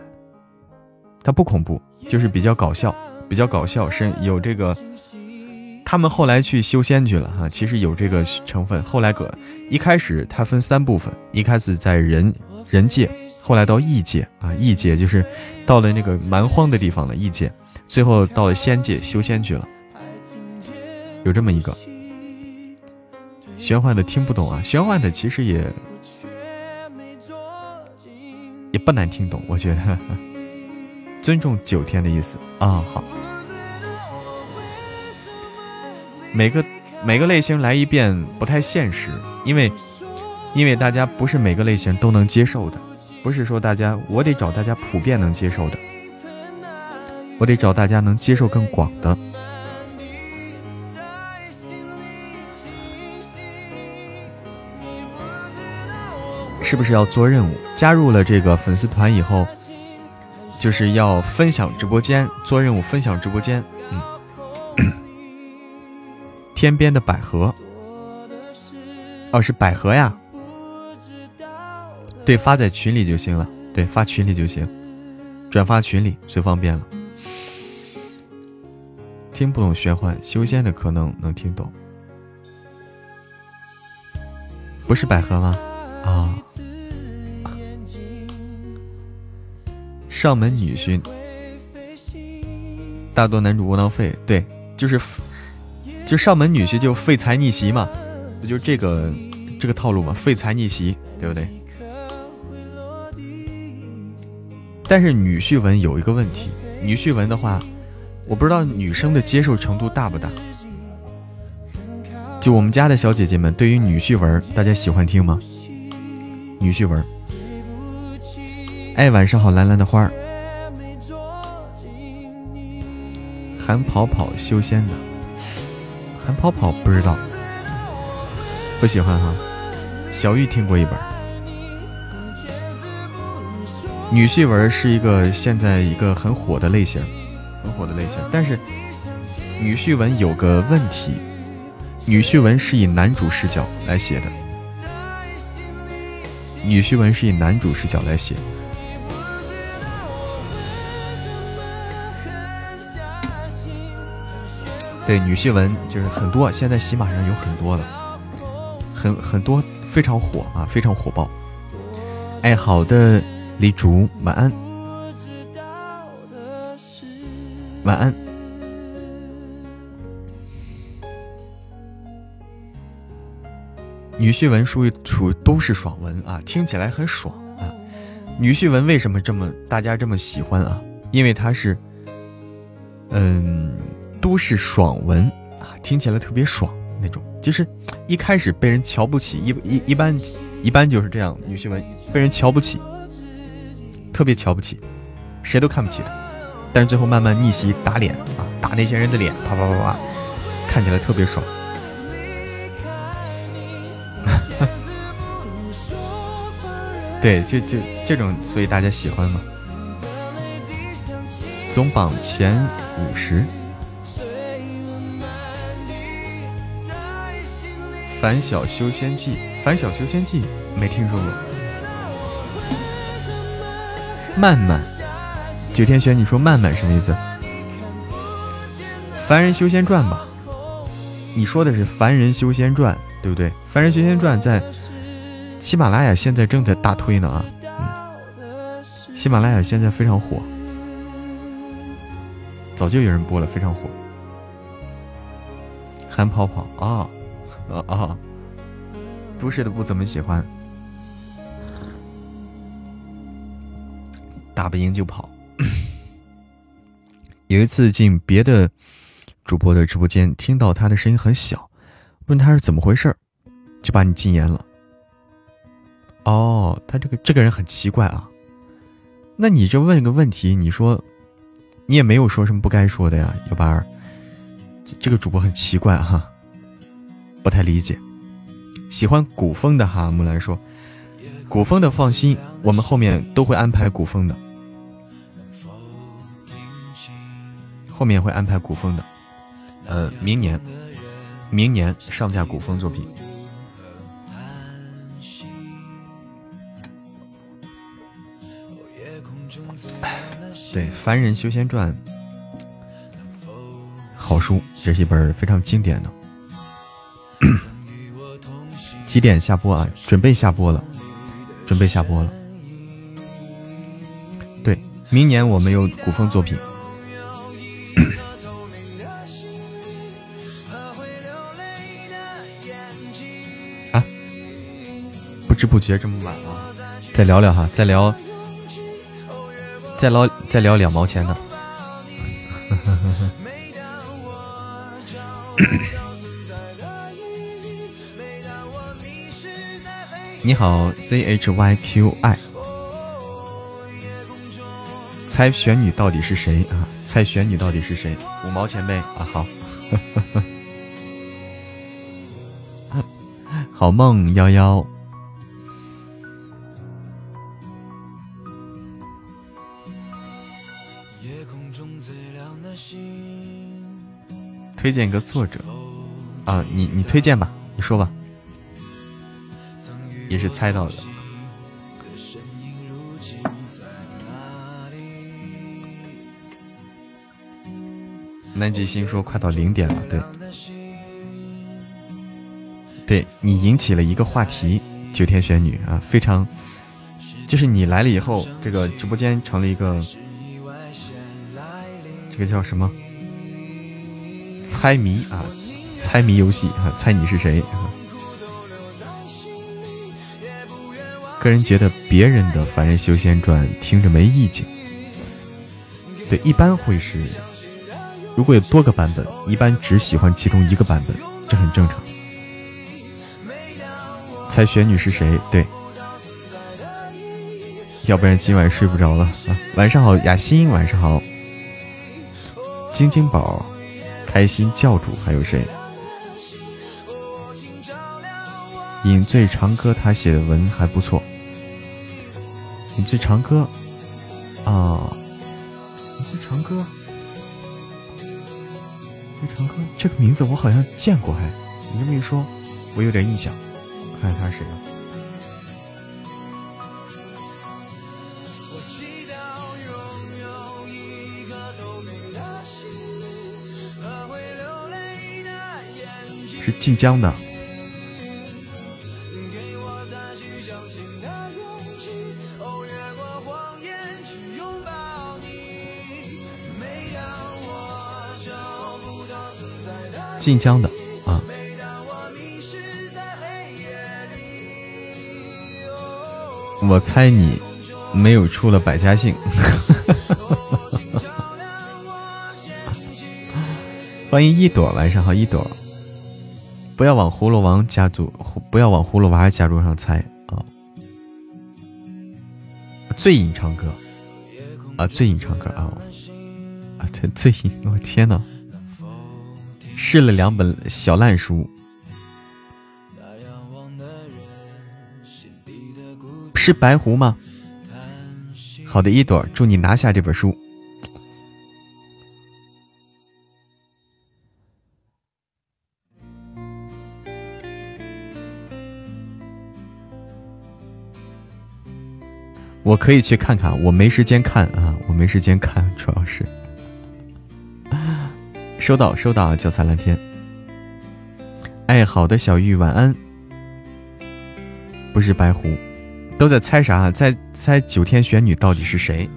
它不恐怖，就是比较搞笑，比较搞笑，是有这个。他们后来去修仙去了哈，其实有这个成分。后来个一开始它分三部分，一开始在人人界，后来到异界啊，异界就是到了那个蛮荒的地方了，异界，最后到了仙界修仙去了。有这么一个玄幻的听不懂啊，玄幻的其实也也不难听懂，我觉得 尊重九天的意思啊，好。每个每个类型来一遍不太现实，因为因为大家不是每个类型都能接受的，不是说大家我得找大家普遍能接受的，我得找大家能接受更广的。是不是要做任务？加入了这个粉丝团以后，就是要分享直播间，做任务分享直播间。嗯，天边的百合，哦，是百合呀。对，发在群里就行了。对，发群里就行，转发群里最方便了。听不懂玄幻修仙的，可能能听懂。不是百合吗？啊。上门女婿，大多男主窝囊废。对，就是，就上门女婿就废财逆袭嘛，不就这个这个套路嘛？废财逆袭，对不对？但是女婿文有一个问题，女婿文的话，我不知道女生的接受程度大不大。就我们家的小姐姐们，对于女婿文，大家喜欢听吗？女婿文。哎，晚上好，蓝蓝的花儿。韩跑跑修仙的，韩跑跑不知道，不喜欢哈。小玉听过一本。女婿文是一个现在一个很火的类型，很火的类型。但是女婿文有个问题，女婿文是以男主视角来写的，女婿文是以男主视角来写。对女婿文就是很多，现在喜马上有很多了，很很多非常火啊，非常火爆。哎，好的，李竹，晚安，晚安。女婿文属于属都是爽文啊，听起来很爽啊。女婿文为什么这么大家这么喜欢啊？因为它是，嗯。都市爽文啊，听起来特别爽那种，就是一开始被人瞧不起，一一一般一般就是这样，女婿们被人瞧不起，特别瞧不起，谁都看不起他，但是最后慢慢逆袭打脸啊，打那些人的脸，啪啪啪啪，看起来特别爽。对，就就这种，所以大家喜欢吗？总榜前五十。《反小修仙记》，《反小修仙记》没听说过。曼曼，九天玄，你说曼曼什么意思？《凡人修仙传》吧？你说的是《凡人修仙传》，对不对？《凡人修仙传》在喜马拉雅现在正在大推呢啊！嗯，喜马拉雅现在非常火，早就有人播了，非常火。韩跑跑啊！啊啊！都市的不怎么喜欢，打不赢就跑。有一次进别的主播的直播间，听到他的声音很小，问他是怎么回事就把你禁言了。哦，他这个这个人很奇怪啊。那你这问个问题，你说你也没有说什么不该说的呀，幺八二，这个主播很奇怪哈。不太理解，喜欢古风的哈。木兰说：“古风的放心，我们后面都会安排古风的，后面会安排古风的。呃，明年，明年上架古风作品。对，《凡人修仙传》好书，这是一本非常经典的。” 几点下播啊？准备下播了，准备下播了。对，明年我们有古风作品。啊！不知不觉这么晚了，再聊聊哈，再聊，再聊，再聊两毛钱的。你好，z h y q i，猜玄女到底是谁啊？猜玄女到底是谁？五毛钱呗啊！好，好梦幺幺。夜空中最亮的星。推荐一个作者啊，你你推荐吧，你说吧。也是猜到的。南极星说快到零点了，对，对你引起了一个话题，九天玄女啊，非常，就是你来了以后，这个直播间成了一个，这个叫什么？猜谜啊，猜谜游戏啊，猜你是谁？个人觉得别人的《凡人修仙传》听着没意境，对，一般会是。如果有多个版本，一般只喜欢其中一个版本，这很正常。猜玄女是谁？对，要不然今晚睡不着了啊！晚上好，雅欣，晚上好，晶晶宝，开心教主，还有谁？饮醉长歌，他写的文还不错。饮醉长歌，啊，饮醉长歌。醉长歌这个名字我好像见过，还你这么一说，我有点印象。看看他是谁啊？是晋江的。晋江的啊，我猜你没有出了百家姓。欢迎一朵，晚上好，一朵。不要往葫芦王家族，不要往葫芦娃家族上猜啊。醉饮唱歌啊，醉饮唱歌啊，啊，对，醉饮，我天呐！试了两本小烂书，是白狐吗？好的，一朵，祝你拿下这本书。我可以去看看，我没时间看啊，我没时间看，主要是。收到，收到，九彩蓝天。哎，好的，小玉，晚安。不是白狐，都在猜啥？在猜九天玄女到底是谁？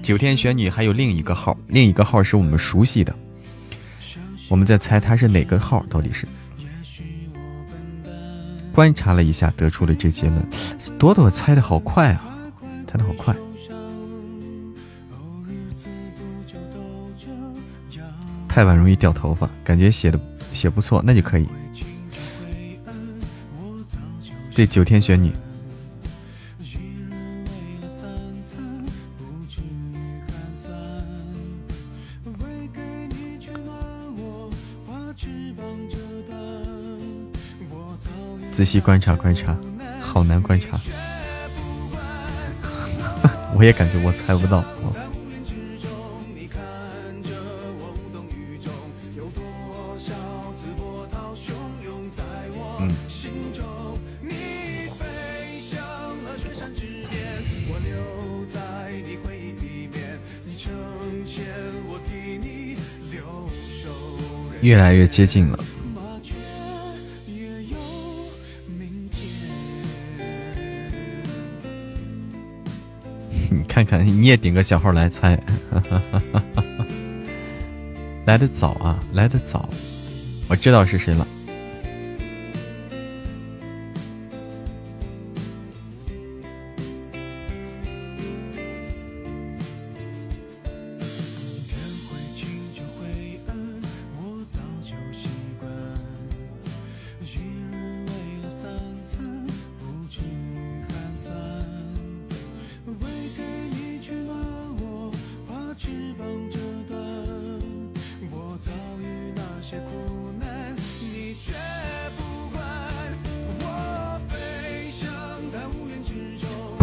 九天玄女还有另一个号，另一个号是我们熟悉的。我们在猜她是哪个号？到底是？观察了一下，得出了这结论。朵朵猜的好快啊，太晚容易掉头发，感觉写的写不错，那就可以。对，九天玄女。仔细观察观察，好难观察。我也感觉我猜不到。越来越接近了，你看看，你也顶个小号来猜，来的早啊，来的早，我知道是谁了。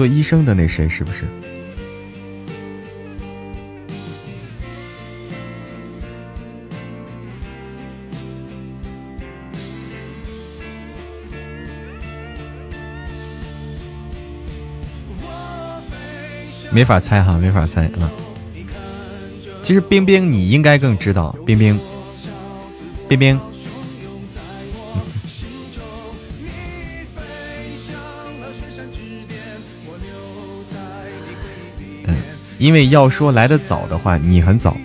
做医生的那谁是不是？没法猜哈，没法猜啊。其实冰冰你应该更知道，冰冰，冰冰。因为要说来的早的话，你很早。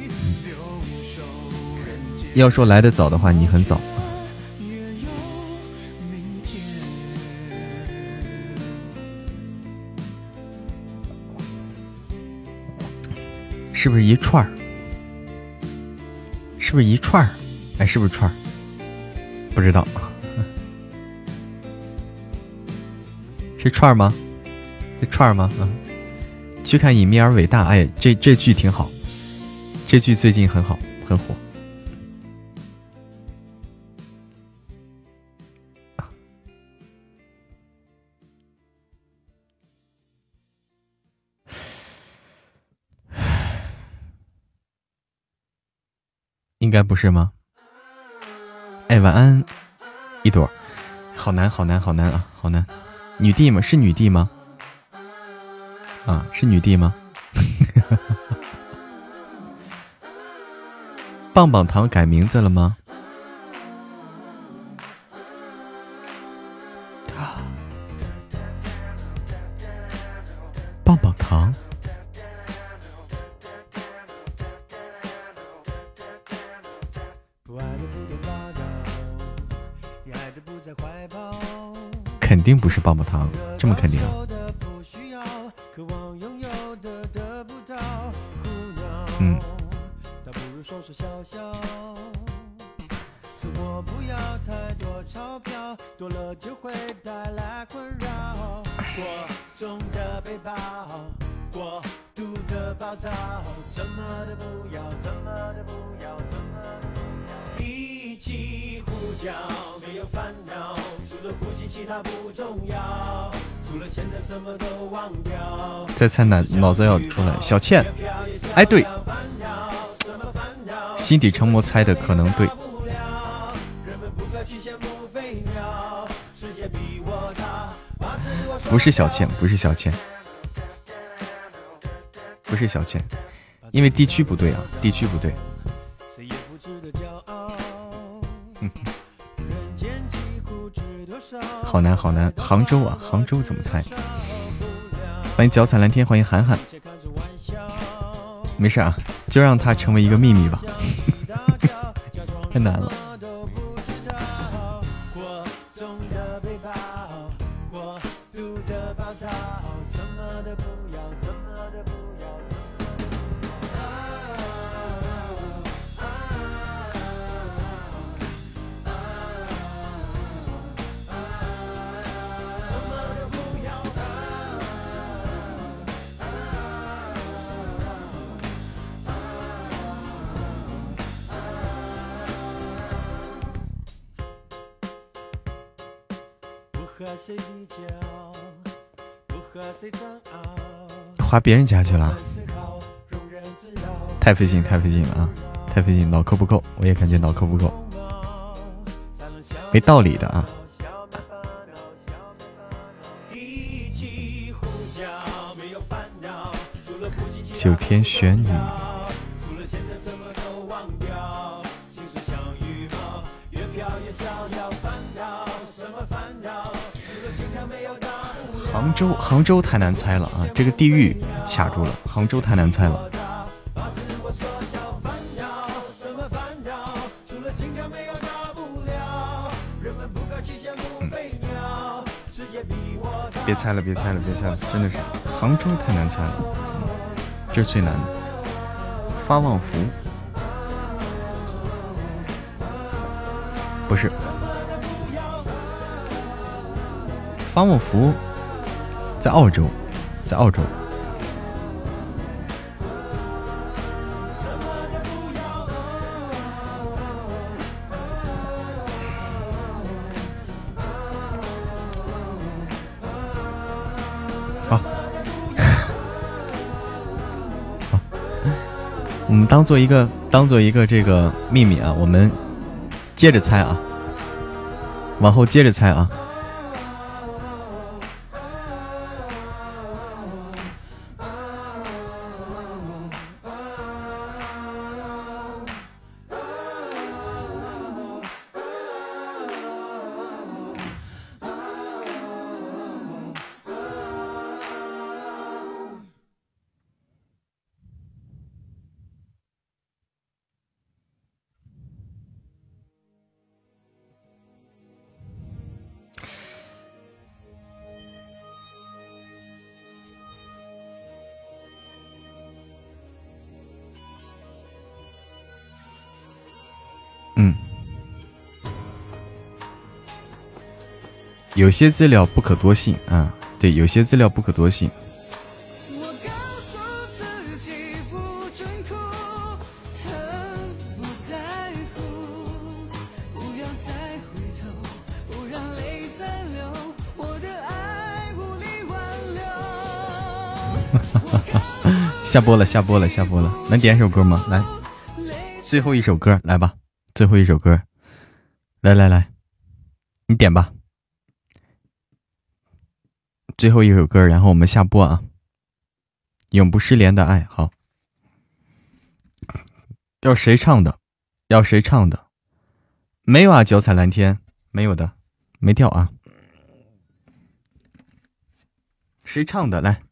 要说来的早的话，你很早。是不是一串儿？是不是一串儿？哎，是不是串儿？不知道，是串儿吗？是串儿吗？嗯，去看隐秘而伟大。哎，这这剧挺好，这剧最近很好，很火。应该不是吗？哎，晚安，一朵，好难，好难，好难啊，好难。女帝吗？是女帝吗？啊，是女帝吗？棒棒糖改名字了吗？棒棒糖。肯定不是棒棒糖，这么肯定？嗯。猜脑脑子要出来，小倩，哎对，心底成魔猜的可能对，不是小倩，不是小倩，不是小倩，因为地区不对啊，地区不对。好难好难，杭州啊，杭州怎么猜？欢迎脚踩蓝天，欢迎涵涵。没事啊，就让它成为一个秘密吧。太难了。爬别人家去了，太费劲，太费劲了啊！太费劲，脑壳不够，我也感觉脑壳不够，没道理的啊！九天玄女。州，杭州太难猜了啊！这个地域卡住了，杭州太难猜了。别猜了，别猜了，别猜了，真的是杭州太难猜了，这是最难的。发旺福不是发旺福。在澳洲在澳洲。我们当做一个当做一个这个秘密啊我们接着猜啊。往后接着猜啊。有些资料不可多信啊，对，有些资料不可多信。下播了，下播了，下播了，能点首歌吗？来，最后一首歌，来吧，最后一首歌，来来来，你点吧。最后一首歌，然后我们下播啊！永不失联的爱好，要谁唱的？要谁唱的？没有啊，脚踩蓝天没有的，没掉啊。谁唱的？来，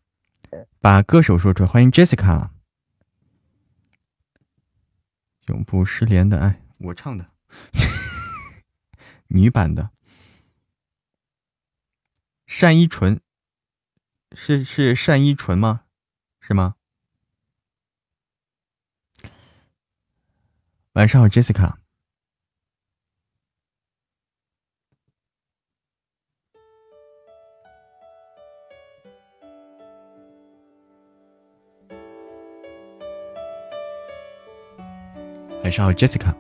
把歌手说出来。欢迎 Jessica，永不失联的爱，我唱的，女版的，单依纯。是是单依纯吗？是吗？晚上好，Jessica。晚上好，Jessica。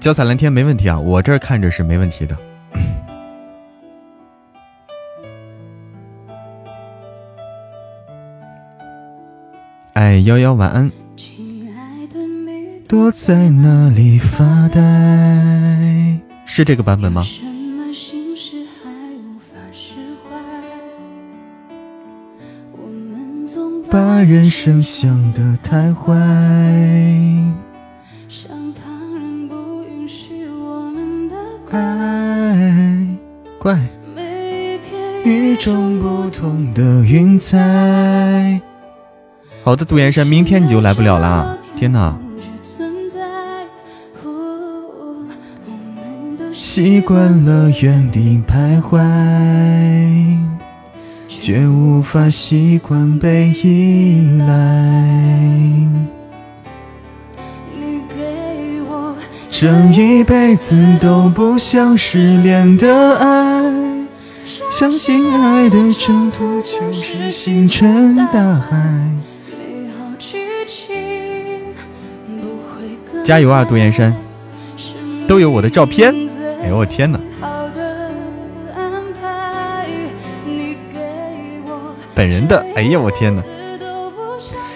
交彩蓝天没问题啊，我这儿看着是没问题的。哎，幺幺晚安。躲在哪里发呆？是这个版本吗？把人生想得太坏。爱怪。与众不同的云彩。好的，杜岩山，明天你就来不了啦！天哪！习惯了原地徘徊，却无法习惯被依赖。这一辈子都不想失联的爱，相信爱的征途就是星辰大海。加油啊，杜岩山，都有我的照片。哎呦我天哪！本人的，哎呀我天哪！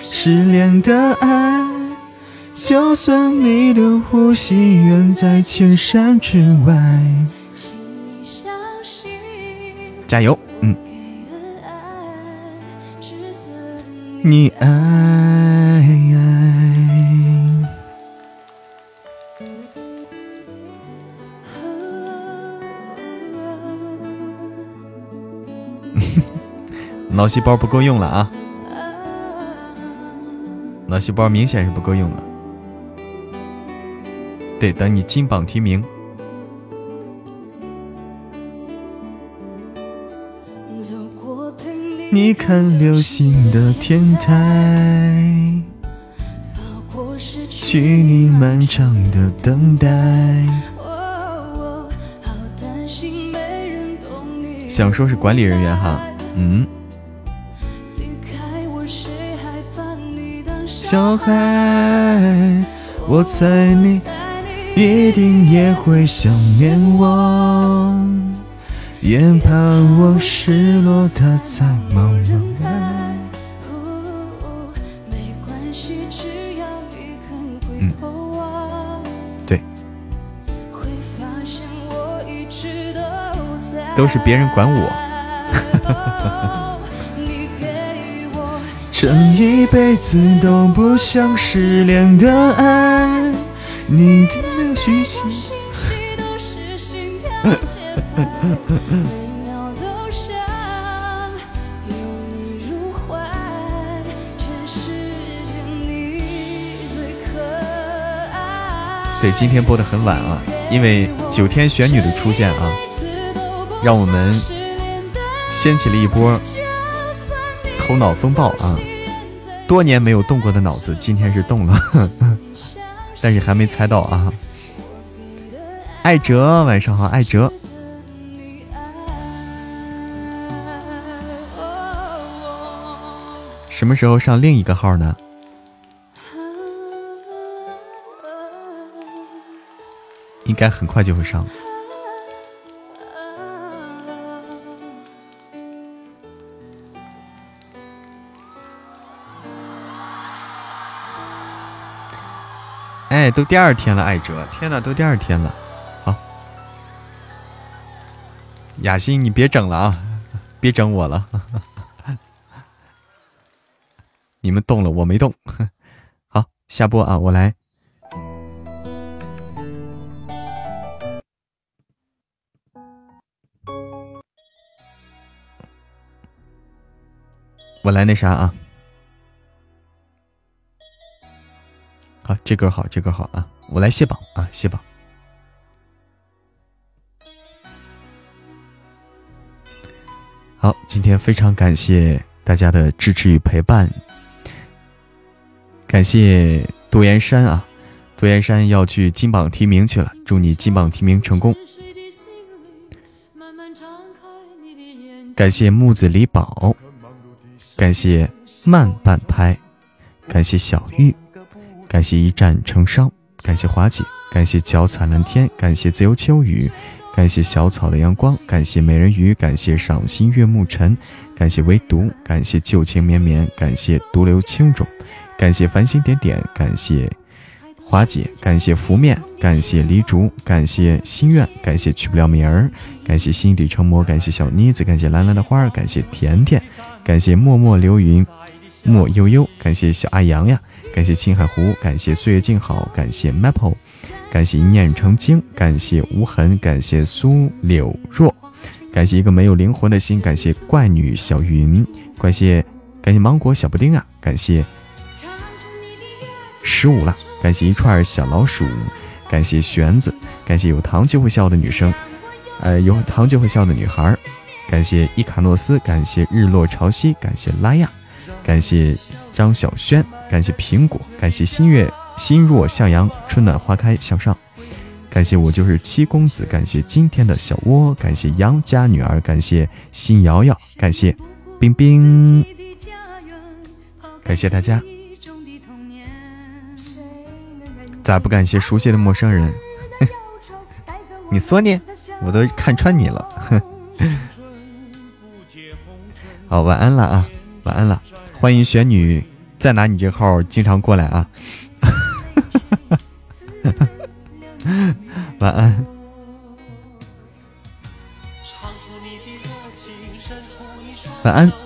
失恋的爱，就算你的呼吸远在千山之外，加油，嗯，你爱。脑细胞不够用了啊！脑细胞明显是不够用了，得等你金榜题名。你看流星的天台，去你漫长的等待。想说是管理人员哈，嗯。小孩，我猜你一定也会想念我。也怕我失落的在茫茫然。嗯，对，都是别人管我。这一辈子都不想失联的爱，你的虚心。对，今天播的很晚啊，因为九天玄女的出现啊，让我们掀起了一波。头脑风暴啊！多年没有动过的脑子，今天是动了，但是还没猜到啊！艾哲，晚上好，艾哲。什么时候上另一个号呢？应该很快就会上。哎，都第二天了，艾哲，天哪，都第二天了，好，雅欣，你别整了啊，别整我了，你们动了，我没动，好，下播啊，我来，我来那啥啊。好，这歌好，这歌好啊！我来卸榜啊，卸榜。好，今天非常感谢大家的支持与陪伴，感谢杜岩山啊，杜岩山要去金榜题名去了，祝你金榜题名成功。感谢木子李宝，感谢慢半拍，感谢小玉。感谢一战成伤，感谢华姐，感谢脚踩蓝天，感谢自由秋雨，感谢小草的阳光，感谢美人鱼，感谢赏心悦目尘，感谢唯独，感谢旧情绵绵，感谢独留青冢，感谢繁星点点，感谢华姐，感谢拂面，感谢离竹，感谢心愿，感谢去不了名儿，感谢心底成魔，感谢小妮子，感谢蓝蓝的花儿，感谢甜甜，感谢默默流云，莫悠悠，感谢小阿阳呀。感谢青海湖，感谢岁月静好，感谢 Maple，感谢一念成精，感谢无痕，感谢苏柳若，感谢一个没有灵魂的心，感谢怪女小云，感谢感谢芒果小布丁啊，感谢十五了，感谢一串小老鼠，感谢玄子，感谢有糖就会笑的女生，呃，有糖就会笑的女孩，感谢伊卡诺斯，感谢日落潮汐，感谢拉亚，感谢张小轩。感谢苹果，感谢新月心若向阳，春暖花开向上。感谢我就是七公子，感谢今天的小窝，感谢杨家女儿，感谢新瑶瑶，感谢冰冰，感谢大家。咋不感谢熟悉的陌生人？你说呢？我都看穿你了。好，晚安了啊，晚安了，欢迎玄女。再拿你这号经常过来啊！晚安。晚安。